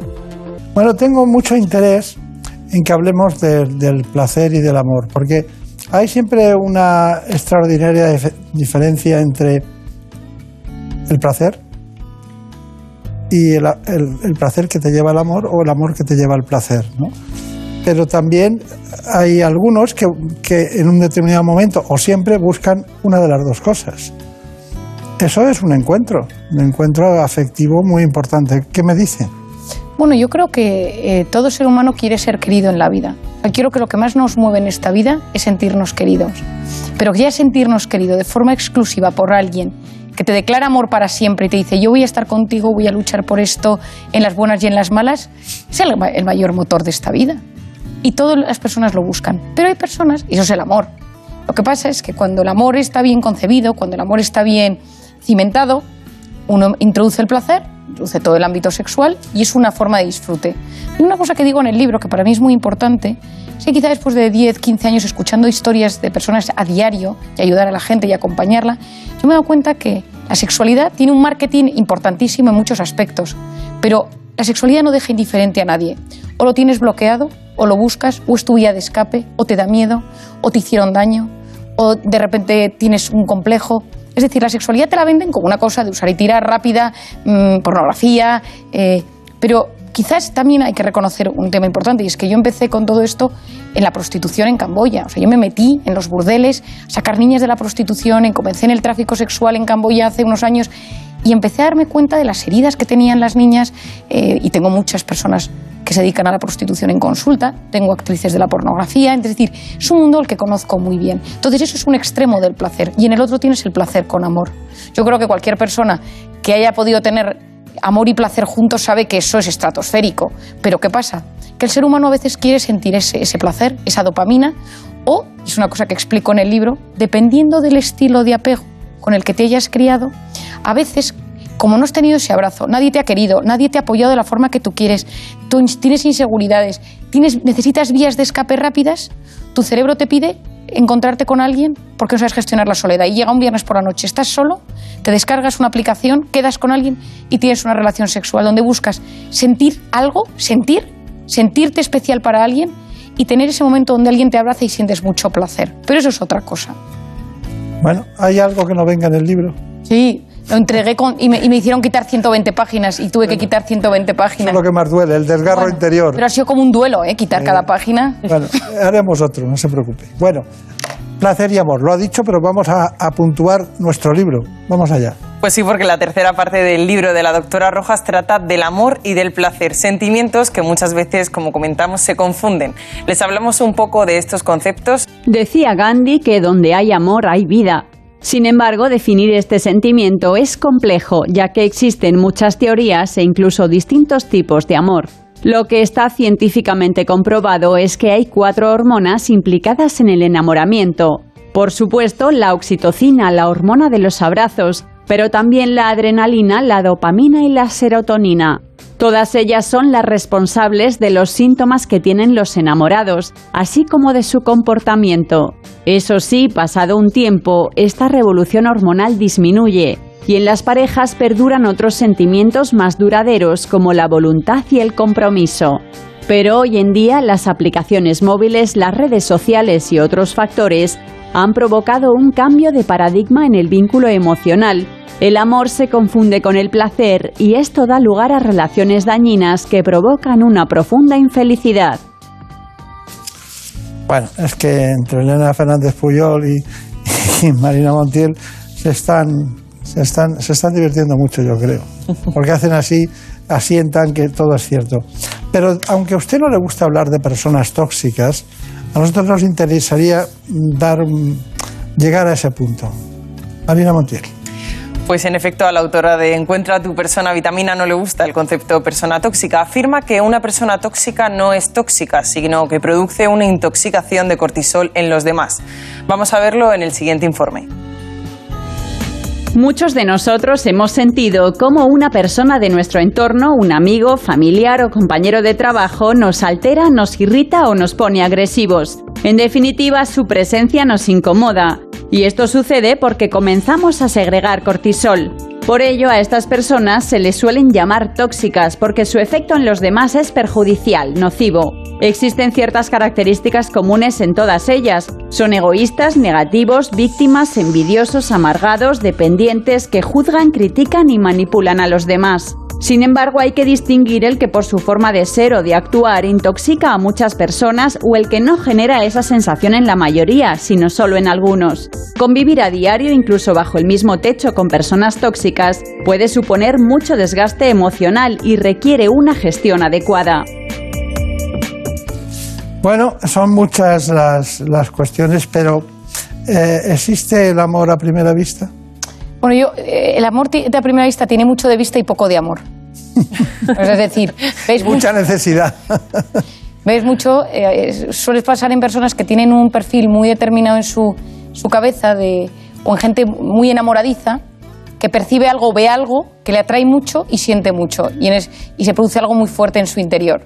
Bueno, tengo mucho interés en que hablemos del placer y del amor, porque hay siempre una extraordinaria diferencia entre el placer y el, el, placer que te lleva al amor o el amor que te lleva al placer. ¿no? Pero también hay algunos que, en un determinado momento o siempre buscan una de las dos cosas. Eso es un encuentro, un encuentro afectivo muy importante. ¿Qué me dice? Bueno, yo creo que eh, todo ser humano quiere ser querido en la vida. Quiero que lo que más nos mueve en esta vida es sentirnos queridos. Pero ya sentirnos querido de forma exclusiva por alguien que te declara amor para siempre y te dice yo voy a estar contigo, voy a luchar por esto en las buenas y en las malas, es el mayor motor de esta vida y todas las personas lo buscan. Pero hay personas, y eso es el amor. Lo que pasa es que cuando el amor está bien concebido, cuando el amor está bien cimentado, uno introduce el placer, introduce todo el ámbito sexual y es una forma de disfrute. Y una cosa que digo en el libro, que para mí es muy importante, es que quizá después de 10, 15 años escuchando historias de personas a diario y ayudar a la gente y acompañarla, yo me he dado cuenta que la sexualidad tiene un marketing importantísimo en muchos aspectos, pero la sexualidad no deja indiferente a nadie. O lo tienes bloqueado o lo buscas, o es tu vía de escape, o te da miedo, o te hicieron daño, o de repente tienes un complejo. Es decir, la sexualidad te la venden como una cosa de usar y tirar rápida, mm, pornografía, eh, pero quizás también hay que reconocer un tema importante y es que yo empecé con todo esto en la prostitución en Camboya. O sea, yo me metí en los burdeles, sacar niñas de la prostitución, en, comencé en el tráfico sexual en Camboya hace unos años y empecé a darme cuenta de las heridas que tenían las niñas eh, y tengo muchas personas que se dedican a la prostitución en consulta, tengo actrices de la pornografía, es decir, es un mundo al que conozco muy bien. Entonces eso es un extremo del placer y en el otro tienes el placer con amor. Yo creo que cualquier persona que haya podido tener amor y placer juntos sabe que eso es estratosférico. Pero ¿qué pasa? Que el ser humano a veces quiere sentir ese, ese placer, esa dopamina, o, es una cosa que explico en el libro, dependiendo del estilo de apego con el que te hayas criado, a veces como no has tenido ese abrazo, nadie te ha querido, nadie te ha apoyado de la forma que tú quieres, tú tienes inseguridades, tienes, necesitas vías de escape rápidas, tu cerebro te pide encontrarte con alguien porque no sabes gestionar la soledad. Y llega un viernes por la noche, estás solo, te descargas una aplicación, quedas con alguien y tienes una relación sexual donde buscas sentir algo, sentir, sentirte especial para alguien y tener ese momento donde alguien te abraza y sientes mucho placer. Pero eso es otra cosa. Bueno, ¿hay algo que no venga en el libro? Sí, lo entregué con, y, me, hicieron quitar 120 páginas y tuve que quitar 120 páginas. es lo que más duele, el desgarro interior. Pero ha sido como un duelo, ¿eh? Quitar cada página. Bueno, haremos otro, no se preocupe. Bueno, placer y amor, lo ha dicho, pero vamos a, a puntuar nuestro libro. Vamos allá. Pues sí, porque la tercera parte del libro de la doctora Rojas trata del amor y del placer, sentimientos que muchas veces, como comentamos, se confunden. Les hablamos un poco de estos conceptos. Decía Gandhi que donde hay amor hay vida. Sin embargo, definir este sentimiento es complejo, ya que existen muchas teorías e incluso distintos tipos de amor. Lo que está científicamente comprobado es que hay cuatro hormonas implicadas en el enamoramiento. Por supuesto, la oxitocina, la hormona de los abrazos, pero también la adrenalina, la dopamina y la serotonina. Todas ellas son las responsables de los síntomas que tienen los enamorados, así como de su comportamiento. Eso sí, pasado un tiempo, esta revolución hormonal disminuye y en las parejas perduran otros sentimientos más duraderos como la voluntad y el compromiso. Pero hoy en día las aplicaciones móviles, las redes sociales y otros factores han provocado un cambio de paradigma en el vínculo emocional. El amor se confunde con el placer y esto da lugar a relaciones dañinas que provocan una profunda infelicidad. Bueno, es que entre Elena Fernández Puyol y, Marina Montiel se están, se, están, se están divirtiendo mucho, yo creo. Porque hacen así, asientan que todo es cierto. Pero aunque a usted no le gusta hablar de personas tóxicas, a nosotros nos interesaría dar, un- llegar a ese punto. Marina Montiel. Pues en efecto, a la autora de Encuentra a tu persona vitamina no le gusta el concepto persona tóxica. Afirma que una persona tóxica no es tóxica, sino que produce una intoxicación de cortisol en los demás. Vamos a verlo en el siguiente informe. Muchos de nosotros hemos sentido cómo una persona de nuestro entorno, un amigo, familiar o compañero de trabajo, nos altera, nos irrita o nos pone agresivos. En definitiva, su presencia nos incomoda. Y esto sucede porque comenzamos a segregar cortisol. Por ello, a estas personas se les suelen llamar tóxicas porque su efecto en los demás es perjudicial, nocivo. Existen ciertas características comunes en todas ellas. Son egoístas, negativos, víctimas, envidiosos, amargados, dependientes, que juzgan, critican y manipulan a los demás. Sin embargo, hay que distinguir el que por su forma de ser o de actuar intoxica a muchas personas o el que no genera esa sensación en la mayoría, sino solo en algunos. Convivir a diario, incluso bajo el mismo techo con personas tóxicas, puede suponer mucho desgaste emocional y requiere una gestión adecuada. Bueno, son muchas las, las cuestiones, pero eh, ¿existe el amor a primera vista? Bueno, yo, eh, el amor de a primera vista tiene mucho de vista y poco de amor. Es decir, veis Mucha necesidad. Ves mucho, eh, suele pasar en personas que tienen un perfil muy determinado en su, su cabeza de, o en gente muy enamoradiza, que percibe algo, ve algo, que le atrae mucho y siente mucho. Y, en es- y se produce algo muy fuerte en su interior.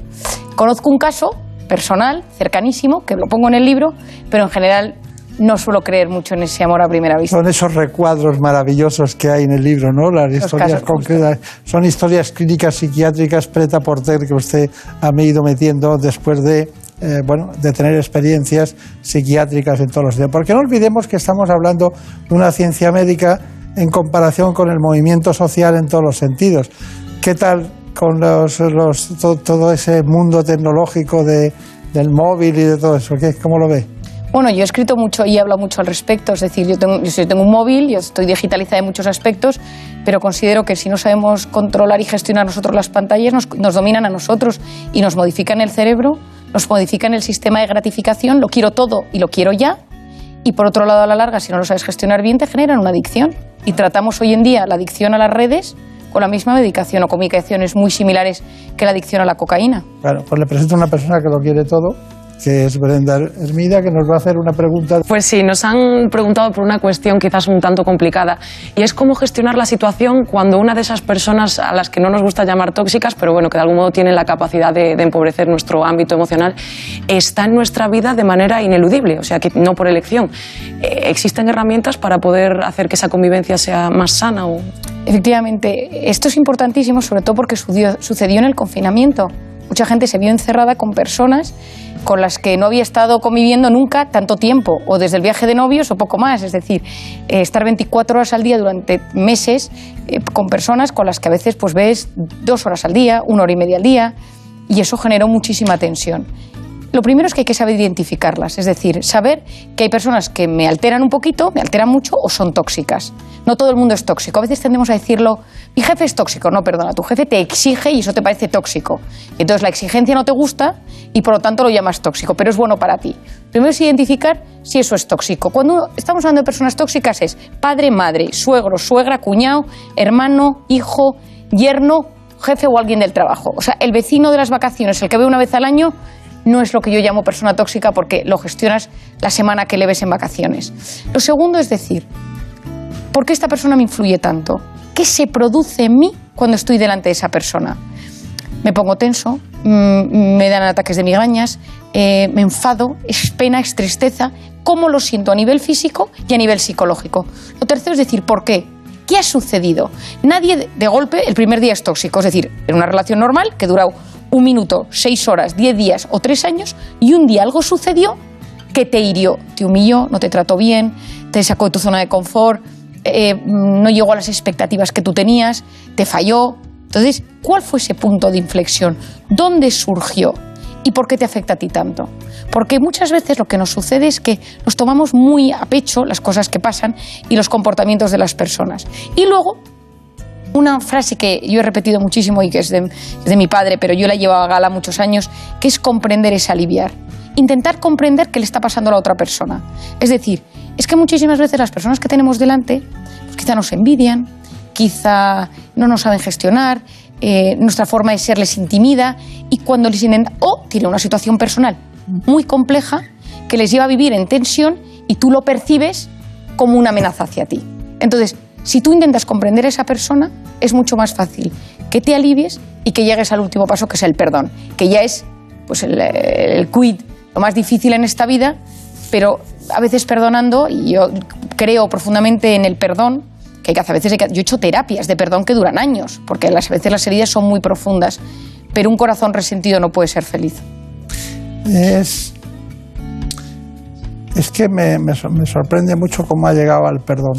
Conozco un caso personal, cercanísimo, que lo pongo en el libro, pero en general no suelo creer mucho en ese amor a primera vista. Son esos recuadros maravillosos que hay en el libro, ¿no? Las historias concretas. Son historias clínicas psiquiátricas preta porter que usted ha ido metiendo después de, eh, bueno, de tener experiencias psiquiátricas en todos los días. Porque no olvidemos que estamos hablando de una ciencia médica en comparación con el movimiento social en todos los sentidos. ¿Qué tal con los, los- to- todo ese mundo tecnológico de, del móvil y de todo eso? ¿Qué, ¿Cómo lo ve? Bueno, yo he escrito mucho y he hablado mucho al respecto. Es decir, yo tengo, yo tengo un móvil, yo estoy digitalizada en muchos aspectos, pero considero que si no sabemos controlar y gestionar nosotros las pantallas, nos, nos dominan a nosotros y nos modifican el cerebro, nos modifican el sistema de gratificación. Lo quiero todo y lo quiero ya. Y por otro lado, a la larga, si no lo sabes gestionar bien, te generan una adicción. Y tratamos hoy en día la adicción a las redes con la misma medicación o con medicaciones muy similares que la adicción a la cocaína. Claro, pues le presento a una persona que lo quiere todo, que es Brenda Hermida, que nos va a hacer una pregunta. Pues sí, nos han preguntado por una cuestión quizás un tanto complicada y es cómo gestionar la situación cuando una de esas personas a las que no nos gusta llamar tóxicas, pero bueno, que de algún modo tienen la capacidad de, de empobrecer nuestro ámbito emocional, está en nuestra vida de manera ineludible, o sea, que no por elección. Eh, ¿Existen herramientas para poder hacer que esa convivencia sea más sana? O... Efectivamente, esto es importantísimo, sobre todo porque sucedió, sucedió en el confinamiento. Mucha gente se vio encerrada con personas con las que no había estado conviviendo nunca tanto tiempo, o desde el viaje de novios o poco más. Es decir, eh, estar 24 horas al día durante meses eh, con personas con las que a veces pues, ves dos horas al día, una hora y media al día, y eso generó muchísima tensión. Lo primero es que hay que saber identificarlas, es decir, saber que hay personas que me alteran un poquito, me alteran mucho o son tóxicas. No todo el mundo es tóxico. A veces tendemos a decirlo, mi jefe es tóxico. No, perdona, tu jefe te exige y eso te parece tóxico. Entonces la exigencia no te gusta y por lo tanto lo llamas tóxico, pero es bueno para ti. Primero es identificar si eso es tóxico. Cuando estamos hablando de personas tóxicas es padre, madre, suegro, suegra, cuñado, hermano, hijo, yerno jefe o alguien del trabajo. O sea, el vecino de las vacaciones, el que ve una vez al año, no es lo que yo llamo persona tóxica porque lo gestionas la semana que le ves en vacaciones. Lo segundo es decir, ¿por qué esta persona me influye tanto? ¿Qué se produce en mí cuando estoy delante de esa persona? Me pongo tenso, mm, me dan ataques de migrañas, eh, me enfado, es pena, es tristeza. ¿Cómo lo siento a nivel físico y a nivel psicológico? Lo tercero es decir, ¿por qué? ¿Qué ha sucedido? Nadie de- de golpe el primer día es tóxico, es decir, en una relación normal que dura un minuto, seis horas, diez días o tres años y un día algo sucedió que te hirió, te humilló, no te trató bien, te sacó de tu zona de confort, eh, no llegó a las expectativas que tú tenías, te falló. Entonces, ¿cuál fue ese punto de inflexión? ¿Dónde surgió? ¿Y por qué te afecta a ti tanto? Porque muchas veces lo que nos sucede es que nos tomamos muy a pecho las cosas que pasan y los comportamientos de las personas. Y luego, una frase que yo he repetido muchísimo y que es de, mi padre, pero yo la llevo a gala muchos años, que es comprender es aliviar. Intentar comprender qué le está pasando a la otra persona. Es decir, es que muchísimas veces las personas que tenemos delante pues quizá nos envidian, quizá no nos saben gestionar, eh, nuestra forma de ser les intimida y cuando les intenta, o tiene una situación personal muy compleja que les lleva a vivir en tensión y tú lo percibes como una amenaza hacia ti. Entonces, si tú intentas comprender a esa persona, es mucho más fácil que te alivies y que llegues al último paso, que es el perdón, que ya es pues el, quid, lo más difícil en esta vida, pero a veces perdonando, y yo creo profundamente en el perdón, que hay que hacer, a veces que- yo he hecho terapias de perdón que duran años, porque las, a veces las heridas son muy profundas, pero un corazón resentido no puede ser feliz. Es, es que me, me sorprende mucho cómo ha llegado al perdón.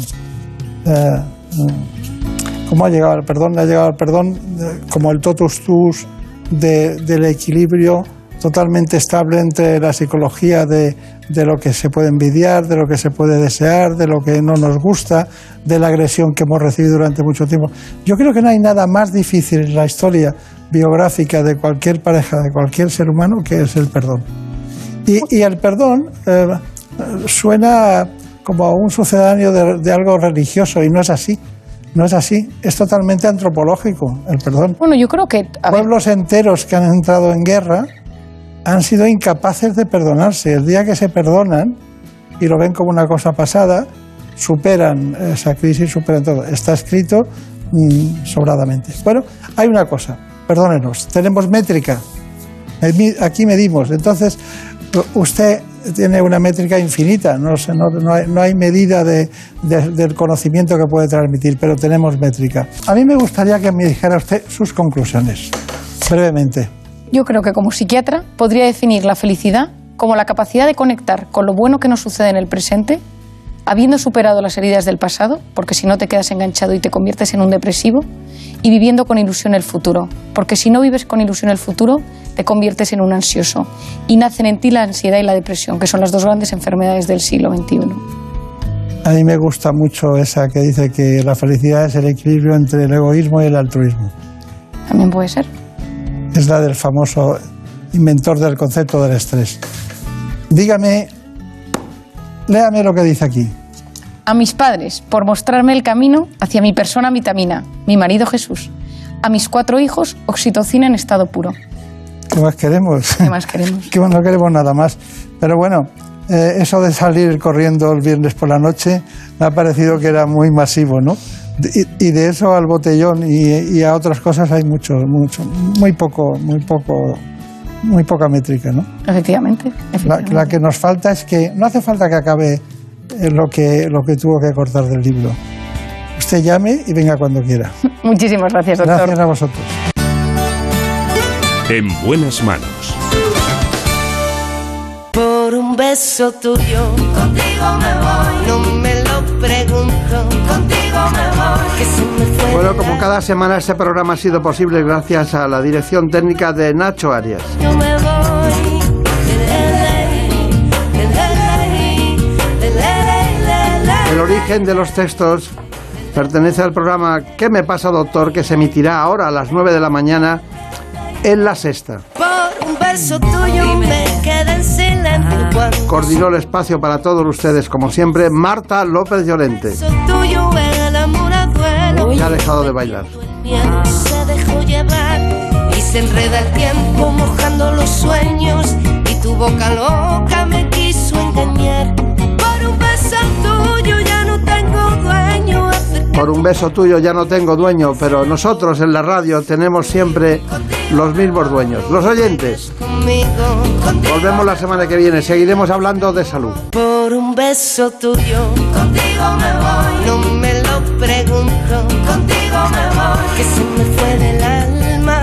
Eh, mm, cómo ha llegado al perdón. Ha llegado al perdón eh, como el totus tus de- del equilibrio totalmente estable entre la psicología de, lo que se puede envidiar, de lo que se puede desear, de lo que no nos gusta, de la agresión que hemos recibido durante mucho tiempo. Yo creo que no hay nada más difícil en la historia biográfica de cualquier pareja, de cualquier ser humano, que es el perdón. Y, el perdón eh, suena como a un sucedáneo de, de algo religioso y no es así. No es así, es totalmente antropológico el perdón. Bueno, yo creo que pueblos enteros que han entrado en guerra han sido incapaces de perdonarse. El día que se perdonan y lo ven como una cosa pasada, superan esa crisis, superan todo. Está escrito mm, sobradamente. Bueno, hay una cosa, perdónenos, tenemos métrica. Aquí medimos. Entonces, usted tiene una métrica infinita, no, no, no hay, no hay medida de- de- del conocimiento que puede transmitir, pero tenemos métrica. A mí me gustaría que me dijera usted sus conclusiones, brevemente. Yo creo que como psiquiatra podría definir la felicidad como la capacidad de conectar con lo bueno que nos sucede en el presente, habiendo superado las heridas del pasado, porque si no te quedas enganchado y te conviertes en un depresivo, y viviendo con ilusión el futuro, porque si no vives con ilusión el futuro, te conviertes en un ansioso y nacen en ti la ansiedad y la depresión, que son las dos grandes enfermedades del siglo XXI. A mí me gusta mucho esa que dice que la felicidad es el equilibrio entre el egoísmo y el altruismo. También puede ser. Es la del famoso inventor del concepto del estrés. Dígame, léame lo que dice aquí. A mis padres, por mostrarme el camino hacia mi persona vitamina, mi marido Jesús. A mis cuatro hijos, oxitocina en estado puro. ¿Qué más queremos? ¿Qué más queremos? que no queremos nada más. Pero bueno, eh, eso de salir corriendo el viernes por la noche me ha parecido que era muy masivo, ¿no? Y, y de eso al botellón y, y a otras cosas hay mucho, mucho, muy poco, muy poco, muy poca métrica, ¿no? Efectivamente. La, la que nos falta es que no hace falta que acabe eh, lo que, lo que tuvo que cortar del libro. Usted llame y venga cuando quiera. Muchísimas gracias, doctor. Gracias a vosotros. En buenas manos. Por un beso tuyo, contigo me voy. No me Bueno, como cada semana este programa ha sido posible gracias a la dirección técnica de Nacho Arias. Yo me voy. El origen de los textos pertenece al programa ¿Qué me pasa, doctor?, que se emitirá ahora a las 9 de la mañana en la sexta. Por un beso tuyo me quedé en silencio cuando Coordinó el espacio para todos ustedes, como siempre, Marta López Llorente. tuyo el amor. Ya ha dejado de bailar. se dejó llevar y se enreda el tiempo mojando los sueños y tu boca loca me quiso engañar. Por un beso tuyo ya no tengo dueño, pero nosotros en la radio tenemos siempre los mismos dueños, los oyentes. Volvemos la semana que viene, seguiremos hablando de salud. Por un beso tuyo, contigo me voy. No me lo pregunto, contigo me voy. Que se me fue del alma